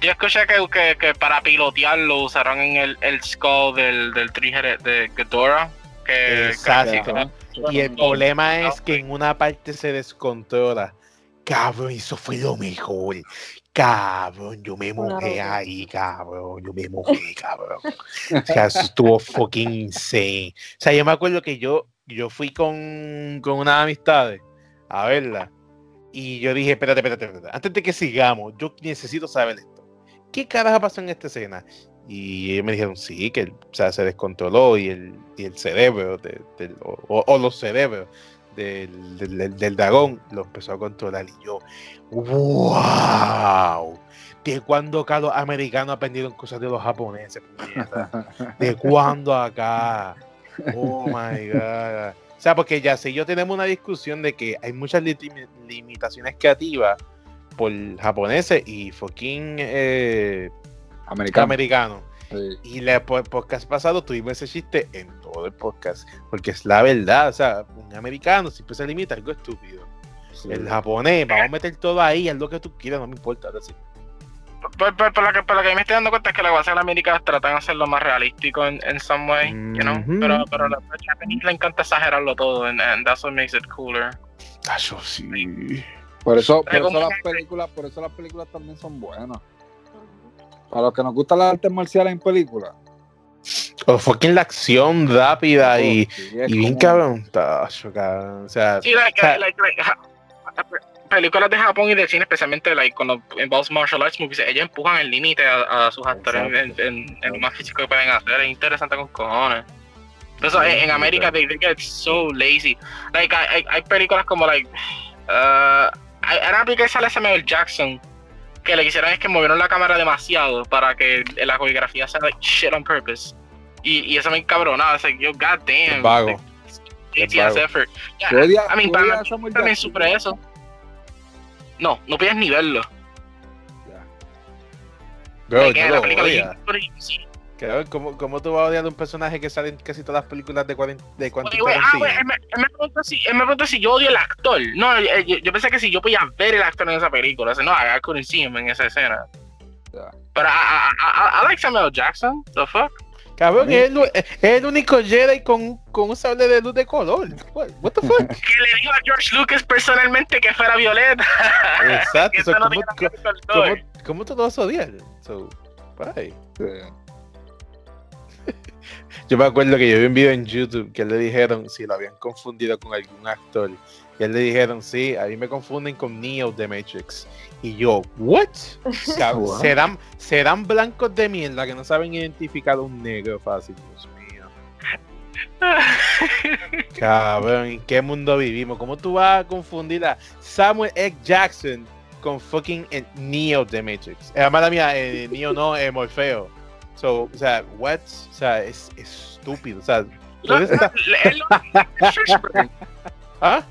Speaker 2: Yo escuché que, que, que para pilotearlo usaron en el, el skull del, del Trigger de Ghidorah. Que,
Speaker 1: Exacto.
Speaker 2: que-
Speaker 1: Y el problema es que en una parte se descontrola. Cabrón, eso fue lo mejor. Cabrón, yo me mojé ahí, cabrón. Yo me mojé, cabrón. O sea, eso estuvo fucking insane. O sea, yo me acuerdo que yo, yo fui con, con unas amistades a verla. Y yo dije, espérate, espérate, espérate. Antes de que sigamos, yo necesito saber esto. ¿Qué carajo pasó en esta escena? Y ellos me dijeron, sí, que o sea, se descontroló y el, y el cerebro, de- o, o- los cerebros del, del, dragón lo empezó a controlar. Y yo, wow. ¿De cuándo acá los americanos aprendieron cosas de los japoneses? ¿De cuándo acá? Oh my god. O sea, porque ya sé, yo tenemos una discusión de que hay muchas limitaciones creativas por japoneses y fucking eh,
Speaker 3: Americano.
Speaker 1: americanos.
Speaker 3: Sí.
Speaker 1: Y el po- podcast pasado tuvimos ese chiste en todo el podcast. Porque es la verdad. O sea, un americano siempre se limita a algo estúpido.
Speaker 3: Sí.
Speaker 1: El japonés, vamos a meter todo ahí, haz lo que tú quieras, no me importa. ahora sí.
Speaker 2: Por, por- por lo que, por lo que me estoy dando cuenta es que la base de la América tratan de hacerlo más realístico en, en some way, you know?
Speaker 1: Ujú.
Speaker 2: Pero, pero a la Japanese le encanta exagerarlo todo, and, and that's what makes it cooler.
Speaker 1: Ah, yo sí.
Speaker 3: Por eso, por eso las películas, por eso las películas también son buenas. Para los que nos gustan las artes marciales en películas.
Speaker 1: O fucking la acción rápida y,
Speaker 3: Oh, sí, es
Speaker 1: y bien
Speaker 3: como-
Speaker 1: cabrón. Tacho, cabrón. O sea,
Speaker 2: Sí, like, like, like, películas de Japón y de cine, especialmente like, cuando involves martial arts movies, ellos empujan el límite a, a sus actores en,
Speaker 3: Exacto.
Speaker 2: en- en lo más físico que pueden hacer. Es interesante con cojones. Eso, en, en América, they, they get so lazy. Like, hay, hay- hay películas como, like, uh, hay hay una película que sale Samuel Jackson, que le quisieron es que movieron la cámara demasiado para que la coreografía sea, like, shit on purpose. Y, y eso me encabronaba. Es like, yo, god damn.
Speaker 1: Es vago.
Speaker 2: like, ATS effort. I mean,
Speaker 3: tú
Speaker 2: para mí también
Speaker 3: Jackson.
Speaker 2: sobre eso. No, no puedes ni verlo.
Speaker 3: Ya.
Speaker 1: bro,
Speaker 2: Like,
Speaker 1: yo
Speaker 2: la película
Speaker 1: ¿Cómo, ¿Cómo tú vas a odiar a un personaje que sale en casi todas las películas de, 40, de Quentin
Speaker 2: Oye, güey, ah,
Speaker 1: Tarantino?
Speaker 2: él me, él me preguntó si, él me si yo odio al actor. No, eh, yo, yo pensé que si yo podía ver el actor en esa película. Dice, no, I couldn't see him en esa escena.
Speaker 3: Ya.
Speaker 2: Pero I, I, I, I like Samuel Jackson. The fuck?
Speaker 1: Cabrón, es el, es el único Jedi con, con un sable de luz de color. What, what the fuck?
Speaker 2: Que le dijo a George Lucas personalmente que fuera Violeta.
Speaker 1: Exacto. So,
Speaker 2: no
Speaker 1: ¿cómo, cómo, cómo tú lo vas a odiar? So, bye.
Speaker 3: Sí.
Speaker 1: Yo me acuerdo que yo vi un video en YouTube que le dijeron si lo habían confundido con algún actor. Y él le dijeron, sí, a mí me confunden con Neo de Matrix. Y yo, ¿what?
Speaker 3: What?
Speaker 1: ¿Serán, serán blancos de mierda que no saben identificar a un negro fácil, Dios mío. Cabrón, ¿en qué mundo vivimos? ¿Cómo tú vas a confundir a Samuel X. Jackson con fucking Neo de Matrix? Eh, mala mía, eh, Neo no, eh, Morfeo. So, o sea, what? O sea, es, es estúpido. O sea,
Speaker 2: Lo-
Speaker 1: ¿dónde está? ¿Ah?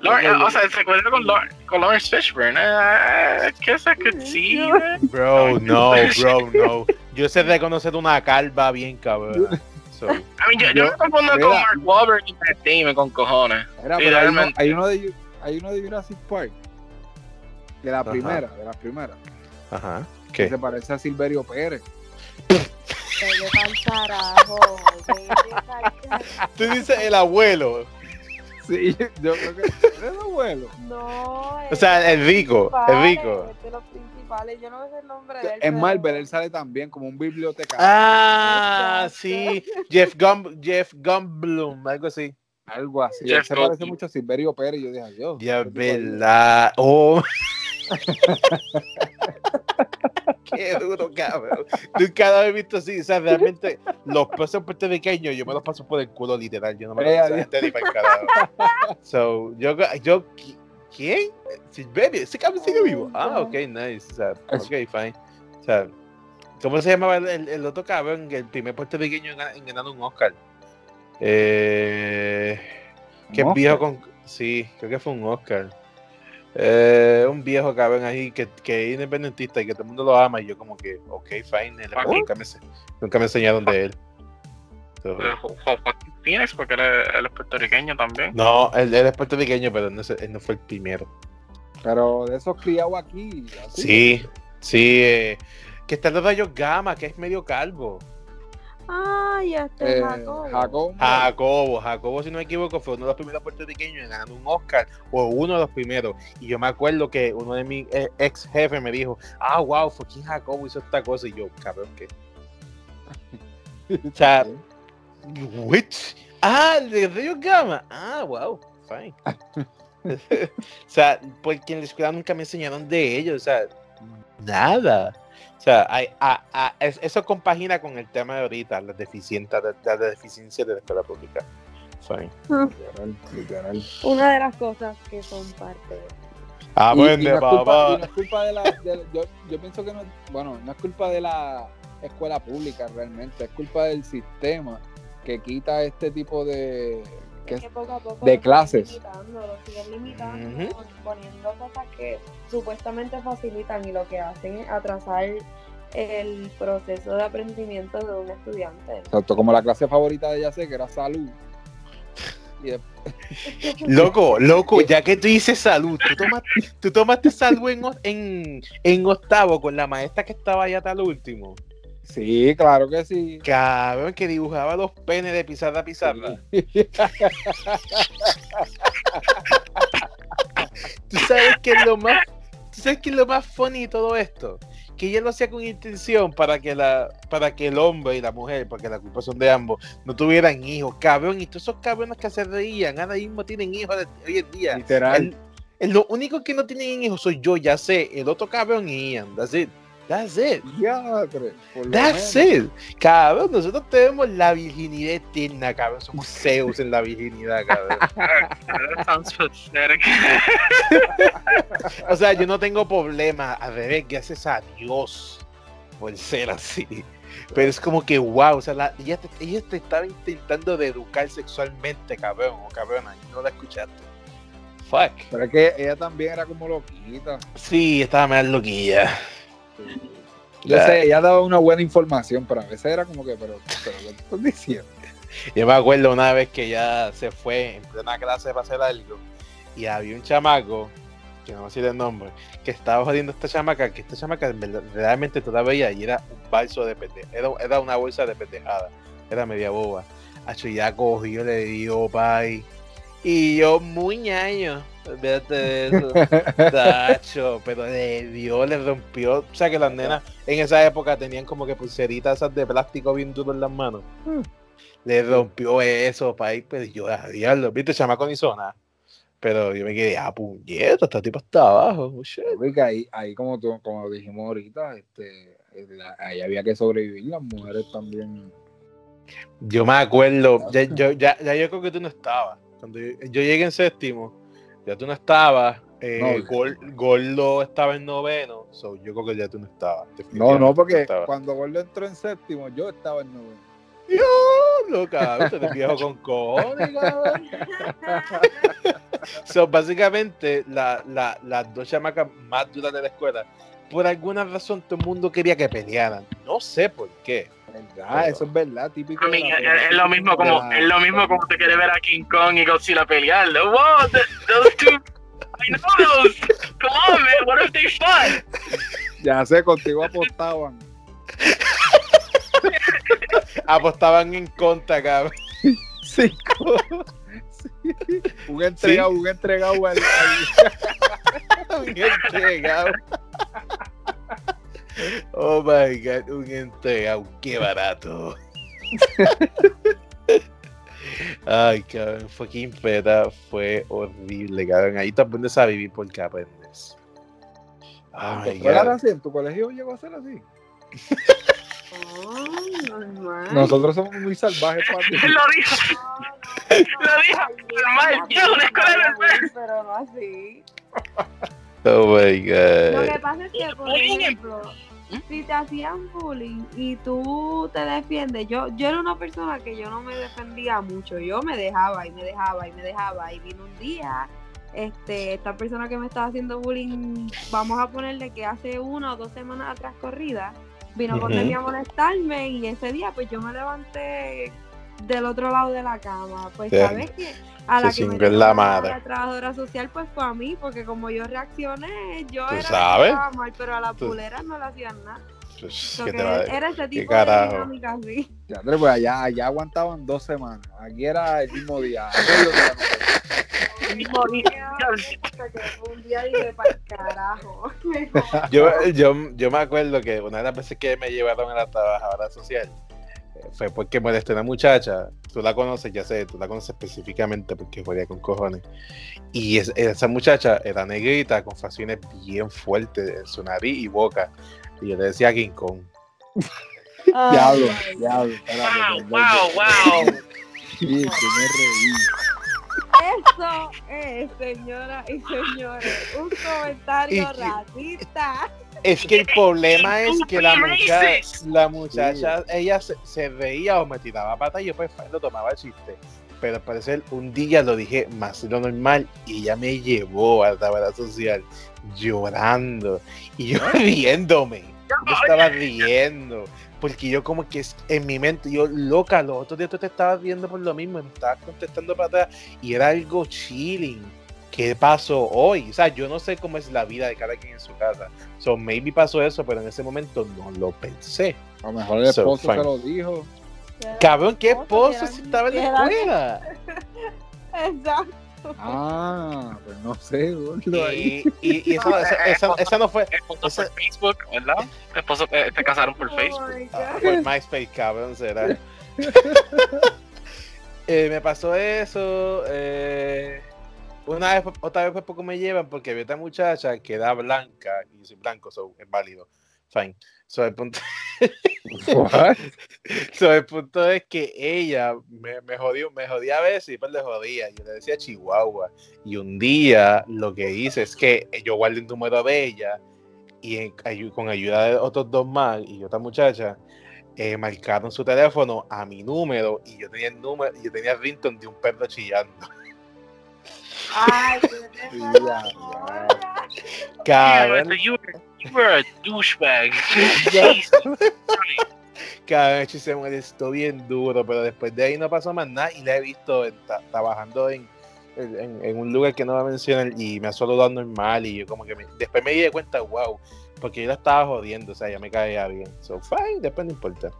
Speaker 2: Lawrence- o sea, se encuentra con, Lawrence- con Lawrence Fishburne. Eh, I guess I could see that.
Speaker 1: Bro, no, bro, no. Yo sé reconocer una calva bien cabrón. So,
Speaker 2: I mean, yo, yo
Speaker 3: Yo-
Speaker 2: me confundo con
Speaker 3: mira.
Speaker 2: Mark Wahlberg y Matt Damon con cojones.
Speaker 3: Era, pero hay, uno,
Speaker 2: Literalmente.
Speaker 3: hay, uno de, hay uno de Jurassic Park. De la
Speaker 1: Ajá.
Speaker 3: primera, de la primera.
Speaker 1: ajá.
Speaker 3: Que se parece a Silverio Pérez.
Speaker 4: Carajo.
Speaker 1: Tú dices el abuelo.
Speaker 3: Sí, yo creo que es el abuelo.
Speaker 4: No.
Speaker 1: O sea, el rico, el rico.
Speaker 4: De los principales. Yo no sé el nombre de él.
Speaker 3: En Marvel él sale también como un bibliotecario.
Speaker 1: Ah, sí. Jeff Gum, Jeff Gumblum, algo así.
Speaker 3: Algo así.
Speaker 2: Jeff
Speaker 3: Él se parece mucho a Silverio Pérez. Yo dije, adiós.
Speaker 1: Ya verdad. Oh, Qué duro, cabrón. Nunca lo había visto así. O sea, realmente, los pesos puertorriqueños, yo me los paso por el culo, literal. Yo no me los
Speaker 3: Eh,
Speaker 1: paso para el carajo. So, yo, yo, ¿quién? Silverio, ese cabrón sigue vivo. Ah, ok, nice. O sea, ok, fine. O sea, ¿cómo se llamaba el, el, el otro cabrón? El primer puertorriqueño en, en ganar un Oscar. Eh, que
Speaker 3: ¿Un
Speaker 1: es viejo con. Sí, creo que fue un Oscar. Eh, un viejo cabrón ahí que, que es independentista y que todo el mundo lo ama. Y yo, como que, ok, fine. él- nunca, me, nunca me enseñaron de él.
Speaker 2: Joaquín Phoenix, porque él es, él es puertorriqueño también.
Speaker 1: no, él, él es puertorriqueño, pero no, es- él no fue el primero.
Speaker 3: Pero de esos criados aquí. así.
Speaker 1: Sí, sí. eh, que está el de gamma, que es medio calvo.
Speaker 4: Ay, este
Speaker 3: Eh,
Speaker 4: Jacobo.
Speaker 3: Jacobo.
Speaker 1: Jacobo, Jacobo, si no me equivoco, fue uno de los primeros puertorriqueños en ganar un Oscar, o uno de los primeros. Y yo me acuerdo que uno de mis eh, ex jefes me dijo, ah, wow, fue quien Jacobo hizo esta cosa. Y yo, cabrón, ¿qué? O sea, which? Ah, el de Río Gama. Ah, wow, fine. o sea, porque en la escuela nunca me enseñaron de ellos, o sea, nada. O sea, hay- a- a- es- eso compagina con el tema de ahorita, las deficiencias de, las deficiencias de la escuela pública. Fine.
Speaker 4: Una de las cosas que son parte de.
Speaker 1: Ah,
Speaker 3: Y- y
Speaker 1: bueno,
Speaker 3: no es culpa,
Speaker 1: papá.
Speaker 3: y no es culpa de la. de- yo, yo pienso que no. Bueno, no es culpa de la escuela pública realmente, es culpa del sistema que quita este tipo de. Que es-
Speaker 4: que poco a poco
Speaker 3: de clases.
Speaker 4: limitando, lo siguen limitando,
Speaker 1: Ujú.
Speaker 4: poniendo cosas que supuestamente facilitan y lo que hacen es atrasar el proceso de aprendimiento de un estudiante.
Speaker 3: Exacto, como la clase favorita de ella sé que era salud.
Speaker 1: Loco, loco, ya que tú dices salud, tú tomaste, tú tomaste salud en, en, en octavo con la maestra que estaba allá hasta el último.
Speaker 3: Sí, claro que sí.
Speaker 1: Cabrón, que dibujaba los penes de pizarra a pizarra. Tú sabes que es lo más, tú sabes que es lo más funny de todo esto, que ella lo hacía con intención para que la, para que el hombre y la mujer, porque la culpa son de ambos, no tuvieran hijos, cabrón, y todos esos cabrones que se reían, ahora mismo tienen hijos hoy en día.
Speaker 3: Literal.
Speaker 1: El, el- lo único que no tienen hijos soy yo, ya sé, el otro cabrón y Ian, that's it, that's it.
Speaker 3: Lo
Speaker 1: That's
Speaker 3: menos.
Speaker 1: it. Cabrón, nosotros tenemos la virginidad eterna, cabrón. Somos Zeus en la virginidad, cabrón.
Speaker 2: That sounds pathetic.
Speaker 1: O sea, yo no tengo problema. Al revés, gracias a Dios por ser así. Pero es como que, wow, o sea, la- ella, te, ella te estaba intentando de educar sexualmente, cabrón, o cabrona, y no la escuchaste. Fuck.
Speaker 3: Pero es que ella también era como loquita.
Speaker 1: Sí, estaba más loquilla.
Speaker 3: Yo
Speaker 1: Ya.
Speaker 3: sé, ella daba una buena información, pero a veces era como que, pero, pero ¿qué estás diciendo?
Speaker 1: Yo me acuerdo una vez que ya se fue en plena clase para hacer algo y había un chamaco, que no a decir el nombre, que estaba jodiendo a esta chamaca, que esta chamaca en verdad- realmente todavía y era un balso de pendeja, era, era una bolsa de pendejada, era media boba. Hacho ya cogió, le dio pay. Y yo muy ñaño, de eso. Tacho, pero le dio, le rompió. O sea que las nenas en esa época tenían como que pulseritas esas de plástico bien duro en las manos. Le rompió eso, país, pero yo, a diablo, viste, chamaco ni zona. Pero yo me quedé, ah, puñeta, esta tipo está abajo. oh.
Speaker 3: Porque ahí, ahí como, tú- como dijimos ahorita, este, la- ahí había que sobrevivir, las mujeres también.
Speaker 1: Yo me acuerdo, ya, yo, ya, ya yo creo que tú no estabas. Cuando yo, yo llegué en séptimo, ya tú no estabas. Eh,
Speaker 3: No,
Speaker 1: Gol- Gordo estaba en noveno, so yo creo que ya tú no estabas.
Speaker 3: No, no, porque cuando Gordo entró en séptimo, yo estaba en noveno.
Speaker 1: Diablo, cabrón, eres viejo con cojones, cabrón. So, básicamente, la- la- las dos chamacas más duras de la escuela, por alguna razón todo el mundo quería que pelearan. No sé por qué.
Speaker 3: ¿Verdad?
Speaker 1: Pero-
Speaker 3: Eso es verdad, típico. La-
Speaker 2: es, es lo mismo como
Speaker 3: la-
Speaker 2: es lo mismo como te quiere ver a King Kong y Godzilla pelear. Wow, th- those two. I know those. Come on, man. What if they fight?
Speaker 3: Ya sé, contigo apostaban.
Speaker 1: Apostaban en contra, cabrón.
Speaker 3: Cinco. Un entregado, un entregado al, al-
Speaker 1: un entregado. Oh my god, un entregado, qué barato. Ay, cabrón, fucking peta, fue horrible, cabrón. Ahí te aprendes a vivir porque aprendes. Oh
Speaker 3: ¿Tu
Speaker 1: my
Speaker 3: escuela era
Speaker 1: God.
Speaker 3: así? ¿En tu colegio llegó a ser así?
Speaker 4: Oh, normal.
Speaker 3: Nosotros somos muy salvajes, papi.
Speaker 2: Lo dijo. Lo dijo, normal, yo, una escuela normal.
Speaker 4: Pero no así.
Speaker 1: Oh my
Speaker 4: Lo
Speaker 1: God.
Speaker 4: que pasa es que, por ejemplo, si te hacían bullying y tú te defiendes, yo, yo era una persona que yo no me defendía mucho, yo me dejaba y me dejaba y me dejaba y vino un día, este, esta persona que me estaba haciendo bullying, vamos a ponerle que hace una o dos semanas atrás corrida, vino con
Speaker 1: Ujú.
Speaker 4: a molestarme y ese día pues yo me levanté del otro lado de la cama, pues
Speaker 1: Sí.
Speaker 4: sabes que a la que me dio
Speaker 1: la madre.
Speaker 4: la trabajadora social pues fue a mí, porque como yo reaccioné, yo
Speaker 1: Tú
Speaker 4: era que
Speaker 1: sabes.
Speaker 4: estaba mal, pero a la pulera no le hacían nada.
Speaker 1: Pues,
Speaker 4: So
Speaker 1: ¿qué
Speaker 4: que
Speaker 1: te va a-
Speaker 4: era ese tipo de dinámica así.
Speaker 3: Ya, Andrés, pues allá, allá aguantaban dos semanas. Aquí era el mismo día. Que era-
Speaker 4: mismo día, hasta que un día dije, para el carajo.
Speaker 1: Yo, yo, yo me acuerdo que una de las veces que me llevaron a la trabajadora social fue porque molesté a una muchacha. Tú la conoces, ya sé, tú la conoces específicamente porque jodía con cojones. Y es- esa muchacha era negrita con facciones bien fuertes en su nariz y boca. Y yo le decía King Kong.
Speaker 3: Diablo,
Speaker 4: Ay,
Speaker 3: diablo.
Speaker 2: Wow,
Speaker 3: perdón.
Speaker 2: wow, wow.
Speaker 3: Sí, me reí.
Speaker 4: Eso es, señoras y señores, un comentario
Speaker 1: Y- y-
Speaker 4: racista.
Speaker 1: Es que el problema es que la,
Speaker 2: Stupid
Speaker 1: mucha-
Speaker 2: racist.
Speaker 1: la muchacha, ella se, se reía o me tiraba pata y yo pues lo tomaba el chiste. Pero al parecer un día lo dije más de lo normal y ella me llevó a la tabla social llorando y yo riéndome. Yo estaba riendo. Porque yo como que es- en mi mente, yo loca, los otros días tú te estabas riendo por lo mismo, me estabas contestando para atrás y era algo chilling. ¿Qué pasó hoy? O sea, yo no sé cómo es la vida de cada quien en su casa. So, maybe pasó eso, pero en ese momento no lo pensé.
Speaker 3: A lo mejor el
Speaker 1: So,
Speaker 3: esposo
Speaker 1: fine.
Speaker 3: se lo dijo.
Speaker 1: Cabrón, ¿qué
Speaker 4: Esposo,
Speaker 1: si estaba en la escuela?
Speaker 4: Exacto.
Speaker 3: Ah, pues no sé, gordo.
Speaker 1: Y, y, y eso, esa, esa- esa no fue
Speaker 2: Esposo
Speaker 1: Ese-
Speaker 2: por Facebook, ¿verdad? Esposo, eh, te casaron por
Speaker 4: Oh
Speaker 2: Facebook.
Speaker 4: my
Speaker 1: ah, por MySpace, cabrón, será. Eh, me pasó eso. eh, una vez, otra vez por poco me llevan porque había otra muchacha que era blanca y yo soy blanco, so, es válido. Fine. So, el punto, so, el punto es que ella me, me jodió, me jodía a veces y pues le jodía. Yo le decía Chihuahua. Y un día lo que hice es que yo guardé el número de ella y en- con ayuda de otros dos más y otra muchacha eh, marcaron su teléfono a mi número y yo tenía el número, yo tenía el ringtone de un perro chillando.
Speaker 4: Ay?
Speaker 1: Cabrón,
Speaker 2: You were, you were a douchebag.
Speaker 1: Cabrón, se molestó bien duro, pero después de ahí no pasó más nada y la he visto en- ta- trabajando en, en, en un lugar que no va a mencionar y me ha saludado normal y yo como que me- después me di cuenta, wow, porque yo la estaba jodiendo, o sea, ya me caía bien. So, fine, después no importa.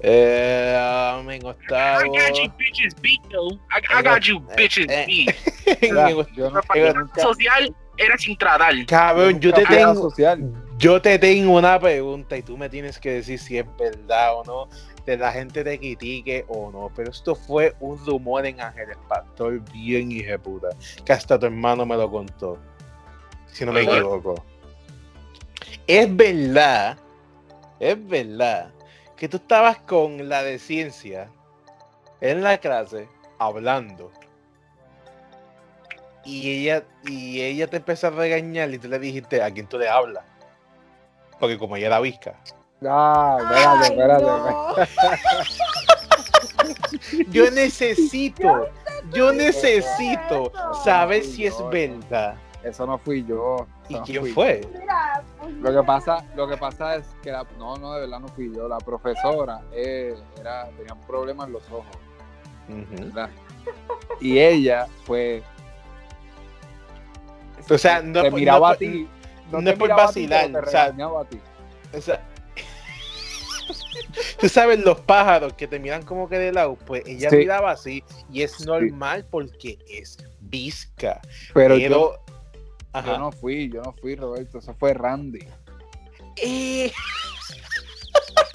Speaker 1: Eh, um, en
Speaker 2: I
Speaker 1: octavo...
Speaker 2: got you bitches beat, though. I, I got you bitches
Speaker 1: Eh,
Speaker 2: beat.
Speaker 3: no
Speaker 1: Pero
Speaker 2: Para
Speaker 3: nunca-
Speaker 2: social era sin tratar.
Speaker 1: Cabrón, yo te
Speaker 3: la
Speaker 1: tengo...
Speaker 3: social.
Speaker 1: Yo te tengo una pregunta y tú me tienes que decir si es verdad o no, de la gente te critique o no, pero esto fue un rumor en Ángeles Pastor bien puta, que hasta tu hermano me lo contó, si no me equivoco. Es verdad, es verdad, que tú estabas con la de ciencia en la clase hablando. Y ella, y ella te empezó a regañar y tú le dijiste a quién tú le hablas. Porque como ella era visca.
Speaker 3: Ah, espérate, espérate.
Speaker 4: no.
Speaker 1: Yo necesito, yo necesito saber si es
Speaker 3: No, no.
Speaker 1: verdad.
Speaker 3: Eso no fui yo.
Speaker 1: ¿Y
Speaker 3: no
Speaker 1: quién
Speaker 3: fui
Speaker 1: fue?
Speaker 4: Pues,
Speaker 3: Lo que pasa, lo que pasa es que la, no, no, de verdad no fui yo. La profesora eh, era, tenía problemas en los ojos. Y ella, pues.
Speaker 1: O sea, no
Speaker 3: te
Speaker 1: por-
Speaker 3: miraba
Speaker 1: no
Speaker 3: a ti.
Speaker 1: no es por
Speaker 3: a ti,
Speaker 1: vacilar,
Speaker 3: te
Speaker 1: o sea,
Speaker 3: a ti.
Speaker 1: O sea, tú sabes los pájaros que te miran como que de lado, pues ella
Speaker 3: Sí.
Speaker 1: miraba así y es normal porque es visca.
Speaker 3: Pero,
Speaker 1: Pero,
Speaker 3: yo,
Speaker 1: ajá.
Speaker 3: yo no fui, yo no fui, Roberto. Eso fue Randy,
Speaker 1: Eh,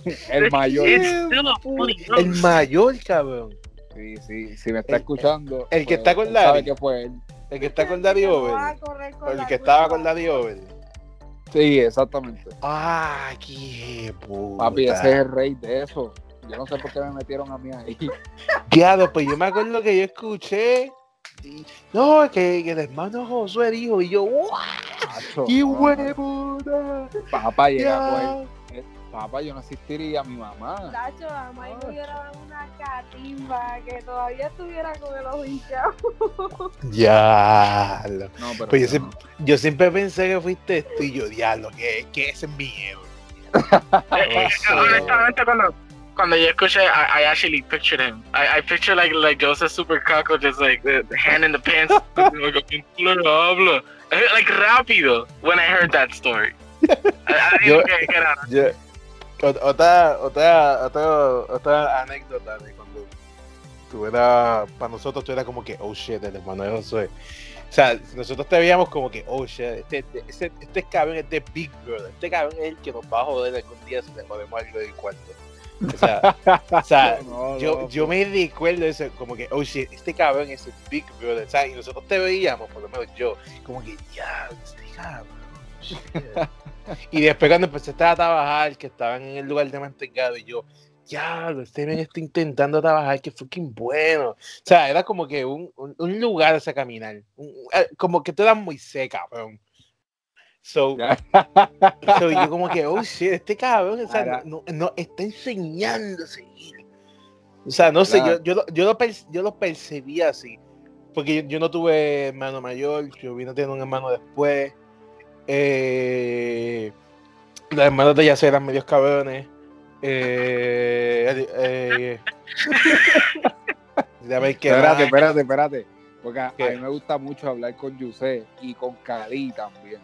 Speaker 3: el mayor.
Speaker 1: El mayor, cabrón.
Speaker 3: Sí, sí, si me está
Speaker 1: El-
Speaker 3: escuchando.
Speaker 1: el que
Speaker 3: pues,
Speaker 1: está con Larry.
Speaker 3: sabe que fue él.
Speaker 1: El que está con
Speaker 4: no
Speaker 1: Over. el
Speaker 4: la
Speaker 1: que estaba con Daddy Over.
Speaker 3: Sí, exactamente.
Speaker 1: Ah, qué puta.
Speaker 3: Papi, ese es el rey de eso. Yo no sé por qué me metieron a mí ahí.
Speaker 1: Claro, pues yo me acuerdo que yo escuché. Y- No, que, que el hermano Josué dijo, y yo.
Speaker 3: Macho,
Speaker 1: ¡Qué
Speaker 3: no,
Speaker 1: huevuda!
Speaker 3: Papá llega eh, Papá, yo no asistiría a mi mamá.
Speaker 4: Tacho, a Mike me hubiera dado una catimba que todavía estuviera con el ojo hinchado.
Speaker 1: Ya. lo-
Speaker 3: No, pero
Speaker 1: Pues yo siempre, yo siempre pensé que fuiste esto y yo, diablo, que, que ese es miedo.
Speaker 2: Eh, eh,
Speaker 1: sí.
Speaker 2: honestamente, cuando, cuando yo escuché, I, I actually pictured him. I, I picture like like Joseph Super Caco, just like the, the hand in the pants, like, rápido. When I heard that story, I, I
Speaker 1: Yo-. Yo, ot- otra, otra, otra, otra anécdota de cuando tú eras, para nosotros tú eras como que, oh shit, el hermano de Josué. O sea, nosotros te veíamos como que, oh shit, este, este, este cabrón es de Big Brother, este cabrón es el que nos va a joder algún día si le jodemos algo del cuarto. O sea, o sea
Speaker 3: No,
Speaker 1: yo,
Speaker 3: no,
Speaker 1: yo me recuerdo eso, como que, oh shit, este cabrón es el Big Brother, ¿sabes? Y nosotros te veíamos, por lo menos yo, como que, ya, este cabrón, shit. Y después cuando empezaste a trabajar, que estaban en el lugar de mantecado, y yo, ya, este men está intentando trabajar, que fucking bueno. O sea, era como que un, un, un lugar a caminar. un- eh, como que te dan muy seca, cabrón. So, so, yo como que, oh shit, este cabrón, o sea, no, no, está enseñando a seguir. O sea, no sé,
Speaker 3: Claro.
Speaker 1: yo, yo, lo- yo, lo perci- yo lo percibí así. Porque yo, yo no tuve hermano mayor, yo vine a tener un hermano después. Eh, los hermanos de Yacera eran medios cabrones. Eh, eh, que
Speaker 3: Espérate, espérate, espérate. Porque a, a mí me gusta mucho hablar con Yusé y con Cali también.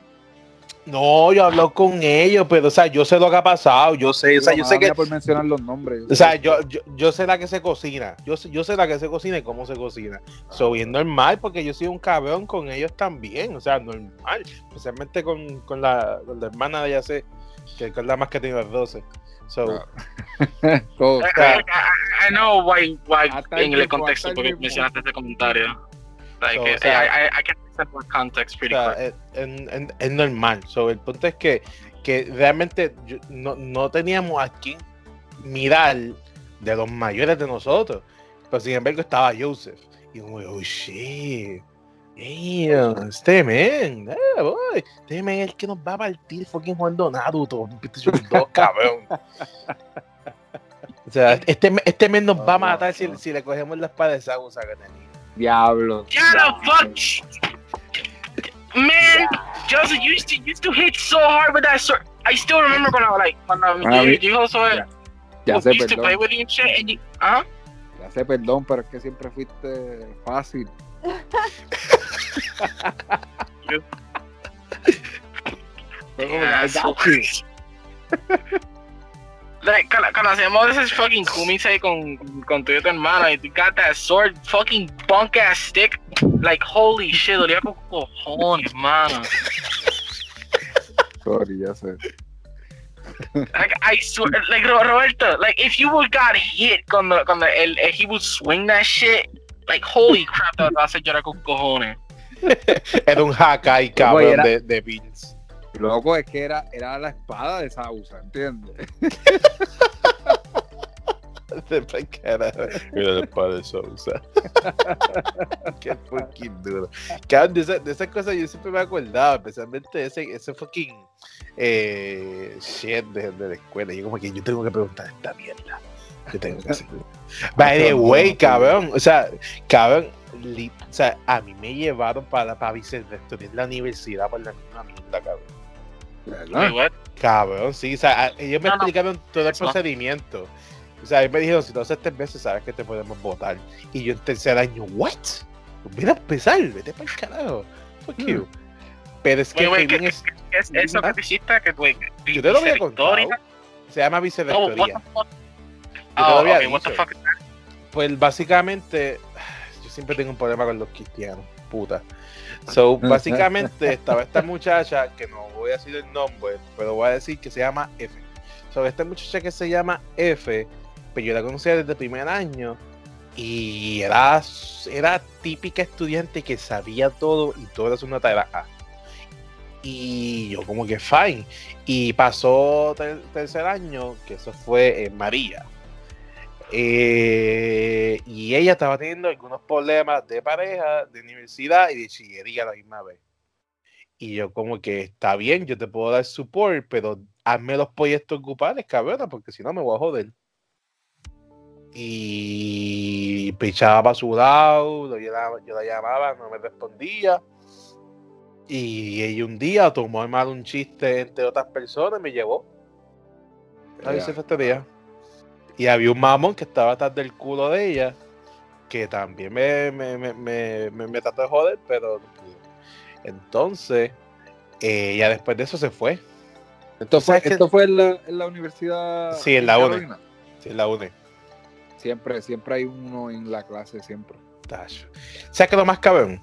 Speaker 1: No, yo he hablado con ellos, pero o sea, yo sé lo que ha pasado, yo sé, o sea, yo sé que
Speaker 3: por mencionar los nombres.
Speaker 1: O sea, yo, yo, yo sé la que se cocina. Yo, sé- yo sé la que se cocina y cómo se cocina. So, bien normal, porque yo soy un cabrón con ellos también. O sea, normal. Especialmente con, con, la, con la hermana de ella sé, que es la más que tiene las 12. So,
Speaker 3: Claro. Todo.
Speaker 2: I, I, I- know why why en el contexto porque mencionaste ese comentario. Like,
Speaker 1: So,
Speaker 2: eh,
Speaker 1: o sea-
Speaker 2: I, I, I can context
Speaker 1: o
Speaker 2: pretty
Speaker 1: sea,
Speaker 2: quick.
Speaker 1: es, normal. So, el punto es que, que realmente yo- no, no teníamos a quien mirar de los mayores de nosotros. Pero sin embargo estaba Joseph. Y como, oh shit. Damn, este men, eh, boy, este men es el que nos va a partir fucking jugando Naruto, 2, cabrón. O sea, este, este men nos va a
Speaker 3: No,
Speaker 1: matar si,
Speaker 3: no.
Speaker 1: si le cogemos la espada de Sagusa que tenía.
Speaker 3: Diablo.
Speaker 2: Shut the fuck! Man, Joseph used to used to hit so hard with that sword. I still remember when I was like when I
Speaker 3: Ah,
Speaker 2: you, you also
Speaker 3: ya. Ya
Speaker 2: was
Speaker 3: sé,
Speaker 2: used to play with you and shit, and you, huh?
Speaker 3: Ya sé, perdón, pero es que siempre fuiste fácil. Fue
Speaker 2: Like, cuando, cuando hacemos esos fucking kumisei con, con tu y tu hermana y tú got that sword fucking bunk ass stick, like holy shit, dolía con cojones, mano.
Speaker 3: Sorry, ya sé.
Speaker 2: Like, I swear, like Ro- Roberto, like if you would got hit cuando, cuando el, el- he would swing that shit, like holy crap, te va a hacer llorar con cojones.
Speaker 1: Era un Hakai, cabrón,
Speaker 3: era-
Speaker 1: de, de Vince.
Speaker 3: Loco, es que era, era la espada de Sausa, ¿entiendes?
Speaker 1: De carajo. Mira el padre Sousa. Qué fucking duro. Cabrón, de, esa- de esas cosas yo siempre me acordaba, especialmente ese, ese fucking eh, shit de, de la escuela. Yo como que yo tengo que preguntar esta mierda. Yo tengo que hacer. By the way, cabrón. O sea, cabrón. li- o sea, a mí me llevaron para, para Viceresto de la universidad por la misma mierda, cabrón.
Speaker 3: ¿Verdad?
Speaker 2: what?
Speaker 1: Cabrón, sí, o sea, a- ellos me
Speaker 2: No, no.
Speaker 1: explicaron todo el
Speaker 2: Eso.
Speaker 1: procedimiento. O sea, ellos me dijeron, si tú haces tres veces, sabes que te podemos votar. Y yo en tercer año, ¿what? Mira a empezar, vete para el carajo. Fuck
Speaker 3: Hmm.
Speaker 1: you. Pero es que
Speaker 2: Wait, wait,
Speaker 1: fue
Speaker 2: ¿qué,
Speaker 1: bien
Speaker 2: qué-
Speaker 1: es-
Speaker 2: qué es eso que te hiciste? Que, wait,
Speaker 1: yo te lo había contado.
Speaker 2: Victoria?
Speaker 1: Se llama
Speaker 2: Oh,
Speaker 1: lo
Speaker 2: Oh,
Speaker 1: había
Speaker 2: okay?
Speaker 1: Pues básicamente, yo siempre tengo un problema con los cristianos, puta. So, básicamente estaba esta muchacha, que no voy a decir el nombre, pero voy a decir que se llama F. So, esta muchacha que se llama F, pues yo la conocía desde el primer año y era, era típica estudiante que sabía todo y toda su nota era A. Y yo como que fine. Y pasó ter- tercer año, que eso fue en María. Eh, y ella estaba teniendo algunos problemas de pareja, de universidad y de chillería a la misma vez. Y yo como que está bien, yo te puedo dar support, pero hazme los proyectos grupales, cabrona, porque si no me voy a joder. Y pichaba para su lado, yo la, yo la llamaba, no me respondía. Y ella un día tomó mal un chiste entre otras personas y me llevó a
Speaker 3: Ya.
Speaker 1: esa cafetería. Y había un mamón que estaba atrás del culo de ella, que también me, me, me, me, trató de joder, pero. Entonces, eh, ella después de eso se fue.
Speaker 3: Esto fue, esto fue en, la, en la universidad.
Speaker 1: Sí, en la UNE. Sí, la une.
Speaker 3: Siempre, siempre hay uno en la clase, siempre.
Speaker 1: Tacho. ¿Sabes qué es lo más cabrón?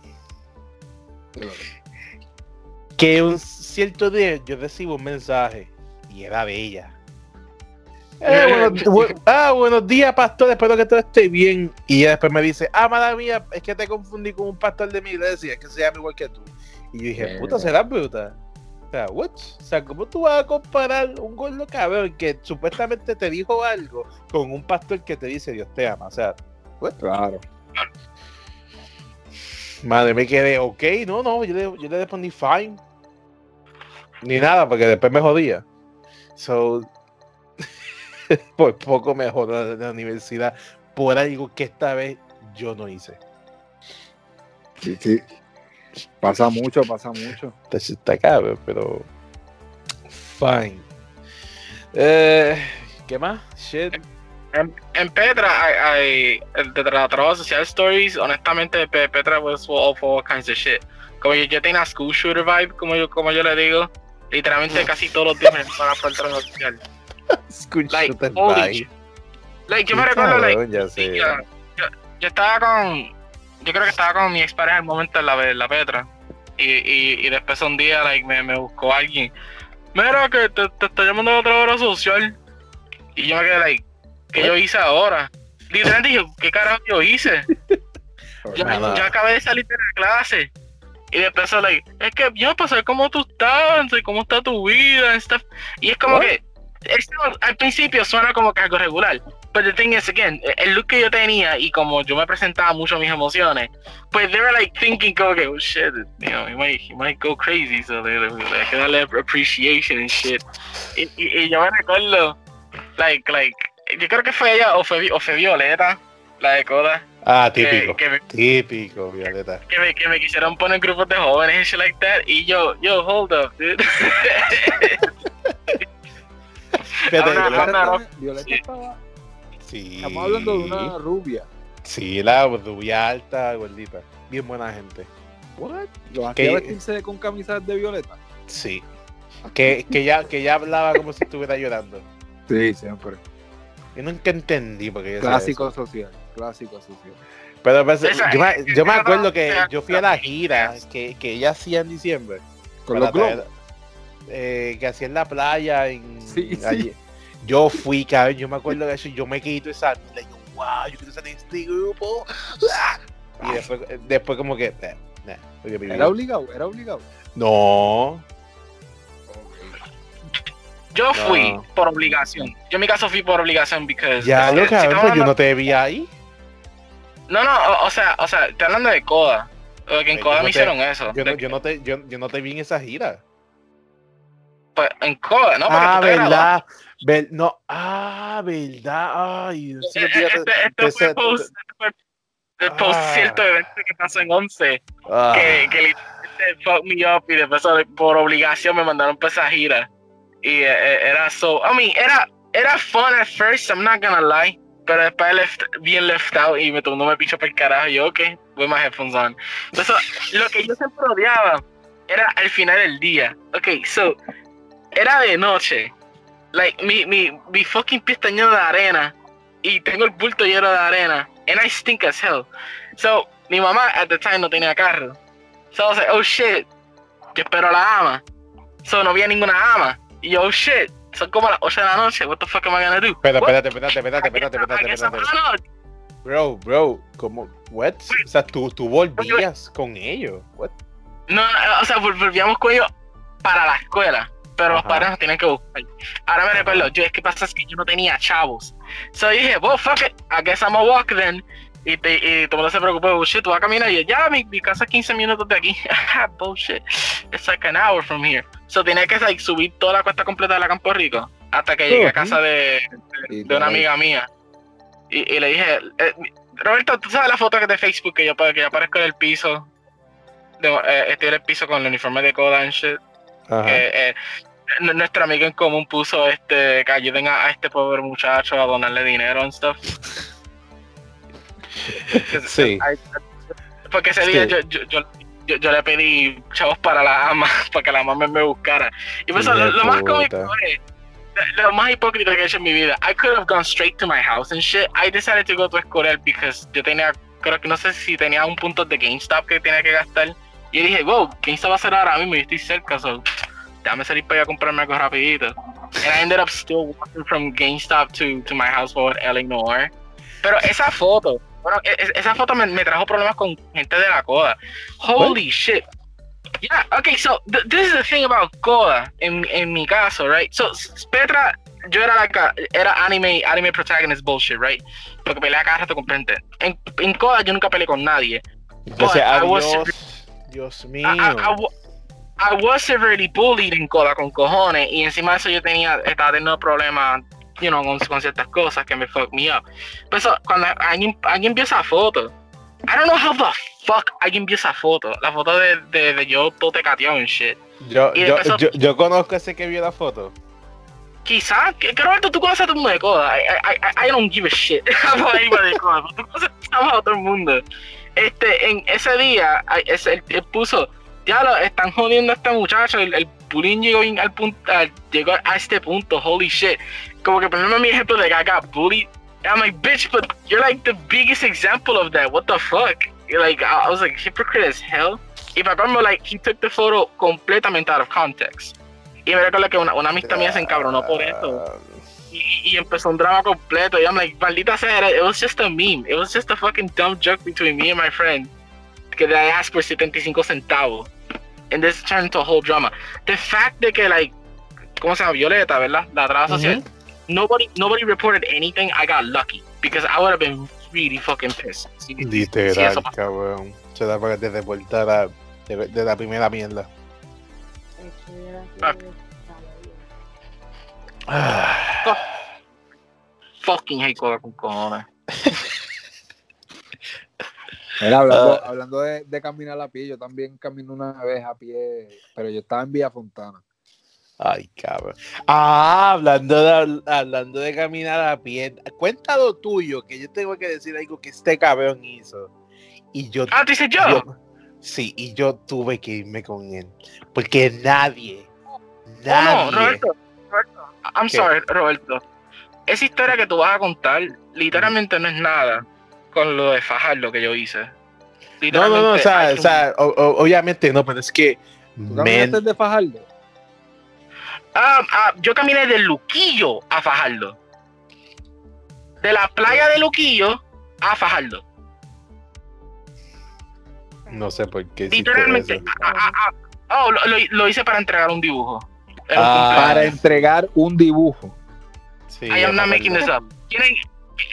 Speaker 1: Que un cierto día yo recibo un mensaje y era de ella. Eh, buenos, bu- ah, buenos días, pastor. Espero que todo esté bien. Y ella después me dice: Ah, mala mía, es que te confundí con un pastor de mi iglesia que se llama igual que tú. Y yo dije:
Speaker 3: Eh.
Speaker 1: Puta, será bruta. O sea, what? O sea, ¿cómo tú vas a comparar un gordo cabrón que supuestamente te dijo algo con un pastor que te dice Dios te ama? O sea,
Speaker 3: Claro.
Speaker 1: Madre, me quedé, ok, no, no, yo le, yo le respondí fine. Ni nada, porque después me jodía. So, por poco me jodó de la universidad por algo que esta vez yo no hice.
Speaker 3: Sí, sí. Pasa mucho, pasa mucho.
Speaker 1: Está, está cabrón, pero. Fine. Eh, ¿Qué más? Shit.
Speaker 2: En, en Petra, hay, hay el de tra- trabajo social stories. Honestamente, Pe- Petra was all for all kinds of shit. Como yo, yo tenía school shooter vibe, como yo, como yo le digo. Literalmente casi todos los días me van por el trabajo social.
Speaker 1: Escucha,
Speaker 2: Like, shit. Like, yo me recuerdo, like,
Speaker 1: ya sé.
Speaker 2: yo, yo- yo estaba con. Yo creo que estaba con mi ex pareja en el momento en la, en la Petra. Y, y, y después un día, like, me, me buscó alguien. Mira, que te, te está llamando a otra hora social. Y yo me quedé, like, ¿qué yo hice ahora? Literalmente dije, ¿qué carajo yo hice? Yo, acabé de salir de la clase. Y después, like, es que yo para saber cómo tú estás, y cómo está tu vida, and stuff. Y es como
Speaker 1: What?
Speaker 2: que, al principio suena como que algo regular. Pero the thing is, again, el look que yo tenía y como yo me presentaba mucho mis emociones, pues they were like thinking, como que, oh shit, you know, he might, he might go crazy, so they, they, hay que darle appreciation and shit. Y, y, y yo me recuerdo, like, like, yo creo que fue ella o fue, o fue Violeta, la de Coda,
Speaker 1: Ah,
Speaker 2: que,
Speaker 1: típico.
Speaker 2: que me
Speaker 1: Típico, Violeta.
Speaker 2: que me, que me quisieron poner grupos de jóvenes y shit like that. Y yo, yo, hold up, dude.
Speaker 1: Fíjate,
Speaker 2: Ahora,
Speaker 1: Violeta-
Speaker 2: ahora-
Speaker 3: Violeta, estaba.
Speaker 1: sí.
Speaker 3: Estamos hablando de una rubia.
Speaker 1: Sí, la rubia alta, gordita. Bien buena gente. What?
Speaker 3: Los
Speaker 1: Que-
Speaker 3: vestirse con camisas de violeta.
Speaker 1: Sí. Que, que, ya, que ya hablaba como si estuviera llorando.
Speaker 3: Sí, siempre.
Speaker 1: Yo nunca entendí porque
Speaker 3: Clásico social. Clásico social.
Speaker 1: Pero pues,
Speaker 2: Esa-
Speaker 1: yo, me, yo me acuerdo que yo fui a la gira que, que ella hacía en diciembre.
Speaker 3: Con los globos.
Speaker 1: Eh, que hacía en la playa. En,
Speaker 3: Sí, sí.
Speaker 1: Yo fui, cabrón, yo me acuerdo de eso y yo me quito esa. Y yo, wow, yo quiero estar en este grupo. Y después, después como que. eh, mi
Speaker 3: Era obligado, era obligado.
Speaker 1: No.
Speaker 2: Yo fui
Speaker 1: No.
Speaker 2: por obligación. Yo en mi caso fui por obligación porque
Speaker 1: Ya lo cabrón, pues yo no te vi ahí.
Speaker 2: No, no, o, o sea, o sea, estoy hablando de Coda. Porque en Coda
Speaker 1: no
Speaker 2: me
Speaker 1: te-
Speaker 2: hicieron eso.
Speaker 1: Yo no,
Speaker 2: De-
Speaker 1: yo no te, yo, yo no te vi en esa gira.
Speaker 2: Pues, en Coda, ¿no? Porque
Speaker 1: ah, verdad. Ver- no, ah, verdad. Ay, no sé te-
Speaker 2: Este,
Speaker 1: te-
Speaker 2: este fue
Speaker 1: te-
Speaker 2: post, este fue el post
Speaker 1: Ah.
Speaker 2: cierto evento que pasó en 11.
Speaker 1: ah,
Speaker 2: que, que literalmente fucked me up y después por obligación me mandaron para esa gira. Y eh, eh, era so, I mean, era, era fun at first, I'm not gonna lie. Pero después left, bien left out y me tomó me picho para el carajo. Y yo, ok, with my headphones on. Entonces, lo que yo siempre odiaba era al final del día. Ok, so, era de noche. Like, mi, mi, mi fucking pie está lleno de arena. Y tengo el bulto lleno de arena. And I stink as hell. So, mi mamá at the time no tenía carro. So I was like, oh shit, yo espero a la ama. So no había ninguna ama. Y yo, oh shit, son como las 8 de la noche, what the fuck am I gonna do?
Speaker 1: Espérate, espérate, espérate, espérate, espérate, espérate. Bro, bro, ¿cómo? What? O sea, tú, tú volvías con ellos. What?
Speaker 2: No, no, o sea, vol- volvíamos con ellos para la escuela, pero los padres nos tienen que buscar. Ahora me recuerdo, yo es que pasa es que yo no tenía chavos. So dije, well, fuck it, I guess I'm a walk then. Y, te, y todo el mundo se preocupó, oh, shit, tú vas a caminar. Y yo, ya, mi, mi casa es 15 minutos de aquí. Bullshit. It's like an hour from here. So tenía que like, subir toda la cuesta completa de la Campo Rico hasta que llegué a casa de, de una amiga mía. Y, y le dije, eh, Roberto, ¿tú sabes la foto de Facebook que yo, que yo aparezco en el piso? De, eh, estoy en el piso con el uniforme de Coda and shit. Eh, n- nuestro amigo en común puso este que ayuden a, a este pobre muchacho a donarle dinero and stuff.
Speaker 1: Sí.
Speaker 2: Porque ese
Speaker 1: Sí.
Speaker 2: día yo, yo, yo, yo, yo le pedí chavos para la ama, para que la ama me, buscara. Y pues lo, lo más cómico es, lo, más hipócrita que he hecho en mi vida, I could have gone straight to my house and shit. I decided to go to Escorial because yo tenía, creo que no sé si tenía un punto de GameStop que tenía que gastar. Y yo dije, wow, GameStop va a ser ahora mismo, yo estoy cerca, so déjame salir para allá a comprarme algo rapidito. And I ended up still walking from GameStop to, to my house for Eleanor. Pero esa foto, bueno, e- e- esa foto me, me trajo problemas con gente de la coda. Holy shit. Yeah, okay, so th- this is the thing about coda en, en mi caso, right? So, Petra, yo era like a- era anime, anime protagonist bullshit, right? Porque peleaba cada rato con gente. En, en coda yo nunca peleé con nadie.
Speaker 1: Entonces,
Speaker 2: I was-
Speaker 1: adiós. Dios mío.
Speaker 2: I, I- I wa- I was severely bullied en coda con cojones y encima de eso yo tenía, estaba teniendo problemas, you know, con, con ciertas cosas que me fuck me up. Pero eso, cuando alguien, alguien vio esa foto, I don't know how the fuck alguien vio esa foto, la foto de, de, de yo todo tecateado and shit.
Speaker 1: yo,
Speaker 2: y
Speaker 1: yo,
Speaker 2: empezó-
Speaker 1: yo, yo conozco a ese que vio la foto.
Speaker 2: Quizás, que, que Roberto, tú conoces a todo el mundo de coda. I, I, I- I don't give a shit about anybody de coda. Tú conoces a todo el mundo. Este, en ese día, ese- él, él puso, ya lo están jodiendo a este muchacho. El, el bullying llegó, al punto, al- llegó a este punto, holy shit. Como que ponerme mi ejemplo de que I got bullied. I'm like, bitch, but you're like the biggest example of that. What the fuck? You're like, I I was like, hypocrite as hell. Y me acuerdo, like, he took the photo completamente out of context. Y me recuerdo que una, una amistad mía se encabronó por eso y, y empezó un drama completo. Y I'm like, maldita sea, it was just a meme. It was just a fucking dumb joke between me and my friend. Que I asked for 75 centavos. And this turned into a whole drama. The fact de que, like, ¿cómo se llama? Violeta, ¿verdad? La traba social. Nobody, nobody reported anything. I got lucky. Because I would have been really fucking pissed. Sí,
Speaker 1: Literal,
Speaker 2: eso pasó.
Speaker 1: cabrón. Se da para que te deportara de, de la primera mierda.
Speaker 2: Fuck. Fucking hate cola con cojones.
Speaker 3: Hablando,
Speaker 1: Ah.
Speaker 3: hablando de, de caminar a pie, yo también camino una vez a pie, pero yo estaba en Villa Fontana.
Speaker 1: Ay, cabrón. Ah, hablando de, hablando de caminar a pie. Cuenta lo tuyo, que yo tengo que decir algo que este cabrón hizo. Y yo,
Speaker 2: Ah, tú dices yo.
Speaker 1: yo- sí, y yo tuve que irme con él. Porque nadie,
Speaker 2: Oh,
Speaker 1: nadie.
Speaker 2: no, Roberto, Roberto, I'm
Speaker 1: ¿Qué?
Speaker 2: sorry, Roberto. Esa historia que tú vas a contar, literalmente no es nada con lo de Fajardo que yo hice.
Speaker 1: no, no, no, o sea, o sea, o- o- obviamente no, pero es que.
Speaker 3: ¿Tú
Speaker 1: men,
Speaker 3: caminaste de Fajardo?
Speaker 2: Ah, ah, yo caminé de Luquillo a Fajardo. De la playa de Luquillo a Fajardo.
Speaker 1: no sé por qué.
Speaker 2: Literalmente.
Speaker 1: eso.
Speaker 2: ah, oh, lo, lo- lo hice para entregar un dibujo.
Speaker 1: Ah.
Speaker 3: Para entregar un dibujo.
Speaker 1: Sí,
Speaker 2: I am not making this up. I-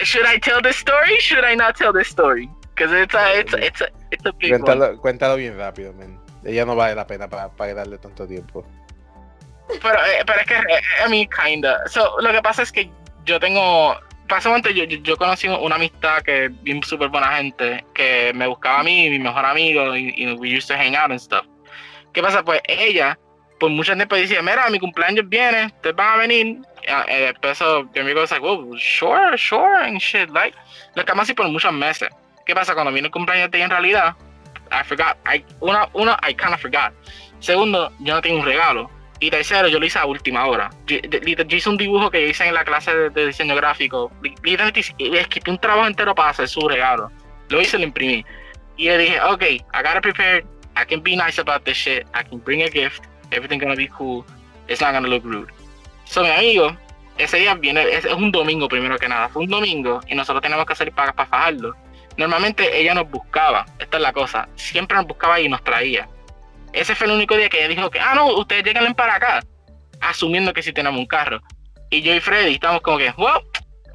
Speaker 2: should I tell this story? Should I not tell this story? Because it's a, it's a, it's a, it's a big one.
Speaker 1: Cuéntalo, cuéntalo bien rápido, men. Ella no vale la pena para, para darle tanto tiempo.
Speaker 2: Pero, eh, pero es que, eh, I mean, kinda. So, lo que pasa es que yo tengo. Básicamente, yo, yo, yo conocí una amistad que es bien súper buena gente, que me buscaba a mí, mi mejor amigo, y, y we used to hang out and stuff. ¿Qué pasa? Pues ella, por mucho tiempo decía, mira, mi cumpleaños viene, te van a venir. Ah, eh, después mi amigo was like, well, sure, sure, and shit, like. Lo quedamos así por muchos meses. ¿Qué pasa? Cuando vino el cumpleaños de en realidad, I forgot. I, una, uno, I kind of forgot. Segundo, yo no tengo un regalo. Y tercero, yo lo hice a última hora. Yo, yo hice un dibujo que yo hice en la clase de, de diseño gráfico. Li- Literalmente y escribí un trabajo entero para hacer su regalo. Lo hice y lo imprimí. Y le dije, ok, I gotta prepare. I can be nice about this shit. I can bring a gift. Everything gonna be cool. It's not gonna look rude. So, mi amigo, ese día viene, es, un domingo primero que nada. Fue un domingo y nosotros teníamos que salir para, para fajarlo. Normalmente ella nos buscaba. Esta es la cosa. Siempre nos buscaba y nos traía. ese fue el único día que ella dijo que, ah, no, ustedes llegan para acá, asumiendo que si tenemos un carro. Y yo y Freddy estamos como que, well,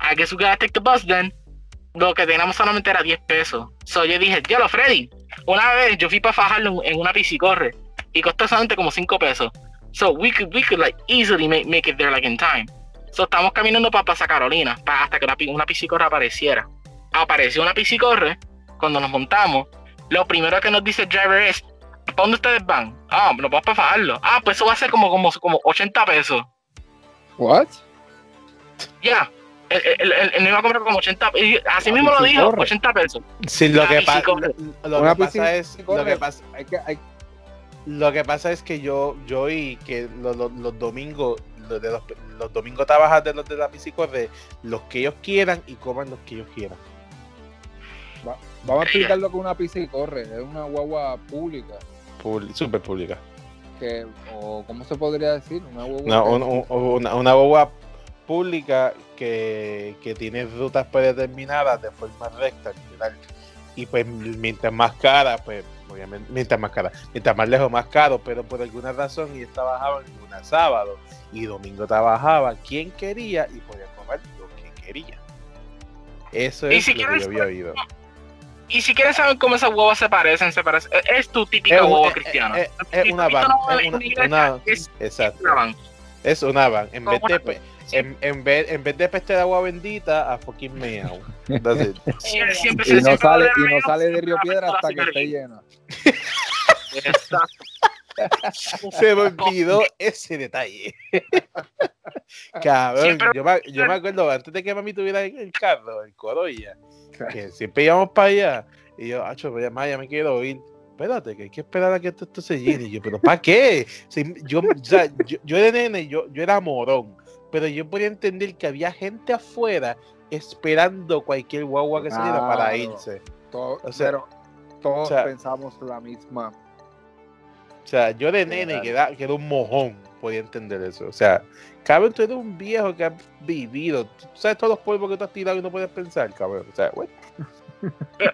Speaker 2: I guess we gotta take the bus then. Lo que teníamos solamente era 10 pesos. So yo dije, ya lo Freddy. Una vez yo fui para fajarlo en una piscicorre y costó solamente como 5 pesos. So we could, we could like easily make, make it there like in time. So estamos caminando para Plaza Carolina pa- hasta que una, pi- una piscicorre apareciera. Apareció una piscicorre cuando nos montamos. Lo primero que nos dice el driver es, ¿para dónde ustedes van? Ah, nos vamos para fajarlo. Ah, pues eso va a ser como, como, como 80 pesos.
Speaker 3: What?
Speaker 2: Ya. Él, él, él- él me iba a comprar como 80 y Así mismo lo dijo,
Speaker 3: piscicorre.
Speaker 2: 80 pesos.
Speaker 1: Sí, lo que,
Speaker 2: y
Speaker 1: pa-
Speaker 2: si corre.
Speaker 1: lo, lo
Speaker 3: Una
Speaker 1: que pasa
Speaker 3: piscina
Speaker 1: es,
Speaker 3: si
Speaker 1: lo
Speaker 3: corre.
Speaker 1: que pasa,
Speaker 3: Hay que, hay,
Speaker 1: lo que pasa es que yo, yo oí que los, los- los domingos, los, de los, los domingos trabajan de los de la piscicorre, los que ellos quieran y coman los que ellos quieran.
Speaker 3: vamos a explicar lo que es una piscicorre. Es una guagua pública.
Speaker 1: Públi- Súper pública.
Speaker 3: Que, o ¿cómo se podría decir? Una guagua.
Speaker 1: Un- un- una, una boba pública que, que tiene rutas predeterminadas de forma recta y pues mientras más cara pues obviamente mientras más cara mientras más lejos más caro pero por alguna razón ellos trabajaban lunes sábado y domingo trabajaba quien quería y podía comer lo que quería eso
Speaker 2: Y
Speaker 1: es
Speaker 2: si
Speaker 1: lo que
Speaker 2: quieres-
Speaker 1: yo había oído
Speaker 2: Y si quieren saber cómo esas huevas se parecen, se parecen. Es, es tu típica
Speaker 1: Es un-
Speaker 2: hueva
Speaker 1: es-
Speaker 2: cristiana.
Speaker 1: es- es una van es una,
Speaker 2: van.
Speaker 1: es una van en vez de en, en vez en vez de peste de agua bendita a fucking meow That's it.
Speaker 2: Sie- Siempre,
Speaker 3: Y no sale, y no sale de Río Piedra hasta que esté.
Speaker 2: Exacto.
Speaker 1: Se me olvidó ese detalle. Cabrón, yo, me, yo me acuerdo antes de que mami tuviera el, el carro, el Corolla, que siempre íbamos para allá. Y yo, acho, voy a llamar, ya me quiero ir. Espérate, que hay que esperar a que esto, esto se llene. Y yo, ¿pero para qué? Si yo, o sea, yo, yo de nene, yo, yo era morón, pero yo podía entender que había gente afuera esperando cualquier guagua que saliera para
Speaker 3: Claro.
Speaker 1: irse.
Speaker 3: Todo-
Speaker 1: O sea,
Speaker 3: pero todos
Speaker 1: o sea,
Speaker 3: pensamos la misma.
Speaker 1: O sea, yo de nene, que era, que era un mojón, podía entender eso. O sea, cabrón, tú eres un viejo que ha vivido. Tú sabes todos los polvos que tú has tirado y no puedes pensar, cabrón. O sea, bueno.
Speaker 2: Pero,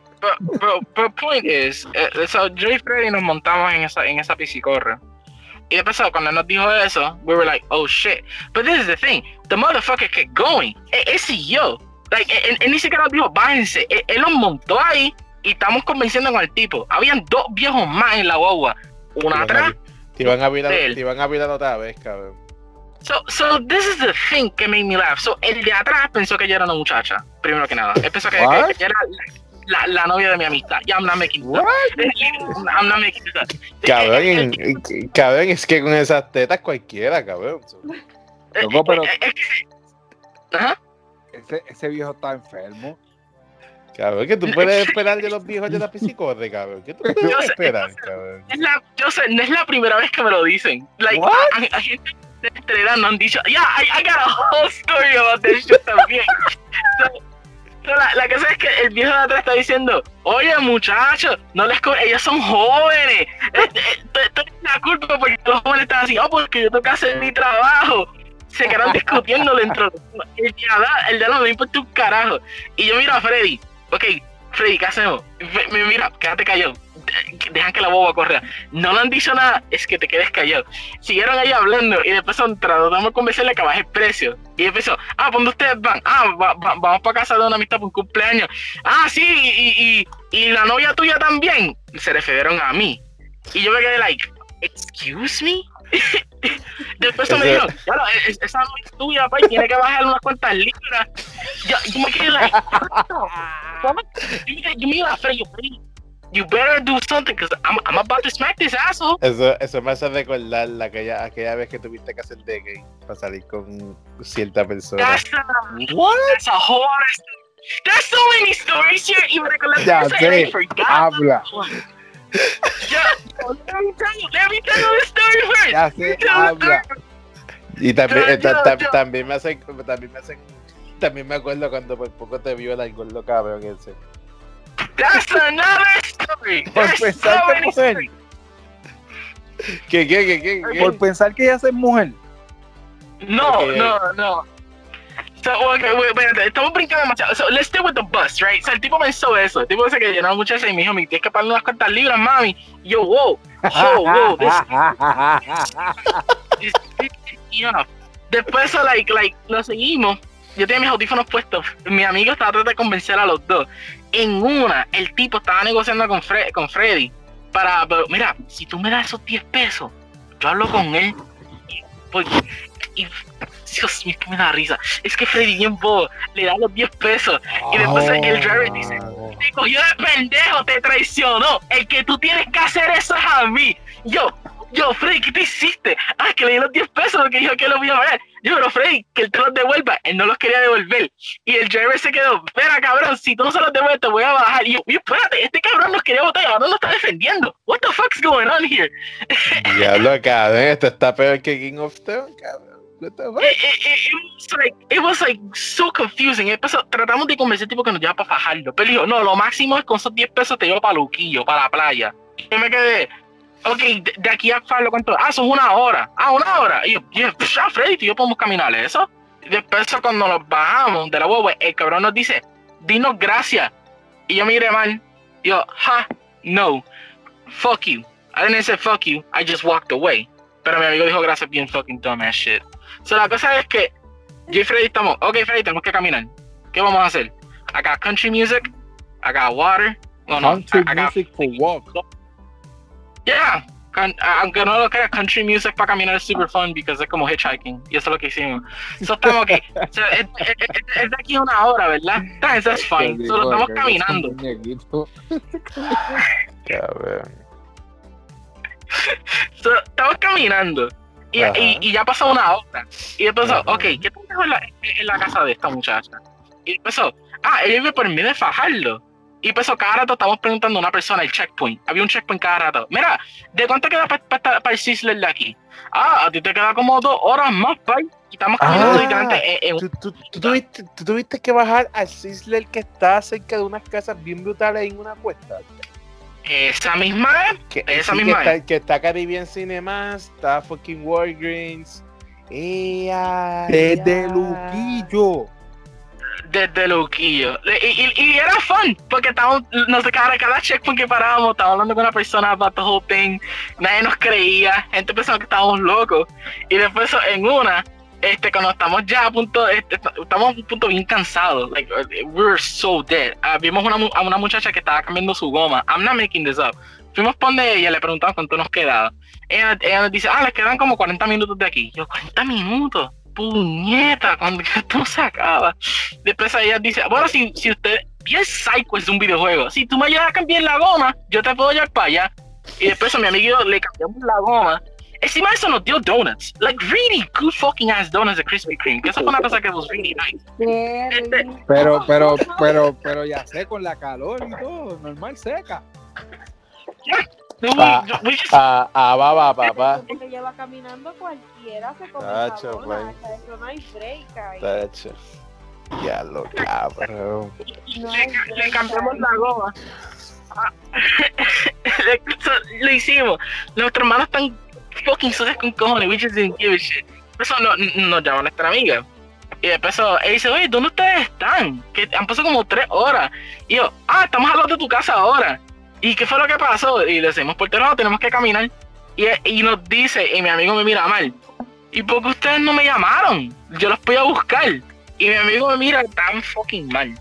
Speaker 2: pero, pero point is, eh, so, yo y Freddy nos montamos en esa, en esa piscicorre. Y después cuando nos dijo eso, we were like, oh shit. But this is the thing, the motherfucker kept going. Él, él siguió. Like, él, él ni siquiera nos dijo, bájense. Él, él nos montó ahí y estamos convenciendo con el tipo. Habían dos viejos más en la guagua. Una atrás
Speaker 1: Te iban a virar, te iban a virar otra vez, cabrón.
Speaker 2: So, so this is the thing que made me laugh. So, el de atrás pensó que yo era una muchacha, primero que nada. Él pensó que, que- que yo era la, la, novia de mi amistad. Yeah, I'm not making this up. I'm not making this up.
Speaker 1: Cabrón,
Speaker 2: Eh, eh,
Speaker 1: cabrón, es que con esas tetas cualquiera, cabrón.
Speaker 2: eh,
Speaker 3: Loco, pero-
Speaker 2: Ajá.
Speaker 3: Ese, ese viejo está enfermo.
Speaker 1: Cabrón, que tú puedes esperar de los viejos de la piscicorre, cabrón. ¿Qué tú puedes
Speaker 2: Yo
Speaker 1: esperar,
Speaker 2: sé.
Speaker 1: cabrón?
Speaker 2: Es la, yo sé, no es la primera vez que me lo dicen. Like,
Speaker 3: What?
Speaker 2: a, a gente de edad nos han dicho, yeah, I, I got a whole story about this shit también. So, so la, la cosa es que el viejo de atrás está diciendo, oye muchachos, no les ellos son jóvenes. Tú- la culpa porque los jóvenes están así, oh, porque yo tengo que hacer mi trabajo. Se quedaron discutiendo dentro. El de el de no me importa un carajo. Y yo miro a Freddy, ok, Freddy, ¿qué hacemos? Me mira, quédate callado. De- Dejan que la boba corra. No le han dicho nada, es que te quedes callado. Siguieron ahí hablando y después son- tratamos de convencerle que baje el precio. Y empezó, ah, ¿por dónde ustedes van? Ah, va- va- vamos para casa de una amistad por un cumpleaños. Ah, sí, y, y, y la novia tuya también. Se refirieron a mí. Y yo me quedé like, excuse me. Después me dijo, es- esa novia es tuya, pa, y tiene que bajar unas cuantas libras. Yo, yo me quedé like? Yo me yo me iba a yo, Freddy, you better do something, because I'm, I'm about to smack this asshole.
Speaker 1: Eso, eso me hace recordar la, aquella, aquella vez que tuviste que hacer de gay para salir con cierta persona.
Speaker 2: That's a, that's a whole. There's so many stories here, even like,
Speaker 3: Ya sé. Habla.
Speaker 2: Yeah, let me tell you, let me tell you the story first.
Speaker 3: Ya sé, habla.
Speaker 1: Y también,
Speaker 2: Yo-
Speaker 1: ta-
Speaker 2: yo-
Speaker 1: ta-
Speaker 2: yo-
Speaker 1: también me hacen, también me hacen, también me acuerdo cuando por poco te vio el gordo cabrón ese.
Speaker 2: That's another story.
Speaker 3: Por pensar
Speaker 2: so
Speaker 3: que
Speaker 2: many
Speaker 3: mujer.
Speaker 1: ¿Qué, qué, qué, qué? qué?
Speaker 3: Por pensar que ella es mujer.
Speaker 2: No,
Speaker 1: Ok.
Speaker 2: no, no. So, okay, wait, espérate, estamos brincando demasiado. So, let's stay with the bus, right? O sea, el tipo pensó eso. El tipo dice que llenaba muchas y me dijo, me tienes que pagar unas cuantas libras, mami. Y yo, wow, wow, wow, this, this, this is enough. Después, so, like, like, lo seguimos. Yo tenía mis audífonos puestos. Mi amigo estaba tratando de convencer a los dos. En una, el tipo estaba negociando con, Fre con Freddy. Para, pero, mira, si tú me das esos 10 pesos, yo hablo con él. Y, pues, y Dios mío, que me da risa. Es que Freddy bien bobo, le da los 10 pesos. Y después el driver dice, te cogió de pendejo, te traicionó. El que tú tienes que hacer eso es a mí. Yo, yo, Freddy, ¿qué te hiciste? Ah, que le di los 10 pesos porque dijo que lo voy a ver. Yo, pero Freddy, que él te los devuelva. Él no los quería devolver. Y el driver se quedó, espera, cabrón, si tú no se los devuelves, te voy a bajar. Y yo, espérate, este cabrón nos quería votar y ahora nos está defendiendo. What the fuck's going on here?
Speaker 1: Diablo, cabrón, esto está peor que King of Thrones, cabrón. What the fuck?
Speaker 2: It, it, it, it was like, it was like so confusing. Empezó, tratamos de convencer tipo que nos lleva para fajarlo. Pero dijo, no, lo máximo es con esos 10 pesos te llevo para Luquillo, para la playa. Y yo me quedé, ok, de, de aquí a Farlo, ¿cuánto? Ah, son una hora. Ah, una hora. Y yo, yeah, ya, Freddy, y yo podemos caminar eso. Después, cuando nos bajamos de la huevo, el cabrón nos dice, dinos gracias. Y yo miré mal. Y yo, ha, no. Fuck you. I didn't say fuck you, I just walked away. Pero mi amigo dijo gracias bien fucking dumbass shit. So, la cosa es que yo y Freddy estamos, ok Freddy, tenemos que caminar. ¿Qué vamos a hacer? I got country music, I got water. No, no,
Speaker 3: Country
Speaker 2: I, I got,
Speaker 3: music for walk.
Speaker 2: Yeah. Can- aunque no lo creas, country music para caminar es super fun because es como hitchhiking. Y eso es lo que hicimos. So, estamos aquí. So, es, es- es- es de aquí una hora, ¿verdad? Bien, that's fine.
Speaker 3: Te
Speaker 2: So, lo
Speaker 3: digo
Speaker 2: estamos caminando.
Speaker 3: es.
Speaker 2: So, estamos caminando. Y,
Speaker 1: Ajá.
Speaker 2: y, y ya pasó una hora. Y
Speaker 1: Ajá.
Speaker 2: ok, ¿qué tengo en la, en la casa de esta muchacha? Y después, ah, ella vive por medio de fajarlo. Y después, cada rato estamos preguntando a una persona el checkpoint. Había un checkpoint cada rato. Mira, ¿de cuánto queda para el Sizzler de aquí? Ah, a ti te queda como dos horas más, pay. Y estamos caminando
Speaker 1: Ah,
Speaker 2: literalmente en, en
Speaker 1: ¿Tú, tú, tú tuviste, tú tuviste que bajar al Sizzler que está cerca de unas casas bien brutales en una cuesta.
Speaker 2: esa misma.
Speaker 1: Que,
Speaker 2: Esa
Speaker 1: sí,
Speaker 2: misma
Speaker 1: que está, que está Caribbean Cinemas, está fucking Walgreens. ¡Ea,
Speaker 3: Desde! Luquillo.
Speaker 2: Desde Luquillo. Y, y, y era fun, porque estábamos, no sé, cada, cada checkpoint que parábamos, estábamos hablando con una persona about the whole thing, nadie nos creía, gente pensaba que estábamos locos. Y después en una, este, cuando estamos ya a punto, este, estamos a un punto bien cansados, like, we were so dead. Ah, vimos una, a una muchacha que estaba cambiando su goma, I'm not making this up. Fuimos por donde ella, le preguntamos cuánto nos quedaba. Ella, ella nos dice, ah, les quedan como 40 minutos de aquí. Yo, 40 minutos. Puñeta, cuando no se acaba. Después ella dice, bueno, si, si usted, bien psycho es un videojuego, si tú me ayudas a cambiar la goma, yo te puedo llevar para allá. Y después a mi amigo le cambiamos la goma. Encima de eso nos dio donuts. Like really good fucking ass donuts de Krispy Kreme. Que eso fue una cosa que was really nice. Este-.
Speaker 3: Pero, pero, pero, pero ya sé, con la calor y todo, normal seca.
Speaker 2: So we-
Speaker 1: Ah. Ah, ah, va, va, papá.
Speaker 4: Te lleva caminando cualquiera se come
Speaker 1: Tacho,
Speaker 4: sea, eso no hay break ahí.
Speaker 1: Tacho. Ya lo cabrón.
Speaker 4: No
Speaker 2: le, le cambiamos la goma. Lo hicimos. Nuestros hermanos están fucking sucios con cojones. We just didn't give a shit. Eso no, nos llama nuestra amiga. Y después eso, él dice, oye, ¿dónde ustedes están? Que han pasado como tres horas. Y yo, ah, estamos al lado de tu casa ahora. ¿Y qué fue lo que pasó? Y le decimos, por teléfono tenemos que caminar. Y, y nos dice, y mi amigo me mira mal. ¿Y por qué ustedes no me llamaron? Yo los voy a buscar. Y mi amigo me mira tan fucking mal.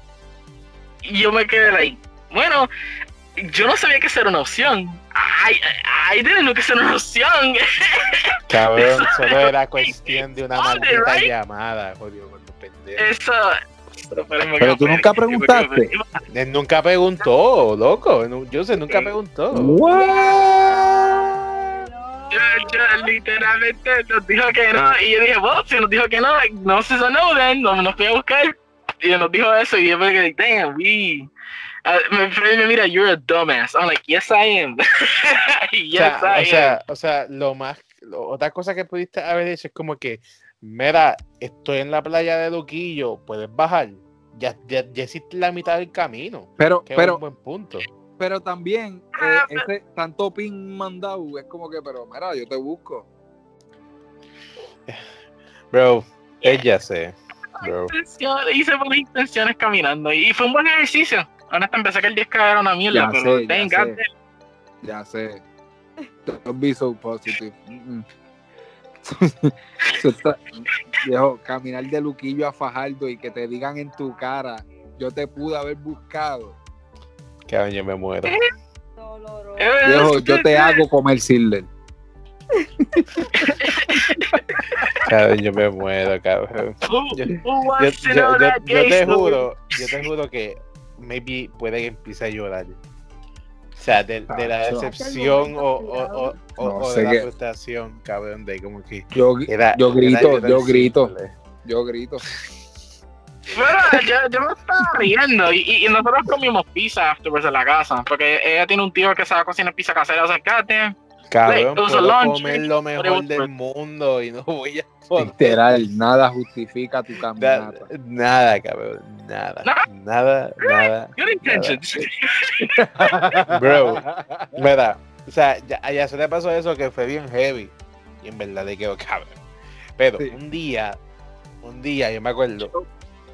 Speaker 2: Y yo me quedé ahí. Bueno, yo no sabía que eso era una opción. Ay, ay, didn't que eso era una opción.
Speaker 1: Cabrón, solo era cuestión de una maldita
Speaker 2: right?
Speaker 1: llamada, jodido, pendejos.
Speaker 2: Eso.
Speaker 3: Pero tú nunca preguntaste.
Speaker 1: Él nunca preguntó, loco. Yo sé, nunca preguntó.
Speaker 2: Yo, yo literalmente nos dijo que no. Y yo dije, bueno, si nos dijo que no, no se no, then, no nos fui a buscar. Y nos dijo eso. Y yo me quedé, damn, we. Uh, mi friend me mira, you're a dumbass. I'm like, yes, I am.
Speaker 1: O
Speaker 2: yes,
Speaker 1: sea,
Speaker 2: I
Speaker 1: o sea, o sea, lo más, lo- otra cosa que pudiste haber hecho es como que, mira, estoy en la playa de Luquillo, puedes bajar. Ya, ya, ya hiciste la mitad del camino.
Speaker 3: Pero,
Speaker 1: Que es
Speaker 3: pero,
Speaker 1: un buen punto.
Speaker 3: pero también, eh, ese tanto pin mandado es como que, pero mira, yo te busco.
Speaker 1: Bro, él ya sé. bro.
Speaker 2: hice buenas intenciones caminando y fue un buen ejercicio. Honestamente, pensé que el 10K era una mierda,
Speaker 3: Ya
Speaker 2: pero
Speaker 3: sé, ya sé. Ya sé. Don't be so positive. Mm, mm. Eso está- Viejo, caminar de Luquillo a Fajardo y que te digan en tu cara, yo te pude haber buscado.
Speaker 1: Cabrón, yo me muero.
Speaker 4: Doloroso.
Speaker 2: Eh,
Speaker 3: Viejo, yo te hago comer Sidler.
Speaker 1: Cabrón, yo me muero, cabrón. Yo- Yo, te juro, yo te juro que maybe puede que empiece a llorar. O sea, de, de la decepción o, o, o, o-
Speaker 3: No
Speaker 1: o
Speaker 3: sé
Speaker 1: de la frustración, cabrón, de como que
Speaker 3: Yo,
Speaker 1: era,
Speaker 3: yo
Speaker 1: era
Speaker 3: grito, yo grito, yo grito.
Speaker 2: Pero yo, yo me estaba riendo y, nosotros comimos pizza afterwards en la casa porque ella tiene un tío que sabe cocinar pizza casera. O sea.
Speaker 1: Cabrón, puedo comer lo mejor del mundo y no voy a poder.
Speaker 3: Literal, nada justifica tu
Speaker 1: Na-
Speaker 3: caminata.
Speaker 1: nada, cabrón, nada,
Speaker 2: Nada.
Speaker 1: nada.
Speaker 2: Good intentions.
Speaker 1: Bro, ¿verdad? O sea, ya, ya se le pasó eso que fue bien heavy. Y en verdad le quedó cabrón. Pero
Speaker 3: Sí.
Speaker 1: un día, un día yo me acuerdo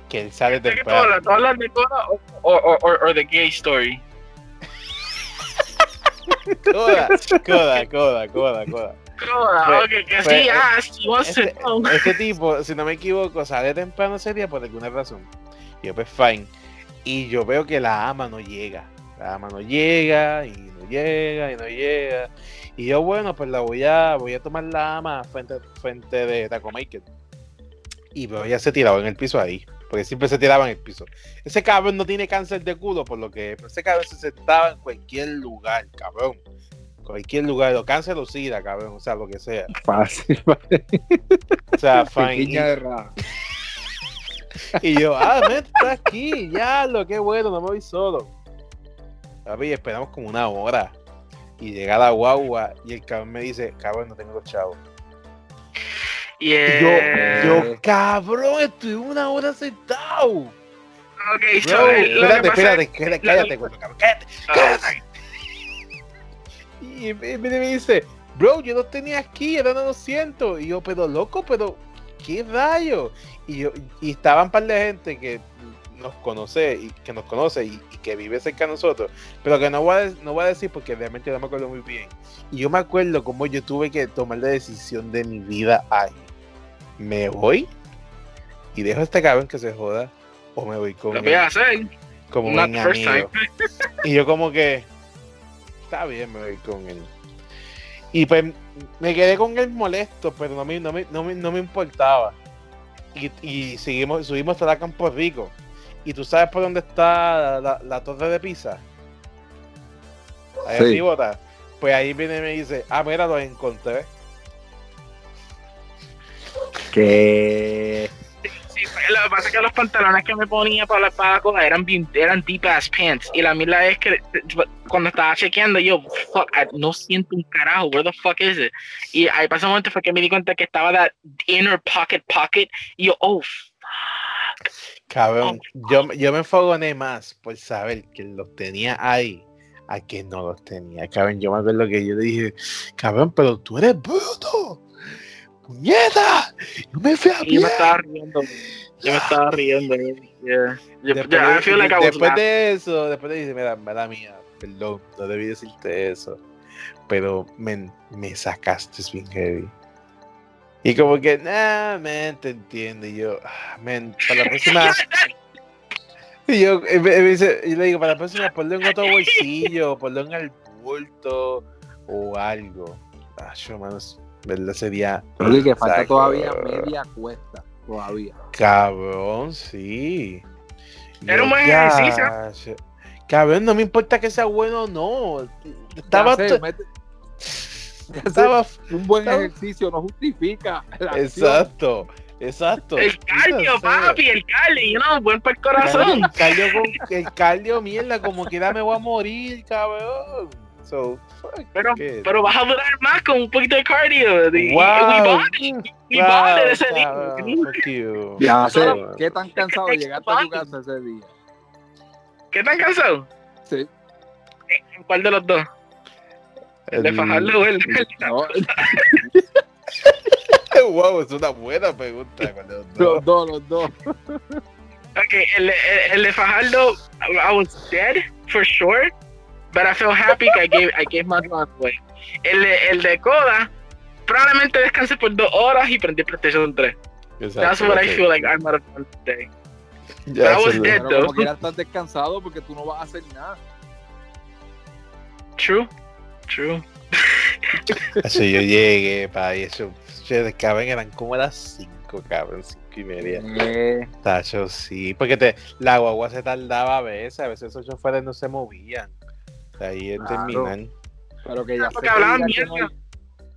Speaker 1: que él sale
Speaker 2: ¿De qué tú
Speaker 1: temprano.
Speaker 2: hablas? ¿Tú hablas de Coda o, o, o, o- o de gay story?
Speaker 1: Coda, coda, coda, coda, coda.
Speaker 2: Ok, que sí wants
Speaker 1: Este, este tipo, si no me equivoco, sale temprano ese día por alguna razón. Y yo, pues, fine. Y yo veo que la ama no llega. La ama no llega, y no llega, y no llega. Y yo, bueno, pues la voy a, voy a tomar la ama frente, frente de Taco Maker. Y veo ya se tiraba en el piso ahí. Porque siempre se tiraba en el piso. Ese cabrón no tiene cáncer de culo, por lo que ese cabrón se sentaba en cualquier lugar, cabrón. Cualquier lugar, o cáncer o sida, cabrón, o sea, lo que sea.
Speaker 3: Fácil,
Speaker 1: O sea, fine. Y- yo, ah, men, está aquí, ya, lo que bueno, no me voy solo. Papi, esperamos como una hora. Y llega la guagua y el cabrón me dice, cabrón, no tengo los chavos. Y yo,
Speaker 2: Yeah.
Speaker 1: yo, cabrón, estuve una hora sentado.
Speaker 2: Ok,
Speaker 1: Bro,
Speaker 2: so, lo que
Speaker 1: espérate, espérate,
Speaker 2: es-
Speaker 1: cállate, cállate, güey, cállate, cállate. Y me, dice, bro, yo los tenía aquí, eran 200. Y yo, pero loco, pero, ¿qué rayo? Y yo, y estaban un par de gente que nos conoce y que nos conoce y, y que vive cerca de nosotros, pero que no voy, a, no voy a decir porque realmente no me acuerdo muy bien. Y yo me acuerdo cómo yo tuve que tomar la decisión de mi vida ahí. ¿Me voy? Y dejo a este cabrón que se joda. O me voy con
Speaker 2: Lo voy
Speaker 1: él,
Speaker 2: a hacer.
Speaker 1: como
Speaker 2: Not
Speaker 1: un amigo. Y yo como que, está bien, me voy con él. Y pues me quedé con él molesto, pero no me, no me, no me, no me importaba. Y, y seguimos, subimos hasta la Campo Rico. ¿Y tú sabes por dónde está la, la torre de Pisa? Ahí
Speaker 3: Sí.
Speaker 1: arriba, Pues ahí viene y me dice, ah, mira, los encontré.
Speaker 3: Que
Speaker 2: Sí, lo que pasa es que los pantalones que me ponía para la, para la eran bien, eran deep ass pants. Y la mierda es que cuando estaba chequeando, yo, fuck, I- no siento un carajo, where the fuck is it? Y ahí pasó un momento fue que me di cuenta que estaba that inner pocket pocket. Y yo, oh, fuck.
Speaker 1: Cabrón, yo, yo me enfogoné más por saber que los tenía ahí a que no los tenía. Cabrón, yo me acuerdo que yo le dije, cabrón, pero tú eres bruto. ¡Puñeta! Yo me fui a
Speaker 2: Y yo
Speaker 1: pie.
Speaker 2: me estaba riendo. Yo me estaba riendo. Yeah. Yo,
Speaker 1: Después, de, después de eso, después de dice, mira, mala mía, perdón, no debí decirte eso. Pero, men, me sacaste bien heavy. Y como que, nah, men, te entiendo. Y yo, ah, men, para la próxima. Y yo, me- me dice- y le digo, para la próxima, ponlo en otro bolsillo, ponlo en el bulto o algo. Ah, yo, manos, ¿verdad? Sería.
Speaker 3: Que falta todavía media cuesta. Todavía.
Speaker 1: Cabrón, sí.
Speaker 2: Era un buen ejercicio.
Speaker 1: Cabrón, no me importa que sea bueno o no. Estaba.
Speaker 3: Ya sé,
Speaker 1: to-
Speaker 3: mete- ya sé,
Speaker 1: estaba
Speaker 3: un buen
Speaker 1: estaba-
Speaker 3: ejercicio no justifica la acción.
Speaker 1: exacto, exacto.
Speaker 2: El cardio, papi, el cardio, you know, buen para el corazón.
Speaker 1: El cardio, con- el cardio, mierda, como quiera me voy a morir, cabrón. So, fuck
Speaker 2: Pero,
Speaker 1: it.
Speaker 2: pero vas a durar más con un poquito de cardio.
Speaker 1: Wow.
Speaker 2: We bonded, we
Speaker 1: Wow,
Speaker 2: bonded ese día.
Speaker 3: Ya sé. ¿qué tan cansado llegaste a tu casa ese día?
Speaker 2: ¿Qué tan cansado?
Speaker 3: Sí.
Speaker 2: ¿Cuál de los dos? ¿El de
Speaker 1: El-
Speaker 2: fajarlo o el
Speaker 3: No,
Speaker 1: wow, es una buena pregunta. ¿cuál de los dos?
Speaker 3: Los dos, los dos.
Speaker 2: Okay, el, el, el de Fajardo, I was dead for sure, but I feel happy que I gave, I gave my life away. El, de- el de Coda, probablemente descansé por dos horas y prendí PlayStation 3.
Speaker 1: Exacto,
Speaker 2: That's what I
Speaker 1: ok.
Speaker 2: feel like I might have done today.
Speaker 1: Ya,
Speaker 2: I was
Speaker 1: eso es-
Speaker 2: dead.
Speaker 3: Pero como estás descansado porque tú no vas a hacer nada.
Speaker 2: True, true.
Speaker 1: Así yo llegué para eso. Che, cabrón, eran como las 5, cabrón, 5 y media.
Speaker 3: Eh,
Speaker 1: Tacho, sí, porque te, la guagua se tardaba a veces, a veces esos choferes no se movían. Ahí es
Speaker 3: Claro.
Speaker 1: terminar.
Speaker 3: pero que ya sé
Speaker 2: Porque
Speaker 3: que,
Speaker 2: hablaban
Speaker 3: diga que no, hay,
Speaker 2: mierda.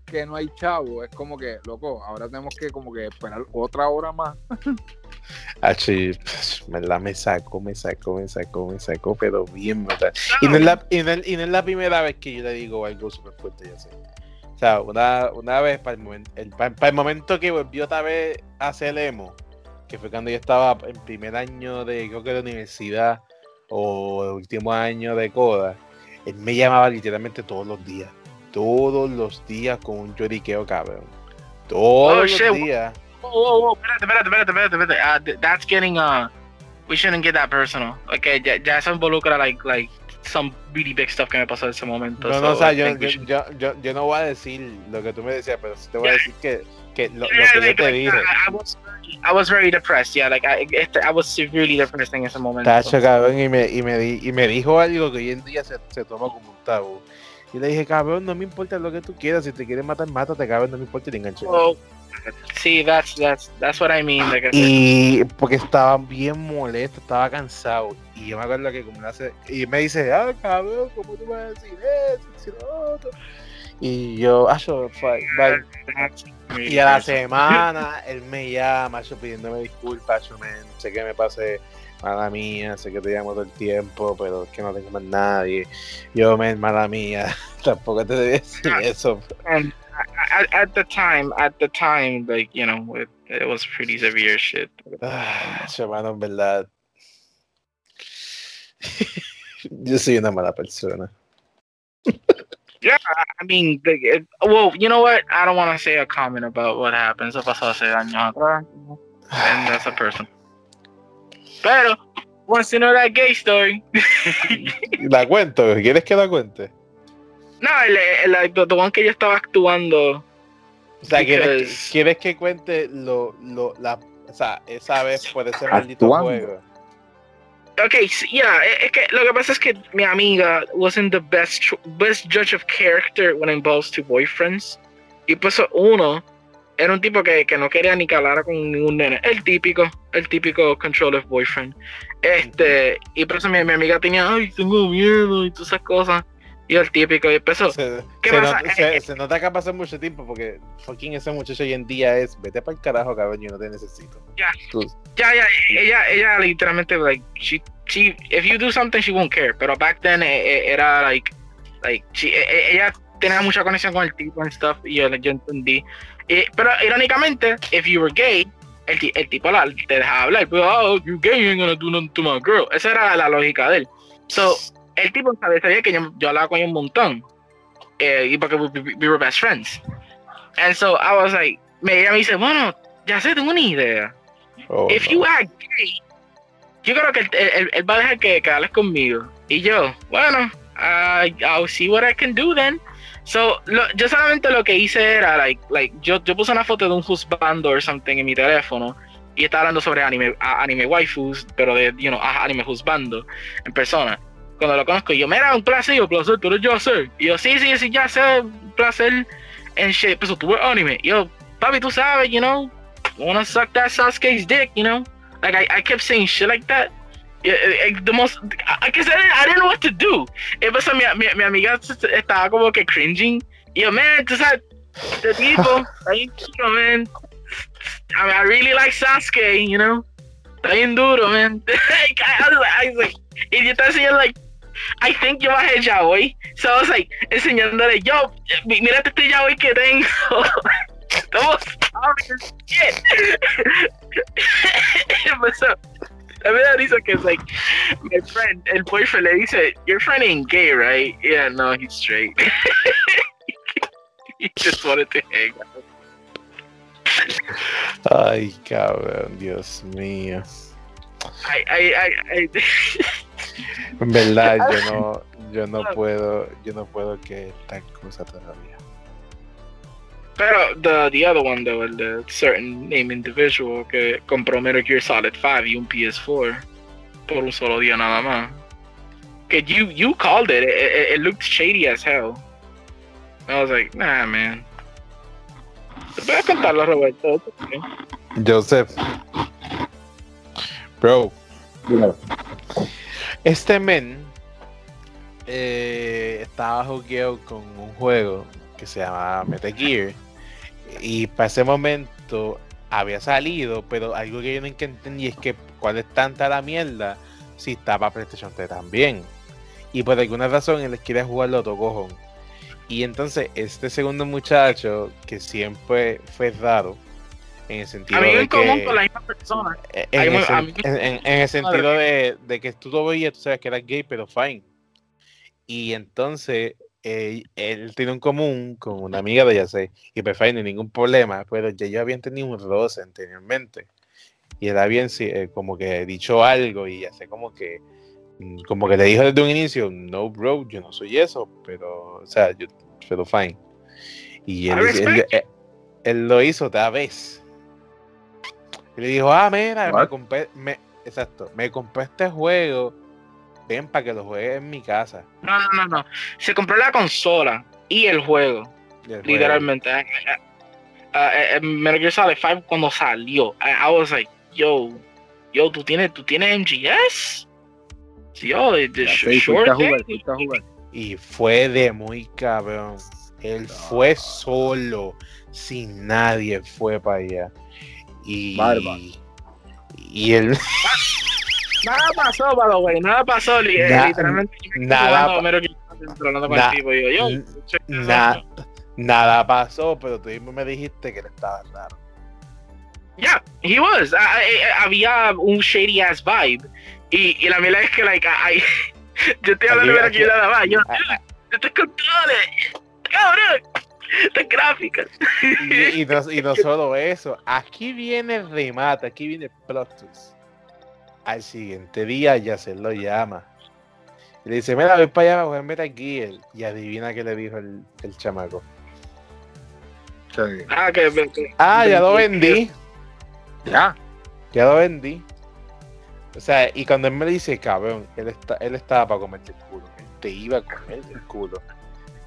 Speaker 3: que no hay chavo. Es como que, loco, ahora tenemos que como que esperar otra hora más.
Speaker 1: Así, ¿verdad? Me sacó, me sacó, me sacó, me sacó, pero bien, ¿verdad? Y no, es la, y, no, es- y no es la primera vez que yo le digo algo súper fuerte, ya sé. O sea, una, una vez, para el, momento, el, para, para el momento que volvió otra vez a hacer emo, que fue cuando yo estaba en primer año de, creo que de universidad, o el último año de coda, él me llamaba literalmente todos los días. Todos los días con un lloriqueo, cabrón. Todos
Speaker 2: Oh,
Speaker 1: los
Speaker 2: shit.
Speaker 1: días.
Speaker 2: Whoa, whoa, whoa, espérate, espérate, espérate, espérate. Uh, th- that's getting, uh, we shouldn't get that personal. Okay, ya, ya eso involucra, like, like, some really big stuff que me pasó en ese momento.
Speaker 1: No,
Speaker 2: so
Speaker 1: no, o sea, yo, yo,
Speaker 2: should-
Speaker 1: yo, yo, no voy a decir lo que tú me decías, pero sí te voy a decir que, que lo, lo que yo te
Speaker 2: like,
Speaker 1: dije.
Speaker 2: I, was very, I was very depressed, yeah, like, I, este, I was severely depressed en ese momento.
Speaker 1: Tacho, cabrón, y me, y, me di- y me dijo algo que hoy en día se, se toma como un tabú. Y le dije, cabrón, no me importa lo que tú quieras, si te quieres matar, mátate, cabrón, no me importa y te enganché.
Speaker 2: Oh, see, that's, that's, that's what I mean. Like.
Speaker 1: Y porque estaba bien molesto, estaba cansado. Y yo me acuerdo que como hace, y me dice, ah, cabrón, ¿cómo tú vas a decir eso? Lo otro?" Y yo, bye.
Speaker 2: Really
Speaker 1: Y a la semana él me llama, yo pidiéndome disculpas, yo, man, sé que me pasé mala mía, sé que te llamo todo el tiempo, pero es que no tengo más nadie. Yo, man, mala mía, tampoco te debía decir
Speaker 2: Ah.
Speaker 1: eso.
Speaker 2: And at, at the time, at the time, like, you know, it, it was pretty severe shit.
Speaker 1: Ah, mano, en verdad. yo soy una mala persona.
Speaker 2: Yeah, I mean, it, well, you know what? I don't want to say a comment about what happened. Eso pasó hace años atrás. And that's a person. Pero, wants to know that gay story.
Speaker 1: La cuento, ¿quieres que la cuente?
Speaker 2: no, el, el, el, the one que yo estaba actuando.
Speaker 1: O sea, ¿quieres, ¿quieres que cuente lo, lo, la, o sea, esa vez por ese maldito
Speaker 3: Actuando.
Speaker 1: juego?
Speaker 2: Okay, sí, yeah, es que lo que pasa es que mi amiga wasn't the best best judge of character when it involves two boyfriends. Y pues uno era un tipo que, que no quería ni que hablara con ningún nene. El típico, el típico control boyfriend. Este, y por eso mi, mi amiga tenía, ay, tengo miedo y todas esas cosas. El típico, y empezó.
Speaker 1: Se,
Speaker 2: ¿Qué
Speaker 1: se
Speaker 2: pasa?
Speaker 1: nota- se- se nota que ha pasado mucho tiempo porque fucking ese muchacho hoy en día es vete para el carajo, cabrón, yo no te necesito.
Speaker 2: Ya. Ya, ya, ella, ella literalmente, like, she, she, if you do something, she won't care. Pero back then, eh, eh, era, like, like, she, eh, eh, ella tenía mucha conexión con el tipo and stuff, y yo, yo entendí. Y- pero, irónicamente, if you were gay, el, el tipo la, te dejaba hablar, pues, oh, you gay, you ain't gonna do nothing to my girl. Esa era la lógica de él. So, el tipo sabía, sabía que yo, yo hablaba con ella un montón, eh, y porque we, we- we were best friends. And so, I was like, me, ella me dice, bueno, ya sé, tengo una idea
Speaker 1: Oh,
Speaker 2: if
Speaker 1: no.
Speaker 2: you act gay, yo creo que él, él- él va a dejar que, que hables conmigo. Y yo, bueno, I- I'll see what I can do then. So, lo- yo solamente lo que hice era, like, like yo, yo puse una foto de un husbando or something en mi teléfono y estaba hablando sobre anime, anime waifus, pero de, you know, anime husbando en persona. Cuando lo conozco, yo, mira, un placer, yo, placer, tú eres yo sé. Y yo, sí, sí, sí, ya sé, un placer. And shit, pues tú ves anime. Y yo, papi, tú sabes, you know, wanna suck that Sasuke's dick, you know? Like I, I kept saying shit like that. Yeah, eh, eh, the most, I, I, I didn't know what to do. Empezó mi, mi, mi amiga estaba como que cringing. Y yo, man, tú sabes, este tipo, bien chico, man. I mean, I really like Sasuke, you know? Está bien duro, man. I, I was like, I was like, y yo estaba enseñando, like, I think yo bajé yaoi. So I was like, enseñándole, yo, mira este yaoi que tengo. Estamos sorry shit. Empezó. A mí me da risa que es like, my friend, el boyfriend le dice, your friend ain't gay, right? Yeah, no, he's straight. he just wanted to hang out.
Speaker 1: Ay, cabrón, Dios mío.
Speaker 2: I, I, I, I,
Speaker 1: En verdad, yo no, yo no puedo, yo no puedo que tal cosa todavía.
Speaker 2: Pero the, the other one though, el de certain name individual que compró Metal Gear Solid 5 y un PS4 por un solo día nada más. Que you you called it. It, it, it looked shady as hell. I was like, nah, man. Te voy a contarlo, Roberto. okay.
Speaker 1: Joseph. Bro, este men eh, estaba jugueado con un juego que se llama Metal Gear. Y para ese momento había salido, pero algo que yo no entendí es que cuál es tanta la mierda si estaba PlayStation 3 también. Y por alguna razón él quiere jugarlo otro cojón. Y entonces este segundo muchacho, que siempre fue raro, en el sentido
Speaker 2: Amigo
Speaker 1: de
Speaker 2: en común
Speaker 1: que...
Speaker 2: con la misma persona.
Speaker 1: Eh, En,
Speaker 2: muy-
Speaker 1: el, sen- en- en- en el sentido de, de que tú lo veías, tú sabes que era gay, pero fine. Y entonces eh, él tiene un común con una amiga de Yase, y pues fine, no ningún problema, pero ya yo habían tenido un roce anteriormente. Y había sí, eh, como que dicho algo, y Yase como que mm, como que le dijo desde un inicio, no bro, yo no soy eso, pero, o sea, yo, pero fine. Y él, él- él- él lo hizo otra vez. Y le dijo, ah, mira, me compré, me, exacto, me compré este juego, ven para que lo juegues en mi casa.
Speaker 2: No, no, no, no. Se compró la consola y el juego,
Speaker 1: Y el juego-
Speaker 2: literalmente. Eh, eh, eh, eh, Metal Gear Solid 5 cuando salió, I, I was like, yo, yo, ¿tú tienes, tú tienes MGS? Sí, Yo, the,
Speaker 3: sé,
Speaker 2: short
Speaker 3: a jugar, a.
Speaker 1: Y fue de muy cabrón. Él
Speaker 3: No.
Speaker 1: fue solo, sin nadie fue para allá. Y,
Speaker 3: Barba.
Speaker 1: y él,
Speaker 2: Nada pasó, the way, nada pasó. li- eh,
Speaker 1: Na-
Speaker 2: literalmente, yo
Speaker 1: nada
Speaker 2: jugando Solid, hablando con
Speaker 1: na-
Speaker 2: el tipo, y yo, yo,
Speaker 1: na- nada pasó, pero tú mismo me dijiste que él estaba raro.
Speaker 2: Yeah, he was. Ah, eh, eh, había un shady ass vibe. Y, y la mierda es que, like, I, yo estoy hablando de
Speaker 1: Aquí-
Speaker 2: Metal Gear nada más. Yo,
Speaker 1: Ah, ah,
Speaker 2: yo estoy con todo, cabrón. Estas gráficas.
Speaker 1: Y, y no, y no solo eso, aquí viene el remate, aquí viene el plot twist. Al siguiente día ya se lo llama. Y le dice, mira, voy para allá a jugar Metal Gear. Y adivina qué le dijo el, el chamaco.
Speaker 3: Sí.
Speaker 2: Ah, que, que-
Speaker 1: Ah, ya lo vendí.
Speaker 3: Ya.
Speaker 1: Ya lo vendí. O sea, y cuando él me dice, cabrón, él, está, él estaba para comerte el culo. Él te iba a comer el culo.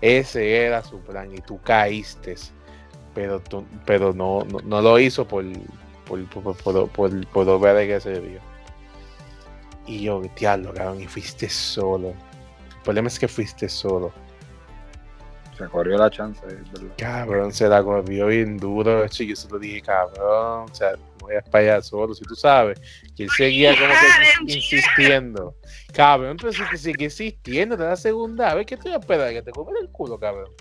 Speaker 1: Ese era su plan y tú caíste. Pero, tú, pero no, no, no lo hizo por, por, por, por, por, por que se vio. Y yo, diablo, cabrón, y fuiste solo. El problema es que fuiste solo.
Speaker 3: Se corrió la chance, verdad.
Speaker 1: Cabrón, se la corrió bien duro. Hecho, yo se lo dije, cabrón. O sea, vayas para allá solo. Si tú sabes que él seguía como que insistiendo. Cabrón, pero si te sigue insistiendo, te da segunda vez que estoy esperando que te comen el culo, cabrón.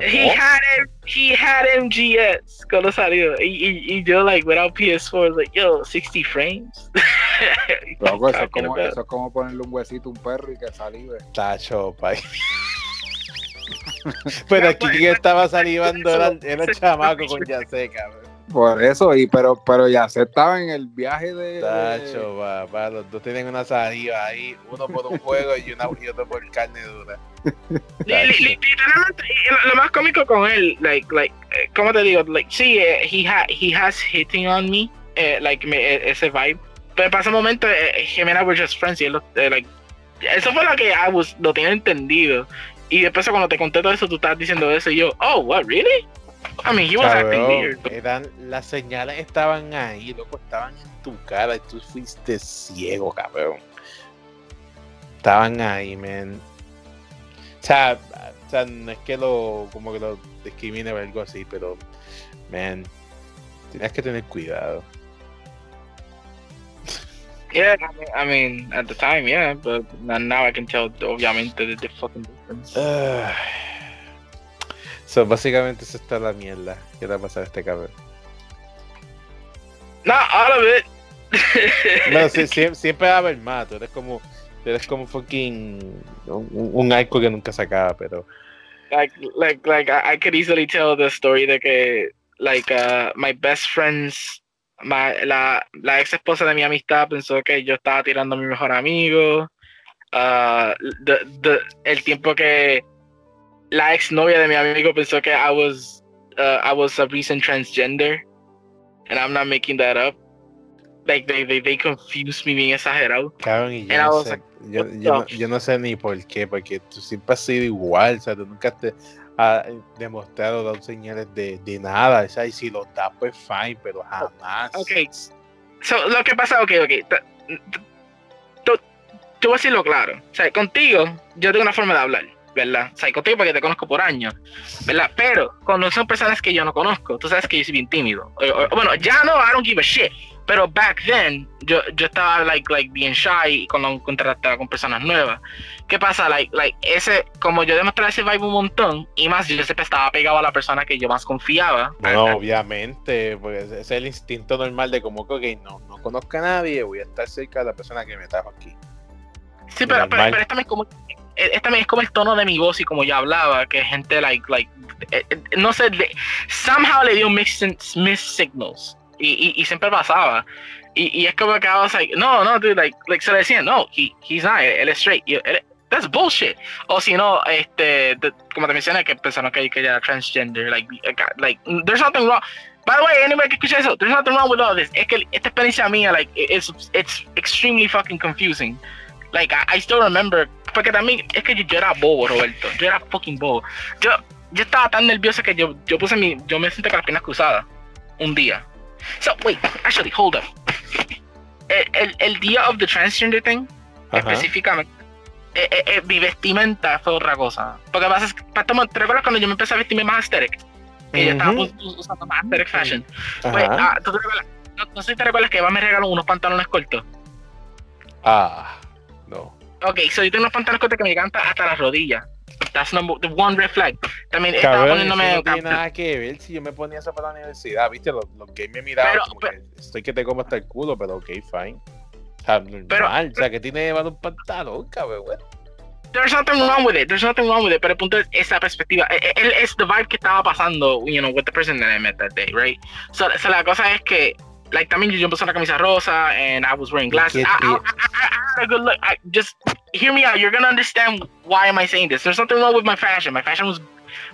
Speaker 2: He had M- he had MGS cuando salió. Y, y, y yo, like, without PS4, like, yo, 60 frames.
Speaker 3: Loco, eso, es como, eso es como ponerle un huesito a un perro y que salive.
Speaker 1: Está chopa. Pero aquí quien estaba salivando era, era el chamaco con Yase, cabrón.
Speaker 3: Por eso, y pero, pero ya se estaba en el viaje de. de-
Speaker 1: Tacho, papá, los dos tienen una saliva ahí, uno por un juego y, una, y otro por carne dura.
Speaker 2: Li- li- li- literalmente lo, más cómico con él like like eh, cómo te digo like sí eh, he ha, he has hitting on me eh, like me, eh, ese vibe pero para ese momento eh, I were just friends y él eh, like eso fue lo que I was lo tenía entendido y después cuando te conté todo eso tú estabas diciendo eso y yo oh what really I mean he was acting weird but-
Speaker 1: eran, las señales estaban ahí, loco, estaban en tu cara y tú fuiste ciego, cabrón. Estaban ahí, man. O sea, o sea, no es que lo, como que lo discrimine o algo así, pero, man, tienes que tener cuidado.
Speaker 2: yeah I mean, I mean at the time yeah but now I can tell obviamente the, the fucking difference.
Speaker 1: So, básicamente eso está la mierda que le va a pasar a este cabrón.
Speaker 2: not all of it
Speaker 1: No, sí, sí, siempre va a haber más. Tú eres como, eres como fucking un, un arco que nunca se acaba, pero
Speaker 2: like like like I, could easily tell the story de que like uh, my best friends, my, la, la ex esposa de mi amistad pensó que yo estaba tirando a mi mejor amigo. Uh, the, the, el tiempo que la ex novia de mi amigo pensó que I was uh, I was a recent transgender, and I'm not making that up. Like they they, they confused me bien exagerado.
Speaker 1: Cabrón, y yo, no sé,
Speaker 2: like,
Speaker 1: yo, no,
Speaker 2: the
Speaker 1: yo no sé ni por qué, porque tú siempre has sido igual, o sea, tú nunca te has demostrado, dado señales de, de nada, o sea, y si lo das, pues fine, pero jamás.
Speaker 2: Okay. So, lo que pasa, ok, ok. Tú, tú vas a decirlo claro. O sea, contigo, yo tengo una forma de hablar, ¿verdad? O sea, contigo porque te conozco por años, ¿verdad? Pero cuando son personas que yo no conozco, tú sabes que yo soy bien tímido. O- o- bueno, ya no, I don't give a shit. Pero back then, yo, yo estaba, like, like, bien shy cuando contrataba con personas nuevas. ¿Qué pasa? Like, like, ese, como yo demostraba ese vibe un montón, y más, yo siempre estaba pegado a la persona que yo más confiaba.
Speaker 1: Bueno, obviamente, porque ese es el instinto normal de como que, ok, no, no conozco a nadie, voy a estar cerca de la persona que me trajo aquí.
Speaker 2: Sí, pero, pero, pero es también como es es también es como el tono de mi voz y como yo hablaba, que gente like like eh, eh, no sé, le- somehow le dio mixed, mixed signals y, y, y siempre pasaba. Y, y es como que I was like, no, no, dude, like, like se le decían, no, he, he's not, él es straight. Él- that's bullshit. O si no, este, de- como te mencioné, que pensaron que, que era transgender, like, like, there's nothing wrong. By the way, anybody que escucha eso, there's nothing wrong with all this. Es que esta experiencia mía, like, it's, it's extremely fucking confusing. Like, I, I still remember, porque también es que yo, yo era bobo, Roberto. Yo era fucking bobo. Yo, yo estaba tan nervioso que yo, yo puse mi, yo me senté con las piernas cruzadas un día. So, wait, actually, hold up. El, el, el día of the transgender thing,
Speaker 1: Ajá.
Speaker 2: específicamente, eh, eh, eh, mi vestimenta fue otra cosa. Porque pa- toma- ¿te recuerdas cuando yo me empecé a vestirme más aesthetic? Que yo estaba us- usando más aesthetic fashion. Pues, ah, ¿tú te recuerdas? No, no sé si te recuerdas que Eva me regaló unos pantalones cortos.
Speaker 1: Ah, no.
Speaker 2: Ok, so yo tengo unos pantalones cortos que me llegan hasta, las rodillas. That's number, the one red flag. También estaba
Speaker 1: Cabrón, eso
Speaker 2: poniéndome
Speaker 1: no tiene nada que ver si yo me ponía eso para la universidad, viste, los, los gays me miraban
Speaker 2: Pero-
Speaker 1: como
Speaker 2: pero-
Speaker 1: que estoy que te como hasta el culo, pero ok, fine. O sea, normal,
Speaker 2: Pero-
Speaker 1: o sea, que tiene llevado un pantalón, cabrón.
Speaker 2: There's nothing wrong with it. There's nothing wrong with it. Pero el punto es esa perspectiva. Eh, eh, Él es the vibe que estaba pasando, you know, with the person that I met that day, right? So, so la cosa es que, like, también yo puse una camisa rosa and I was wearing glasses. I, I, I- I had a good look. I, just hear me out. You're gonna understand why am I saying this. There's nothing wrong with my fashion. My fashion was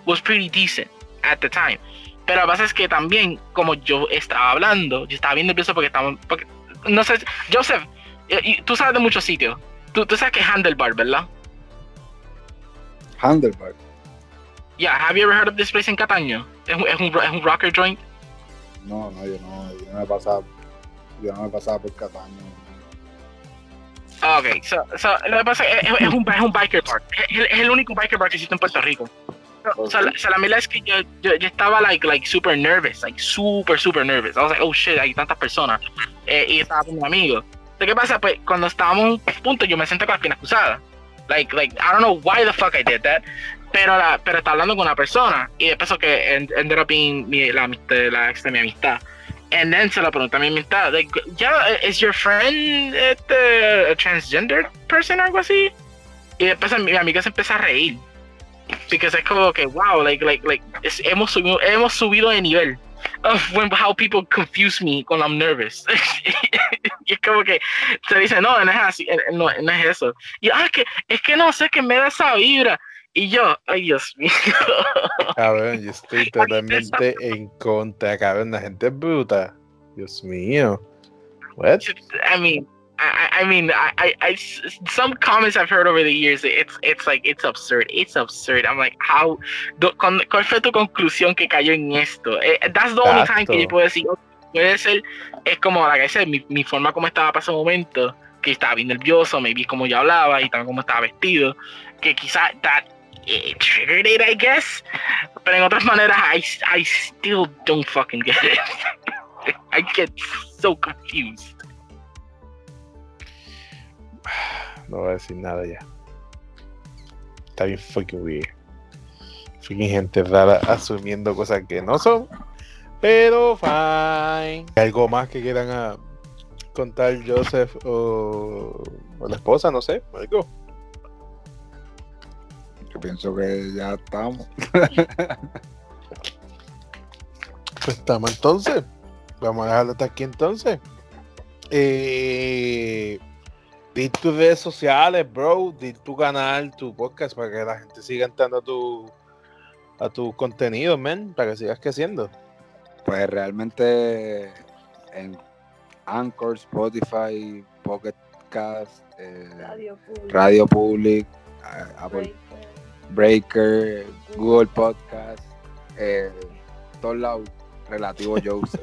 Speaker 2: was pretty decent at the time. Pero que pasa es que también, como yo estaba hablando, yo estaba bien nervioso porque estaba, porque, no sé, Joseph, eh, tú sabes de muchos sitios. Tú, tú sabes que es Handlebar, ¿verdad?
Speaker 3: Handlebar.
Speaker 2: Yeah, have you ever heard of this place in Cataño? Es un, es un, es un rocker joint.
Speaker 3: No, no, yo no, yo no me pasaba, yo no me pasaba por Cataño.
Speaker 2: Ah, Ok, so, so, lo que pasa es, es, es un, es un biker bar. Es, es el único biker bar que existe en Puerto Rico. So, so, la, so, la mierda es que yo, yo, yo estaba like, like super nervous, like super, super nervous. I was like, oh shit, hay tantas personas. Eh, y estaba con mi amigo. So, ¿Qué pasa? Pues cuando estábamos a punto, yo me senté con las piernas cruzadas. Like, like, I don't know why the fuck I did that. Pero, la, pero estaba hablando con una persona. Y después que end- ended up being mi, la, la ex de mi amistad. And then se lo pregunté a mi amistad, like, yeah, is your friend este, a transgender person o algo así? Y después mi amiga se empieza a reír. Porque es como que, wow, like, like, like, es- hemos, subido, hemos subido de nivel of when, how people confuse me cuando I'm nervous. y es como que se dice, no, no es así, eh, no, no es eso. Y, ah, que, es que no sé, que me da esa vibra. Y yo, ay Dios mío.
Speaker 1: Cabrón, yo estoy totalmente en contra, cabrón, la gente es bruta. Dios mío. What?
Speaker 2: I mean, I, I mean, I, I, I- some comments I've heard over the years, it's, it's like, it's absurd, it's absurd. I'm like, how, do- con- ¿cuál fue tu conclusión que cayó en esto? Eh, that's the only time que yo
Speaker 1: Exacto.
Speaker 2: puedo decir, "Ok, puede ser, es como, like I said, mi, mi forma como estaba para ese momento, que estaba bien nervioso, maybe como yo hablaba y también como estaba vestido, que quizás that it triggered it, I guess. Pero en otras maneras, I, I still don't fucking get it. I get so confused.
Speaker 1: No voy a decir nada ya. Está bien fucking weird. Fucking gente rara asumiendo cosas que no son. Pero fine. ¿Algo más que quieran ah, contar Joseph o, o la esposa? No sé. Algo.
Speaker 3: Pienso que ya estamos.
Speaker 1: Pues estamos entonces. Vamos a dejarlo hasta aquí entonces. Eh, di tus redes sociales, bro. Di tu canal, tu podcast para que la gente siga entrando a tu a tu contenido, man, para que sigas creciendo.
Speaker 3: Pues realmente en Anchor, Spotify, Pocket Cast, eh,
Speaker 4: Radio Public.
Speaker 3: Radio Public, eh, Apple
Speaker 4: Breaker.
Speaker 3: Google Podcast, eh, todos lados relativo Joseph.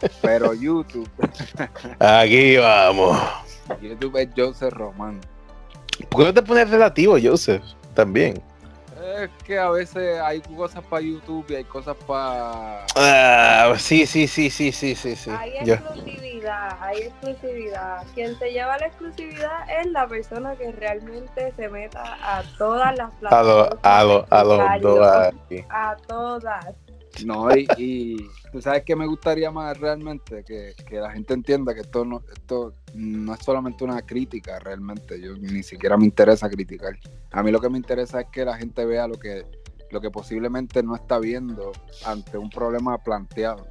Speaker 3: Pero YouTube,
Speaker 1: Aquí vamos.
Speaker 3: YouTube es Joseph Román.
Speaker 1: ¿Por qué no te pones relativo, Joseph? También.
Speaker 3: Es que a veces hay cosas para YouTube y hay cosas para...
Speaker 1: Ah, sí, sí, sí, sí, sí, sí, sí.
Speaker 4: Hay
Speaker 1: Yo-
Speaker 4: exclusividad, hay exclusividad. Quien se lleva la exclusividad es la persona que realmente se meta a todas las
Speaker 1: a los
Speaker 4: plataformas.
Speaker 1: a los a los
Speaker 4: escucharlo.
Speaker 1: dos aquí.
Speaker 4: A todas.
Speaker 3: No, y, y tú sabes que me gustaría más realmente que, que la gente entienda que esto no, esto no es solamente una crítica realmente. Yo ni siquiera me interesa criticar. A mí lo que me interesa es que la gente vea lo que, lo que posiblemente no está viendo ante un problema planteado.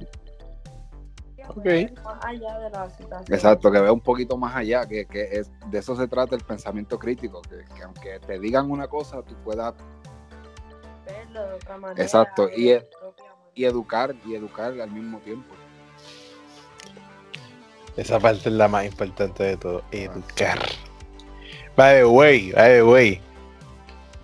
Speaker 1: Ok.
Speaker 4: Más allá de la situación.
Speaker 3: Exacto, que vea un poquito más allá, que, que es, de eso se trata el pensamiento crítico, que, que aunque te digan una cosa, tú puedas
Speaker 4: Verlo de otra manera,
Speaker 3: Exacto, y
Speaker 4: de
Speaker 3: es-. Y educar y educar al mismo tiempo.
Speaker 1: Esa parte es la más importante de todo, educar. By the way, by the way.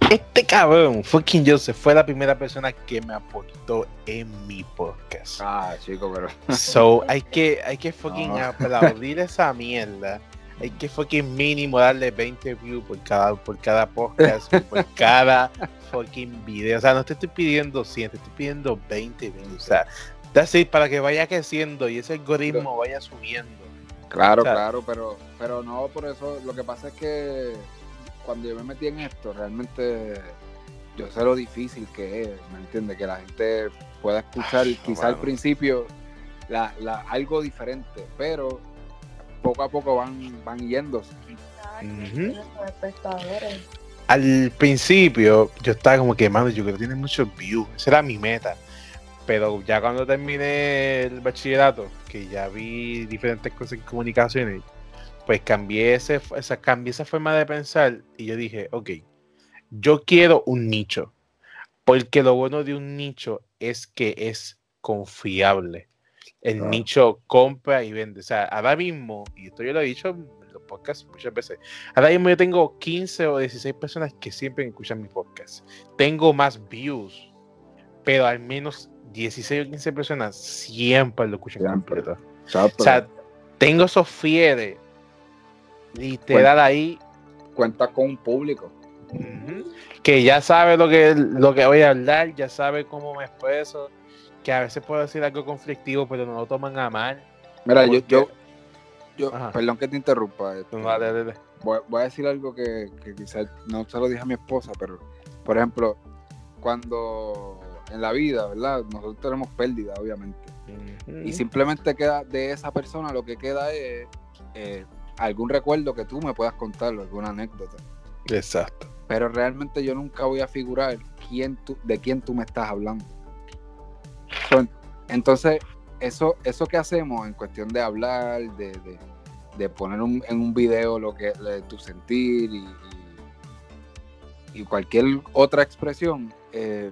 Speaker 1: Este cabrón, fucking Joseph, fue la primera persona que me aportó en mi podcast.
Speaker 3: Ah, chico, pero
Speaker 1: So, hay que, hay que fucking
Speaker 3: No.
Speaker 1: aplaudir esa mierda. Hay que fucking mínimo darle 20 views por cada, por cada podcast, por cada fucking video. O sea, no te estoy pidiendo 100, te estoy pidiendo 20 views. O sea, that's it, para que vaya creciendo y ese algoritmo vaya subiendo.
Speaker 3: Claro,
Speaker 1: O sea-
Speaker 3: claro, pero, pero no, por eso lo que pasa es que cuando yo me metí en esto, realmente yo sé lo difícil que es, ¿me entiendes? Que la gente pueda escuchar
Speaker 1: Ay,
Speaker 3: quizá al principio la, la- algo diferente, pero poco a poco van, van yéndose.
Speaker 4: Exacto,
Speaker 1: Ujú. Al principio, yo estaba como que, mano, yo creo que tiene muchos views. Esa era mi meta. Pero ya cuando terminé el bachillerato, que ya vi diferentes cosas en comunicaciones, pues cambié, ese, esa, cambié esa forma de pensar y yo dije, ok, yo quiero un nicho. Porque lo bueno de un nicho es que es confiable. El
Speaker 3: Claro.
Speaker 1: nicho compra y vende. O sea, ahora mismo, y esto yo lo he dicho podcasts muchas veces, ahora mismo yo tengo 15 o 16 personas que siempre escuchan mi podcast. Tengo más views, pero al menos 16 o 15 personas siempre lo escuchan
Speaker 3: Siempre.
Speaker 1: O sea, tengo esos fieles literal ahí
Speaker 3: cuenta con un público.
Speaker 1: que ya sabe lo que, lo que voy a hablar, ya sabe cómo me expreso, que a veces puedo decir algo conflictivo, pero no lo toman a mal.
Speaker 3: Mira, yo, yo, yo
Speaker 1: Ajá.
Speaker 3: perdón que te interrumpa. este,
Speaker 1: No, dale, dale.
Speaker 3: voy, voy a decir algo que, que quizás no se lo dije a mi esposa, pero por ejemplo, cuando en la vida, ¿verdad? Nosotros tenemos pérdida, obviamente. Y simplemente queda de esa persona, lo que queda es eh, algún recuerdo que tú me puedas contar, alguna anécdota.
Speaker 1: Exacto.
Speaker 3: Pero realmente yo nunca voy a figurar quién tú, de quién tú me estás hablando. Entonces, eso, eso que hacemos en cuestión de hablar, de, de- de poner un- en un video lo que de tu sentir y, y- y cualquier otra expresión, eh,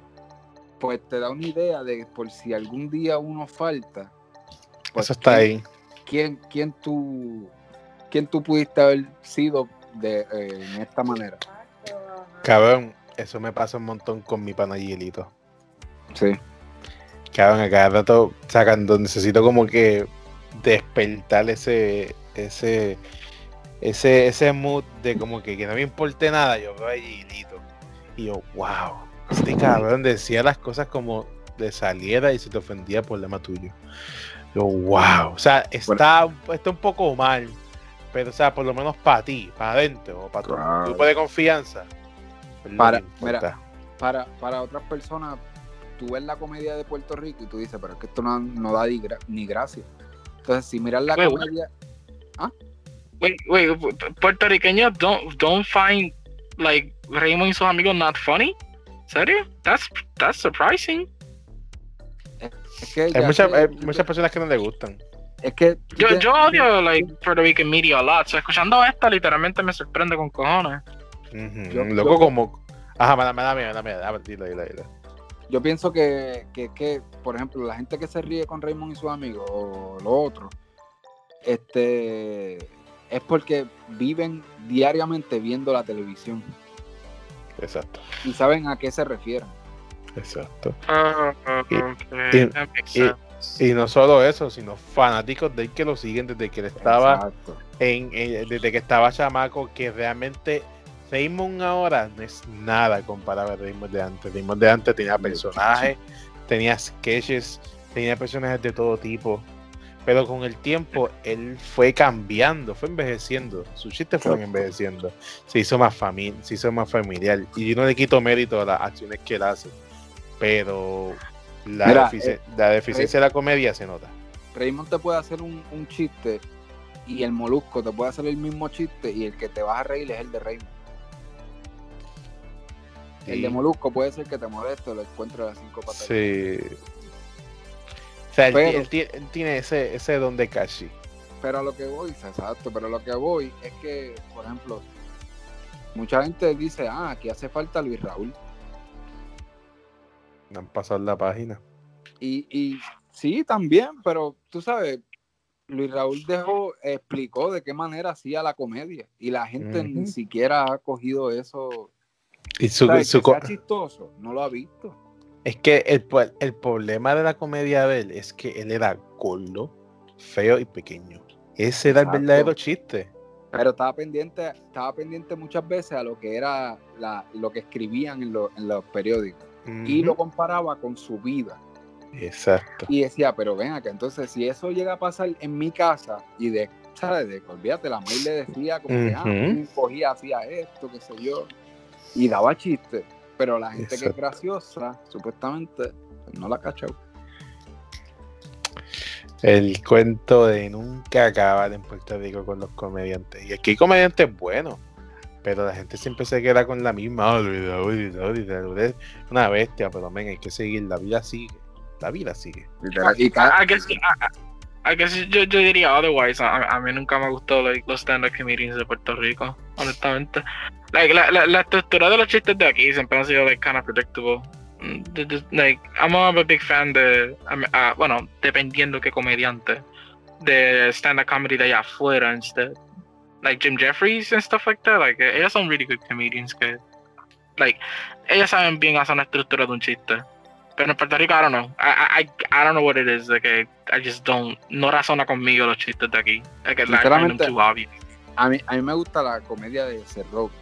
Speaker 3: pues te da una idea de por si algún día uno falta. pues,
Speaker 1: Eso está
Speaker 3: quién-
Speaker 1: ahí.
Speaker 3: ¿Quién, quién, tú, quién tú pudiste haber sido de, eh, en esta manera?
Speaker 1: Cabrón, eso me pasa un montón con mi pana Hielito.
Speaker 3: Sí.
Speaker 1: Cabrón, a cada rato sacando, necesito como que despertar ese, ese, ese, ese mood de como que, que no me importe nada, yo veo a Hielito. Y yo, wow, este cabrón decía las cosas como de saliera y se te ofendía por problema tuyo. Yo, wow, o sea, está, está un poco mal, pero o sea, por lo menos para ti, para adentro, o para tu grupo de confianza.
Speaker 3: Para-
Speaker 1: importa.
Speaker 3: Para, para otras personas, tú ves la comedia de Puerto Rico y tú dices, pero es que esto no, no da ni, gra- ni gracia. Entonces, si miras la
Speaker 2: Wait,
Speaker 3: comedia,
Speaker 2: Wait, wait, pu- puertorriqueños don't don't find like Raymond y sus amigos not funny? ¿Serio? That's that's surprising.
Speaker 3: Es que
Speaker 1: Hay,
Speaker 3: sé,
Speaker 1: hay muchas personas que no le gustan.
Speaker 3: Es que
Speaker 2: Yo,
Speaker 3: te-
Speaker 2: yo odio like Puerto Rican media a lot. So, escuchando esta literalmente me sorprende con cojones.
Speaker 1: Ujú,
Speaker 3: Yo-
Speaker 1: Loco
Speaker 3: yo-
Speaker 1: como... Ajá, me da, me da miedo, me da miedo. A ver, dilo, dilo, dilo.
Speaker 3: Yo pienso que, que, que, por ejemplo, la gente que se ríe con Raymond y sus amigos o lo otro, este es porque viven diariamente viendo la televisión
Speaker 1: Exacto,
Speaker 3: y saben a qué se refieren.
Speaker 1: exacto.
Speaker 2: Ah,
Speaker 1: Y-
Speaker 2: okay,
Speaker 1: y- no solo eso, sino fanáticos de él que lo siguen desde que él estaba en, en- desde que estaba chamaco, que realmente Raymond ahora no es nada comparado a Raymond de antes. Raymond de antes tenía personajes, tenía sketches, tenía personajes de todo tipo. Pero con el tiempo él fue cambiando, fue envejeciendo. Sus chistes fueron envejeciendo. Se hizo más famili se hizo más familiar. Y yo no le quito mérito a las acciones que él hace. Pero la,
Speaker 3: Mira,
Speaker 1: defici-
Speaker 3: eh,
Speaker 1: la deficiencia de la comedia se nota.
Speaker 3: Raymond te puede hacer un, un chiste y el molusco te puede hacer el mismo chiste y el que te vas a reír es el de Raymond. El de molusco puede ser que te moleste o lo encuentre a las cinco patas.
Speaker 1: Sí. O sea, él,
Speaker 3: Pero-
Speaker 1: él tie- él tiene ese, ese don de Kashi.
Speaker 3: Pero a lo que voy, exacto, pero a lo que voy es que, por ejemplo, mucha gente dice, ah, aquí hace falta Luis Raúl.
Speaker 1: Me han pasado la página.
Speaker 3: Y, y sí, también, pero tú sabes, Luis Raúl dejó, explicó de qué manera hacía la comedia y la gente ni siquiera ha cogido eso.
Speaker 1: Y su, su
Speaker 3: que chistoso, no lo ha visto.
Speaker 1: es que el, el problema de la comedia de él es que él era gordo, feo y pequeño. Ese era el verdadero chiste.
Speaker 3: Pero estaba pendiente, estaba pendiente muchas veces a lo que era la, lo que escribían en, lo- en los periódicos. Y lo comparaba con su vida.
Speaker 1: Exacto.
Speaker 3: Y decía, pero ven acá, entonces si eso llega a pasar en mi casa y de, ¿sabes? De, olvídate, la maíz le decía como que, ah, cogía, hacía esto, qué sé yo, y daba chistes. Pero la gente que es graciosa, supuestamente, pues, no la cacha.
Speaker 1: El cuento de nunca acabar en Puerto Rico con los comediantes. Y aquí hay comediantes buenos. Pero la gente siempre se queda con la misma. "Ah, una bestia, pero men, hay que seguir. La vida sigue. La vida sigue.
Speaker 3: Y cada-
Speaker 2: I guess, I, guess yo, yo diría otherwise. A, a mí nunca me gustó like, los stand-up comedians de Puerto Rico, honestamente. Like, la, la, la estructura de los chistes de aquí siempre han sido like, kind of predictable. Mm, Like, I'm a big fan de, bueno, dependiendo qué comediante, de stand-up comedy de afuera instead. Like Jim Jeffries and stuff like that. Like, ellos son really good comedians que, like, ellos saben bien hacer una estructura de un chiste. Pero en Puerto Rico, I don't know. I, I, I don't know what it is. Que I just don't. No razona conmigo los chistes de aquí. Like,
Speaker 3: Sinceramente,
Speaker 2: too obvious.
Speaker 3: a, mí, a mí me gusta la comedia de Seth Rogen.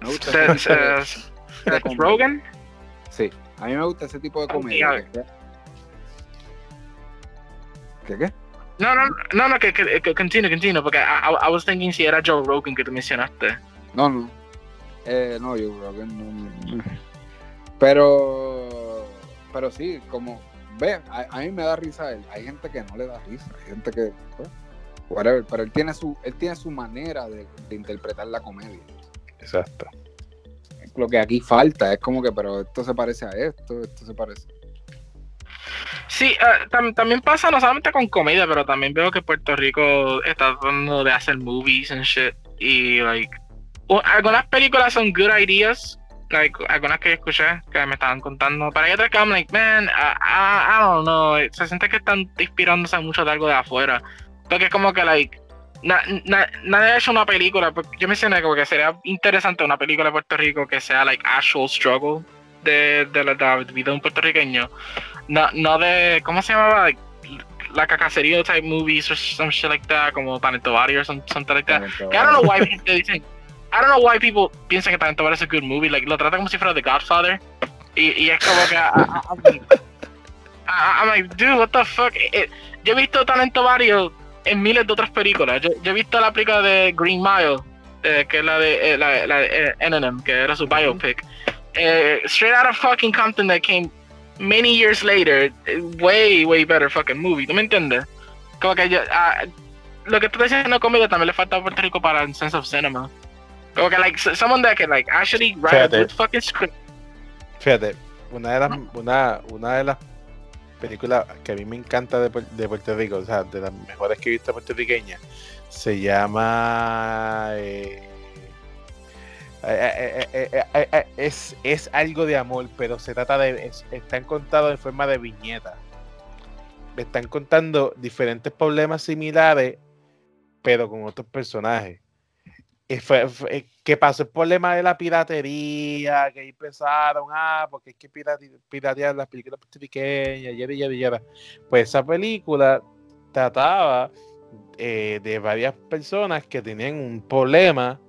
Speaker 3: Me gusta
Speaker 2: Seth- Seth- Seth. Rogen?
Speaker 3: Sí, a mí me gusta ese tipo de
Speaker 2: Oh,
Speaker 3: comedia. que ¿Qué qué?
Speaker 2: No, no, no, no, que, que, que continue, continue. Porque I, I, I was thinking si era Joe Rogan que tú mencionaste.
Speaker 3: No, no. Eh, no, creo que no. Pero, pero sí, como, ve, a, a mí me da risa él. Hay gente que no le da risa, hay gente que, pues, whatever, pero él tiene su, él tiene su manera de, de interpretar la comedia.
Speaker 1: Exacto.
Speaker 3: Lo que aquí falta es como que, pero esto se parece a esto, esto se parece.
Speaker 2: Sí, tam- también pasa no solamente con comedia, pero también veo que Puerto Rico está tratando de hacer movies and shit. Y, like, algunas películas son good ideas. Like, algunas que escuché que me estaban contando. Pero hay otras que I'm like, man, I, I, I don't know. Se siente que están inspirándose mucho de algo de afuera. Porque es como que, like, na- na- nadie ha hecho una película. porque Yo mencioné como que sería interesante una película de Puerto Rico que sea, like, actual struggle de, de la, de vida de un puertorriqueño no, no de, ¿cómo se llamaba? Like, la cacacería type movies or some shit like that, como Body or some, something like that. I don't know why gente dicen, I don't know why people piensan que Body es a good movie, like, lo trata como si fuera The Godfather. Y, y es como que, I, I- I'm like, I- I'm like, dude, what the fuck? Eh, eh, yo he visto Talento Varios en miles de otras películas. Yo, yo he visto la película de Green Mile, eh, que es la de, eh, la, la de eh, Eminem, que era su biopic. Eh, straight out of fucking Compton that came many years later, way, way better fucking movie. ¿Tú me entiendes? Como que yo, ah, lo que tú estás diciendo comedia también le falta a Puerto Rico para el sense of cinema. Que, like, someone that can, like, actually write
Speaker 1: Fíjate.
Speaker 2: a good fucking script.
Speaker 1: Fíjate, una de las, una, una de las película que a mí me encanta de, de Puerto Rico, o sea, de las mejores que he visto puertorriqueñas, se llama... eh, eh, eh, eh, eh, eh, eh, es, es algo de amor, pero se trata de... es- están contados en forma de viñeta. Están contando diferentes problemas similares, pero con otros personajes. Y fue, fue- eh, que pasó el problema de la piratería, que ahí empezaron, ah, porque hay que pirate- piratear las películas puertorriqueñas, y y y Pues esa película trataba eh, de varias personas que tenían un problema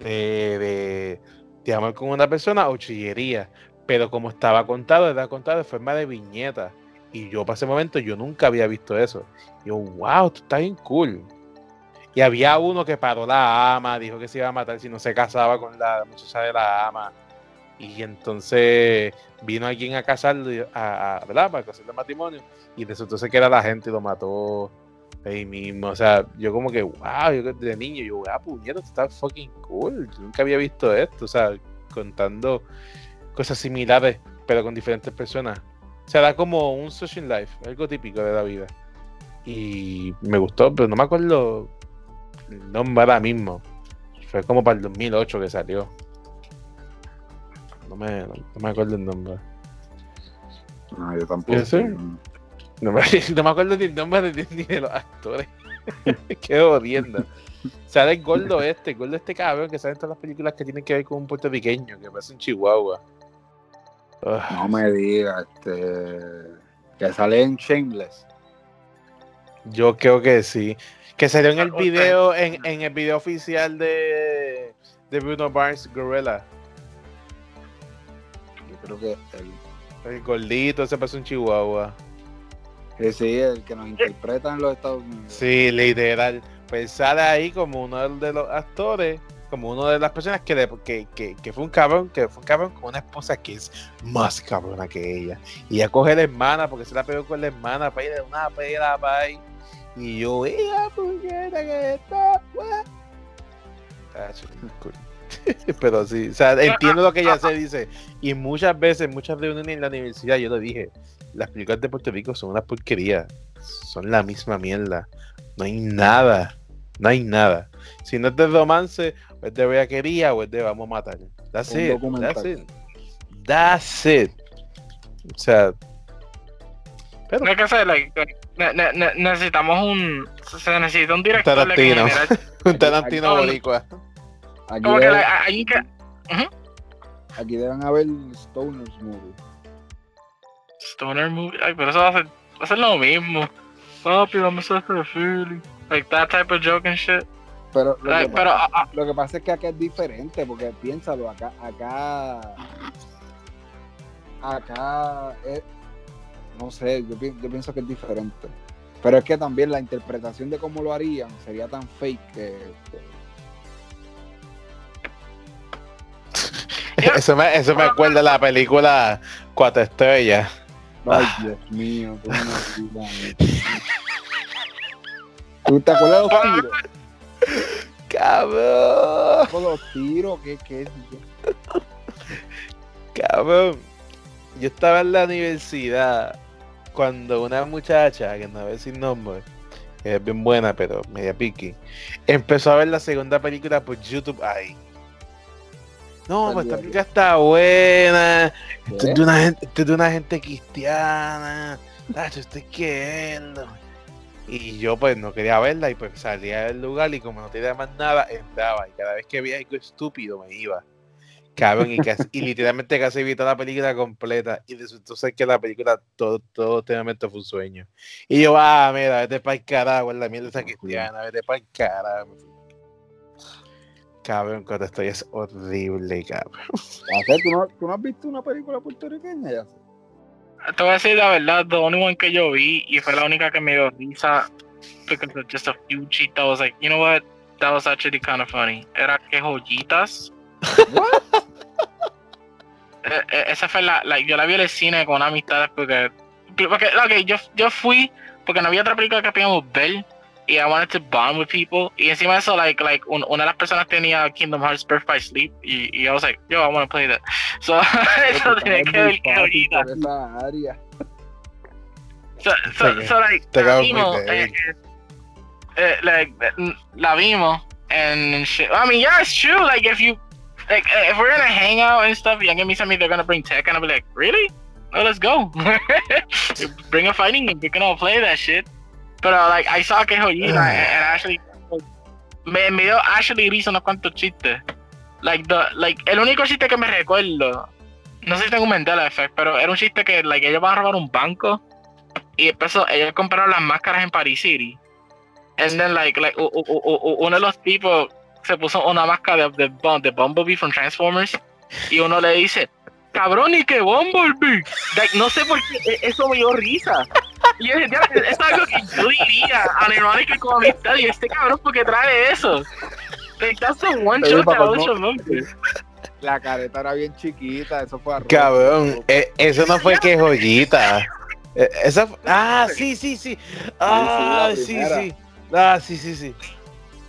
Speaker 1: de, de, de amor con una persona o chillería. Pero como estaba contado, era contado de forma de viñeta. Y yo para ese momento yo nunca había visto eso. Y yo, wow, esto está bien cool. Y había uno que paró la ama, dijo que se iba a matar si no se casaba con la muchacha de la ama. Y entonces vino alguien a casarlo, a, a- ¿verdad? Para casarle matrimonio. Y resultó ser que era la gente y lo mató ahí mismo. O sea, yo como que, wow, yo de niño, yo, ah, puñeta, está fucking cool. Yo nunca había visto esto. O sea, contando cosas similares, pero con diferentes personas. O sea, da como un social life, algo típico de la vida. Y me gustó, pero no me acuerdo nombre ahora mismo. Fue como para el 2008 que salió. No me, no, no me acuerdo el nombre.
Speaker 3: No, yo tampoco.
Speaker 1: No me, no me acuerdo ni el nombre de, ni de los actores. Qué jodienda. Sale el gordo este, el gordo este cabrón que sale en todas las películas que tienen que ver con un puertorriqueño, que parece un chihuahua. Ugh.
Speaker 3: No me digas, este. Que sale en Shameless.
Speaker 1: Yo creo que sí. Que salió en el
Speaker 2: Ok.
Speaker 1: video, en, en el video oficial de, de Bruno Mars Gorilla.
Speaker 3: Yo creo que el,
Speaker 1: El gordito, ese parece un chihuahua.
Speaker 3: que sí, el que nos interpreta en los Estados Unidos.
Speaker 1: Sí, literal. Pues sale ahí como uno de los actores, como uno de las personas que, le- que, que, que fue un cabrón, que fue un cabrón con una esposa que es más cabrona que ella. Y ella coge la hermana, porque se la pegó con la hermana, para ir de una pera para ahí. Y yo, ¡hija puñeta que está! guau". Ah. Pero sí, o sea, entiendo lo que ella se dice. Y muchas veces, muchas reuniones en la universidad, yo lo dije, las películas de Puerto Rico son una porquería. Son la misma mierda. No hay nada. No hay nada. Si no es de romance, o es de bellaquería, o es de vamos a matar. That's
Speaker 3: Un
Speaker 1: it.
Speaker 3: documental.
Speaker 1: That's it. That's it. O sea. Pero
Speaker 2: No hay que hacer, like, ne- ne- ne- necesitamos un. Se necesita un director. en
Speaker 1: Tarantino. un Tarantino
Speaker 2: no, no.
Speaker 1: boricua.
Speaker 3: Aquí,
Speaker 2: Como que
Speaker 3: deben,
Speaker 2: like, hay que.
Speaker 3: aquí deben haber Stoners Movie.
Speaker 2: Stoner movie. Ay, pero eso va a ser, va a ser lo mismo. Papi, dame ese feeling. Like that type of joke and shit.
Speaker 3: Pero lo,
Speaker 2: Like,
Speaker 3: que,
Speaker 2: pero.
Speaker 3: pasa,
Speaker 2: ah,
Speaker 3: lo que pasa es que acá es diferente, porque piénsalo, acá, acá, acá, es- no sé, yo, pi- yo pienso que es diferente. Pero es que también la interpretación de cómo lo harían sería tan fake que,
Speaker 1: Eso me, eso me acuerda de la película Cuatro Estrellas.
Speaker 3: Ay,
Speaker 1: Ah.
Speaker 3: Dios mío, me digas. ¿Tú te acuerdas de los tiros?
Speaker 1: Cabrón.
Speaker 3: Con los tiros, ¿qué, qué es?
Speaker 1: Cabrón. Yo estaba en la universidad cuando una muchacha, que no voy a decir nombre, que es bien buena, pero media piqui, empezó a ver la segunda película por YouTube ahí. No, pues esta película está buena. Esto es de una gente, esto es de una gente cristiana. Nacho, esto hay que verlo. Y yo pues no quería verla y pues salía del lugar y como no tenía más nada, entraba. Y cada vez que veía algo estúpido me iba. Cabrón, y, casi- y literalmente casi vi toda la película completa. Y resultó ser que la película todo, todo este momento fue un sueño. Y yo, ah, mira, vete para el carajo, la mierda esa cristiana, vete para el carajo. Cabrón, cuando estoy es horrible, cabrón.
Speaker 3: ¿tú no, ¿Tú no has visto una película puertorriqueña, Yacer?
Speaker 2: Te voy a decir la verdad, the only one que yo vi y fue la única que me dio risa because of just a few cheats. I was like, you know what? That was actually kind of funny. Era que joyitas. Eh, eh, esa fue la, la- yo la vi en el cine con amistades porque, porque ok, yo, yo fui porque no había otra película que podíamos ver y I wanted to bond with people y encima de eso like like un- una de las personas tenía Kingdom Hearts Birth by Sleep y, y I was like yo I want to play that so eso tenía que ver
Speaker 3: esa área.
Speaker 2: So, so, so like,
Speaker 1: Te
Speaker 2: la vimos,
Speaker 1: de-
Speaker 2: eh, eh, like, eh, la vimos, and shit. I mean, yeah, it's true. Like, if you, like, eh, if we're gonna hang out and stuff, you're gonna me something they're gonna bring tech, and I'll be like, really? No, let's go. bring a fighting game. We can all play that shit. But uh, like, I saw que Joyina and Ashley, me, me dio Ashley hizo unos cuantos chistes. Like, the, like, el único chiste que me recuerdo, no sé si tengo un Mandela effect, pero era un chiste que, like, ellos van a robar un banco y después ellos compraron las máscaras en Paris City. And then like like u- u- u- u- uno de los tipos se puso una máscara de, de, de Bumblebee from Transformers y uno le dice, cabrón, y que Bumblebee. Like, no sé por qué, e- eso me dio risa. Y yo dije, "Ya, es algo que yo diría, unironically como amistad, y este cabrón, ¿por qué trae eso? Like, that's the one shot that I
Speaker 3: papá,
Speaker 2: always
Speaker 3: no.
Speaker 2: remember.
Speaker 3: La careta era bien chiquita, eso fue arroz.
Speaker 1: Cabrón, eh, eso no fue que joyita. Eh, Esa ah, sí, sí, sí. Ah,
Speaker 3: Sí,
Speaker 1: sí. Ah, sí, sí, sí.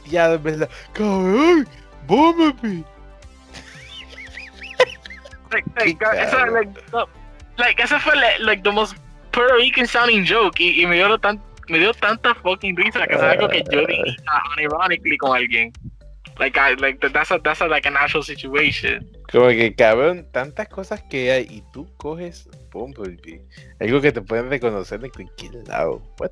Speaker 1: De verdad. Cabrón, Bumblebee.
Speaker 2: like, like, eso,
Speaker 1: cabrón.
Speaker 2: like, no, like, ese fue like, the most Puerto Rican sounding joke y, y me dio tan me dio tanta fucking risa que es algo que yo diría unironically con alguien. Like I like that- that's a that's a, like an actual situation.
Speaker 1: Como que, cabrón, tantas cosas que hay y tú coges Bumblebee. Algo que te pueden reconocer en cualquier lado. What?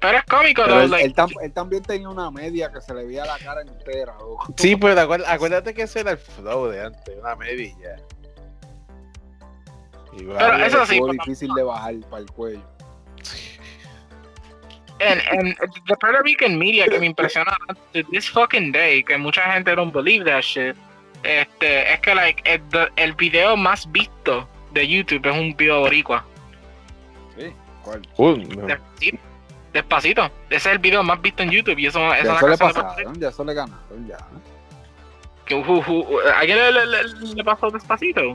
Speaker 2: Pero es cómico,
Speaker 3: Pero él,
Speaker 2: like,
Speaker 3: él tam- él también tenía una media que se le veía la cara entera. loco.
Speaker 1: Sí, pero acuérdate, acuérdate que ese era el flow de antes, una medilla. Igual.
Speaker 2: Pero eso sí,
Speaker 3: Estuvo
Speaker 2: pero-
Speaker 3: difícil de bajar para el cuello.
Speaker 2: and and the Puerto Rican media que me impresiona to this fucking day que mucha gente don't believe that shit. Este es que like el, el video más visto de YouTube es un video boricua.
Speaker 3: Sí, ¿cuál?
Speaker 1: Uh, no.
Speaker 2: Despacito. Ese es el video más visto en YouTube y eso, eso es
Speaker 3: Ya eso le pasaron, ya eso le ganaron, ya.
Speaker 2: Who- ¿Alguien le, le- le- le pasó despacito?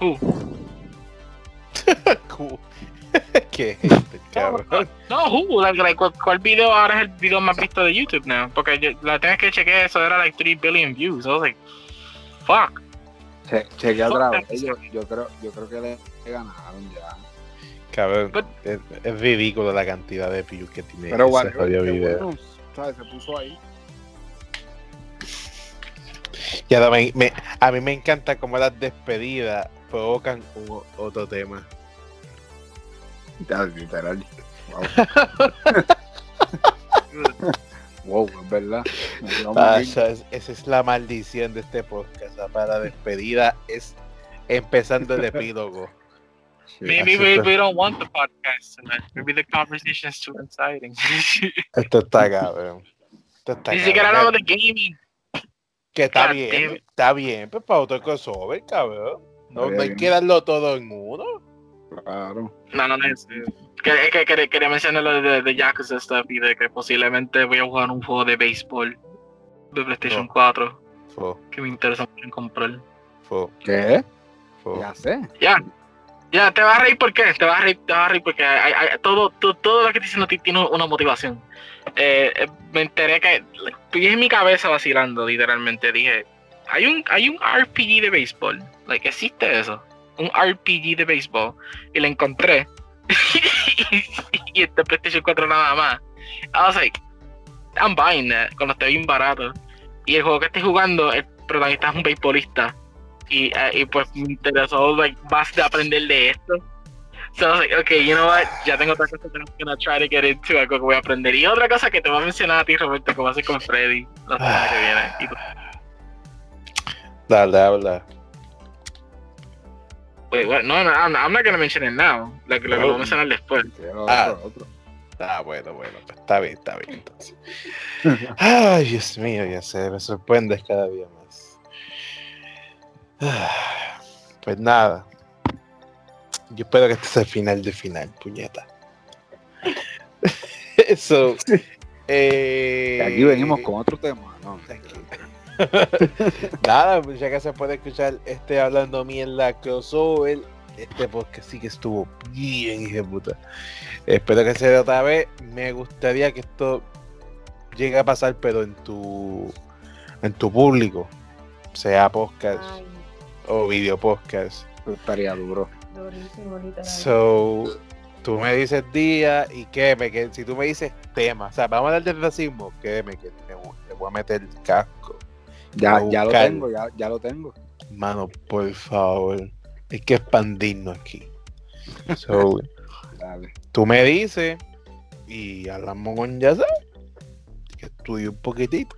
Speaker 2: Who?
Speaker 1: ¿Qué? Este cabrón.
Speaker 2: No, who? Like, like, ¿cuál, cuál video ahora es el video más visto de YouTube now? Porque yo, la tenés que chequear, eso era like 3 billion views. I was like, fuck.
Speaker 3: Che, chequea otra vez. Yo, yo creo, yo creo que le, le ganaron ya.
Speaker 1: Cabrón.
Speaker 2: But-
Speaker 1: Es, es ridículo la cantidad de views que tiene
Speaker 3: Pero
Speaker 1: ese
Speaker 3: bueno,
Speaker 1: video.
Speaker 3: bueno, ¿sabes? Se puso ahí.
Speaker 1: Y ahora me- me- a mí me encanta cómo las despedidas provocan un- otro tema.
Speaker 3: Literal. Wow. wow, es verdad.
Speaker 1: Ah, esa, es, esa es la maldición de este podcast. La para despedida es empezando el epílogo.
Speaker 2: Maybe we, we don't want the podcast tonight. Maybe the conversation is too exciting.
Speaker 1: Esto está cabrón. Esto está
Speaker 2: Ni siquiera hablamos de gaming.
Speaker 1: Que está
Speaker 2: God
Speaker 1: bien,
Speaker 2: damn
Speaker 1: está bien, pues para otro crossover, cabrón. No, no hay que darlo todo en uno.
Speaker 3: Claro.
Speaker 2: No, no, no. es- Que, que, que- quería mencionar lo de, de Yakuza stuff y de que posiblemente voy a jugar un juego de béisbol de PlayStation
Speaker 1: No.
Speaker 2: 4
Speaker 1: Fo,
Speaker 2: que me interesa mucho en comprar.
Speaker 1: fo,
Speaker 3: ¿Qué?
Speaker 1: fo.
Speaker 3: Ya sé.
Speaker 2: Ya, ya, te vas a reír porque te vas a reír, te vas a reír porque hay- todo, todo, lo que estoy diciendo ti- tiene una motivación. Eh, eh, me enteré que estoy en mi cabeza vacilando, literalmente. Dije, hay un, hay un RPG de béisbol. Like, existe eso. Un RPG de béisbol. Y lo encontré. y este PlayStation 4 nada más. I was like, I'm buying that cuando esté bien barato. Y el juego que estoy jugando, el protagonista es un beisbolista. Y, eh, y pues me interesó like, más de aprender de esto. So I was like, okay, you know what? Ya tengo otra cosa que I'm gonna try to get into, algo que voy a aprender. Y otra cosa que te voy a mencionar a ti, Roberto, que va a hacer con Freddy la semana que viene. Y tú,
Speaker 1: Dale, habla.
Speaker 2: wait, what? No, no, I'm, I'm not gonna mention it now. Lo que voy a mencionar después.
Speaker 3: Quiero
Speaker 1: Ah.
Speaker 3: otro, otro.
Speaker 1: Ah, bueno, bueno, pues está bien, está bien entonces. Ay, Dios mío, ya sé, me sorprendes cada día más. Pues nada. Yo espero que este sea el final de final, puñeta. Eso. eh,
Speaker 3: aquí venimos con otro tema. No.
Speaker 1: Nada, pues ya que se puede escuchar este hablando mierda crossover, este podcast sí que estuvo bien, hija de puta. Espero que se dé otra vez. Me gustaría que esto llegue a pasar, pero en tu en tu público, sea podcast
Speaker 4: Ay,
Speaker 1: o video podcast.
Speaker 3: estaría duro.
Speaker 4: durísimo, literal.
Speaker 1: So, tú me dices día y créeme que si tú me dices tema, o sea, vamos a hablar del racismo, créeme que me voy, a meter el casco.
Speaker 3: Ya, ya lo tengo, ya, ya lo tengo.
Speaker 1: Mano, por favor, hay que expandirnos aquí. So,
Speaker 3: Dale.
Speaker 1: tú me dices y hablamos con ya sabes, que estudie un poquitito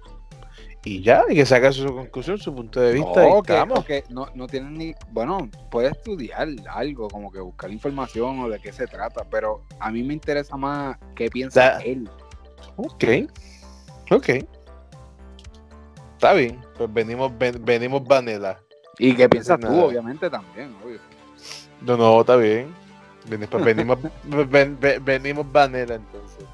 Speaker 1: y ya, y que saque su conclusión, su punto de vista. y
Speaker 3: No, que,
Speaker 1: estamos.
Speaker 3: que no, no tienen ni. Bueno, puede estudiar algo, como que buscar información o de qué se trata, pero a mí me interesa más qué piensa
Speaker 1: Da-
Speaker 3: él.
Speaker 1: Ok, ok. Está bien, pues venimos, ven- venimos Vanilla.
Speaker 3: Y qué piensas tú,
Speaker 1: nada.
Speaker 3: obviamente, también, obvio.
Speaker 1: No, no, está bien. Pues venimos, ven- ven- venimos Vanilla entonces.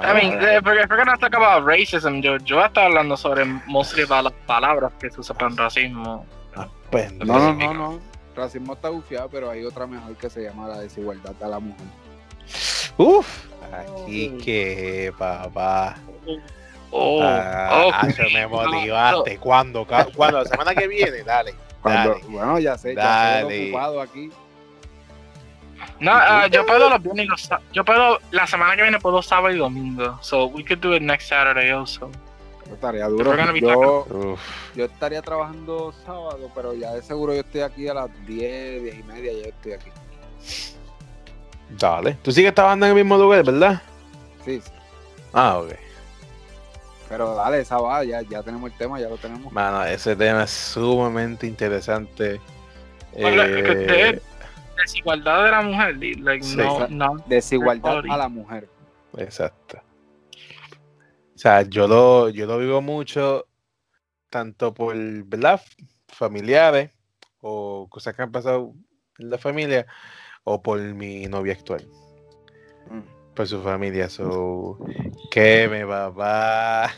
Speaker 2: I mean, if we're, if we're gonna talk about racism, yo, yo estaba hablando sobre mostly las palabras que se usan para el racismo.
Speaker 1: Pues,
Speaker 3: No, no, no, no. Racismo está bufiado, pero hay otra mejor que se llama la desigualdad de la mujer.
Speaker 1: Uf, aquí que papá.
Speaker 2: Oh,
Speaker 1: Ah,
Speaker 2: oh,
Speaker 1: me motivaste. ¿Cuándo? ¿Cuándo? ¿La semana que viene? Dale. Dale.
Speaker 3: bueno, ya sé, ya
Speaker 1: Dale.
Speaker 3: estoy ocupado aquí.
Speaker 2: No, ah, yo puedo los viernes y los Yo puedo, la semana que viene puedo sábado y domingo. So we could do it next Saturday also.
Speaker 3: Yo estaría duro. Yo,
Speaker 1: Uf.
Speaker 3: yo estaría trabajando sábado, pero ya de seguro yo estoy aquí a las 10, 10 y media, ya yo estoy aquí.
Speaker 1: Dale. Tú sigues trabajando en el mismo lugar, ¿verdad?
Speaker 3: Sí, sí.
Speaker 1: Ah, ok.
Speaker 3: Pero dale, esa va, ya, ya tenemos el tema, ya lo tenemos.
Speaker 1: Mano, ese tema es sumamente interesante.
Speaker 2: Bueno,
Speaker 1: Eh,
Speaker 2: que usted- Desigualdad de la mujer. Like,
Speaker 1: Sí.
Speaker 2: no, no.
Speaker 3: Desigualdad a la mujer.
Speaker 1: Exacto. O sea, yo lo, yo lo vivo mucho, tanto por, ¿verdad? Familiares o cosas que han pasado en la familia, o por mi novia actual,
Speaker 3: Mm.
Speaker 1: por su familia. So, que me papá,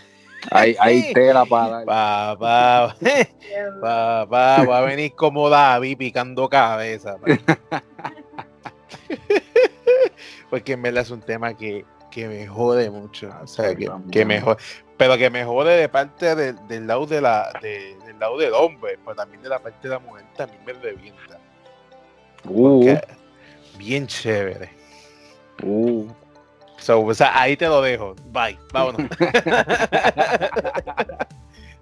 Speaker 3: Hay, hay tela para dar.
Speaker 1: papá, papá, va a venir como David picando cabeza. Porque en verdad es un tema que, que me jode mucho. O sea, que, que me jode. Pero que me jode de parte de- del lado de la, de- del lado del hombre, pero también de la parte de la mujer también me revienta.
Speaker 3: Uh,
Speaker 1: bien chévere.
Speaker 3: uh.
Speaker 1: So, o sea, ahí te lo dejo. Bye. Vámonos.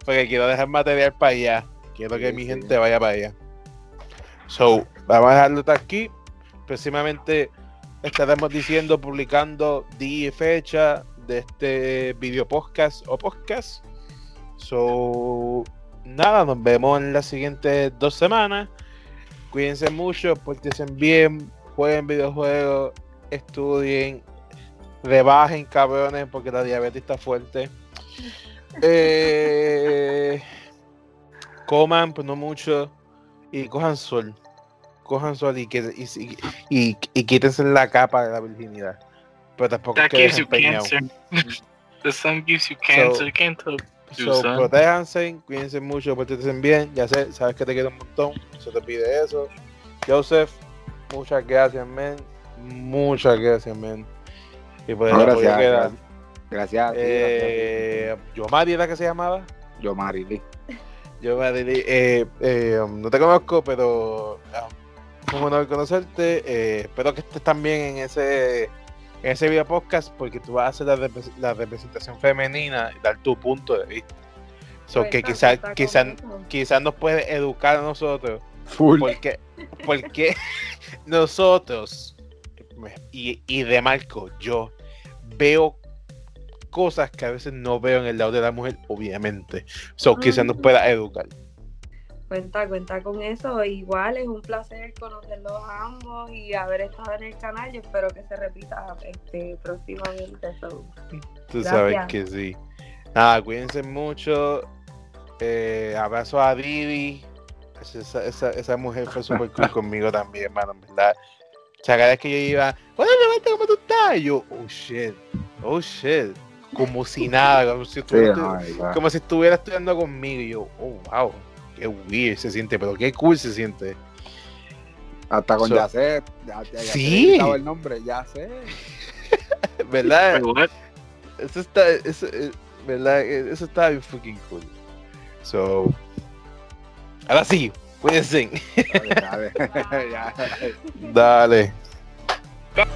Speaker 1: Porque quiero dejar material para allá. Quiero que
Speaker 3: Sí,
Speaker 1: mi
Speaker 3: sí.
Speaker 1: gente vaya para allá. So, vamos a dejarlo hasta aquí. Próximamente estaremos diciendo, publicando día y fecha de este video podcast o podcast. So, nada, nos vemos en las siguientes dos semanas. Cuídense mucho, pórtense bien, jueguen videojuegos, estudien, rebajen cabrones porque la diabetes está fuerte. Eh, coman, pues no mucho, y cojan sol. Cojan sol y, que, y, y, y- quítense la capa de la virginidad. Pero tampoco
Speaker 2: That
Speaker 1: que
Speaker 2: gives you cancer. The sun gives you cancer. you can't.
Speaker 1: So, protéjanse, cuídense mucho, pórtense bien. Ya sé, sabes que te quiero un montón. Se te pide eso. Joseph, muchas gracias, men. Muchas gracias, men. Y por el
Speaker 3: No, gracias,
Speaker 1: que
Speaker 3: gracias. Gracias a ti,
Speaker 1: Eh, Yomari era que se llamaba.
Speaker 3: gracias. Yo, Marily.
Speaker 1: Yomari, eh, eh, um, no te conozco, pero um, fue un honor conocerte. Eh, espero que estés también en ese en ese video podcast porque tú vas a hacer la, la representación femenina y dar tu punto de vista. So, que
Speaker 4: Cuenta,
Speaker 1: quizás quizás nos puede educar a nosotros
Speaker 3: Full.
Speaker 1: porque porque nosotros y, y de Marco yo veo cosas que a veces no veo en el lado de la mujer obviamente. So quizás nos pueda educar.
Speaker 4: Cuenta, cuenta con eso. Igual es un placer conocerlos a ambos y haber estado en el canal. Yo espero que se repita este próximamente. So,
Speaker 1: tú sabes que sí. Nada cuídense mucho. Eh, abrazo a Didi esa, esa, esa mujer fue súper cool conmigo también hermano verdad o sea, cada vez que yo iba hola Levante, ¿cómo tú estás? Y yo oh shit oh shit como si nada como si estuviera- como si estudiando conmigo. Y yo, oh, wow, qué weird se siente, pero qué cool se siente.
Speaker 3: Hasta con
Speaker 1: So-
Speaker 3: Yacet. Ya, ya, ya
Speaker 1: Sí.
Speaker 3: he el nombre, ya sé.
Speaker 1: ¿Verdad? Eso está, eso, eh, ¿verdad? Eh, Eso está bien fucking cool. So, ahora sí, Cuídense.
Speaker 3: Dale. dale.
Speaker 1: dale.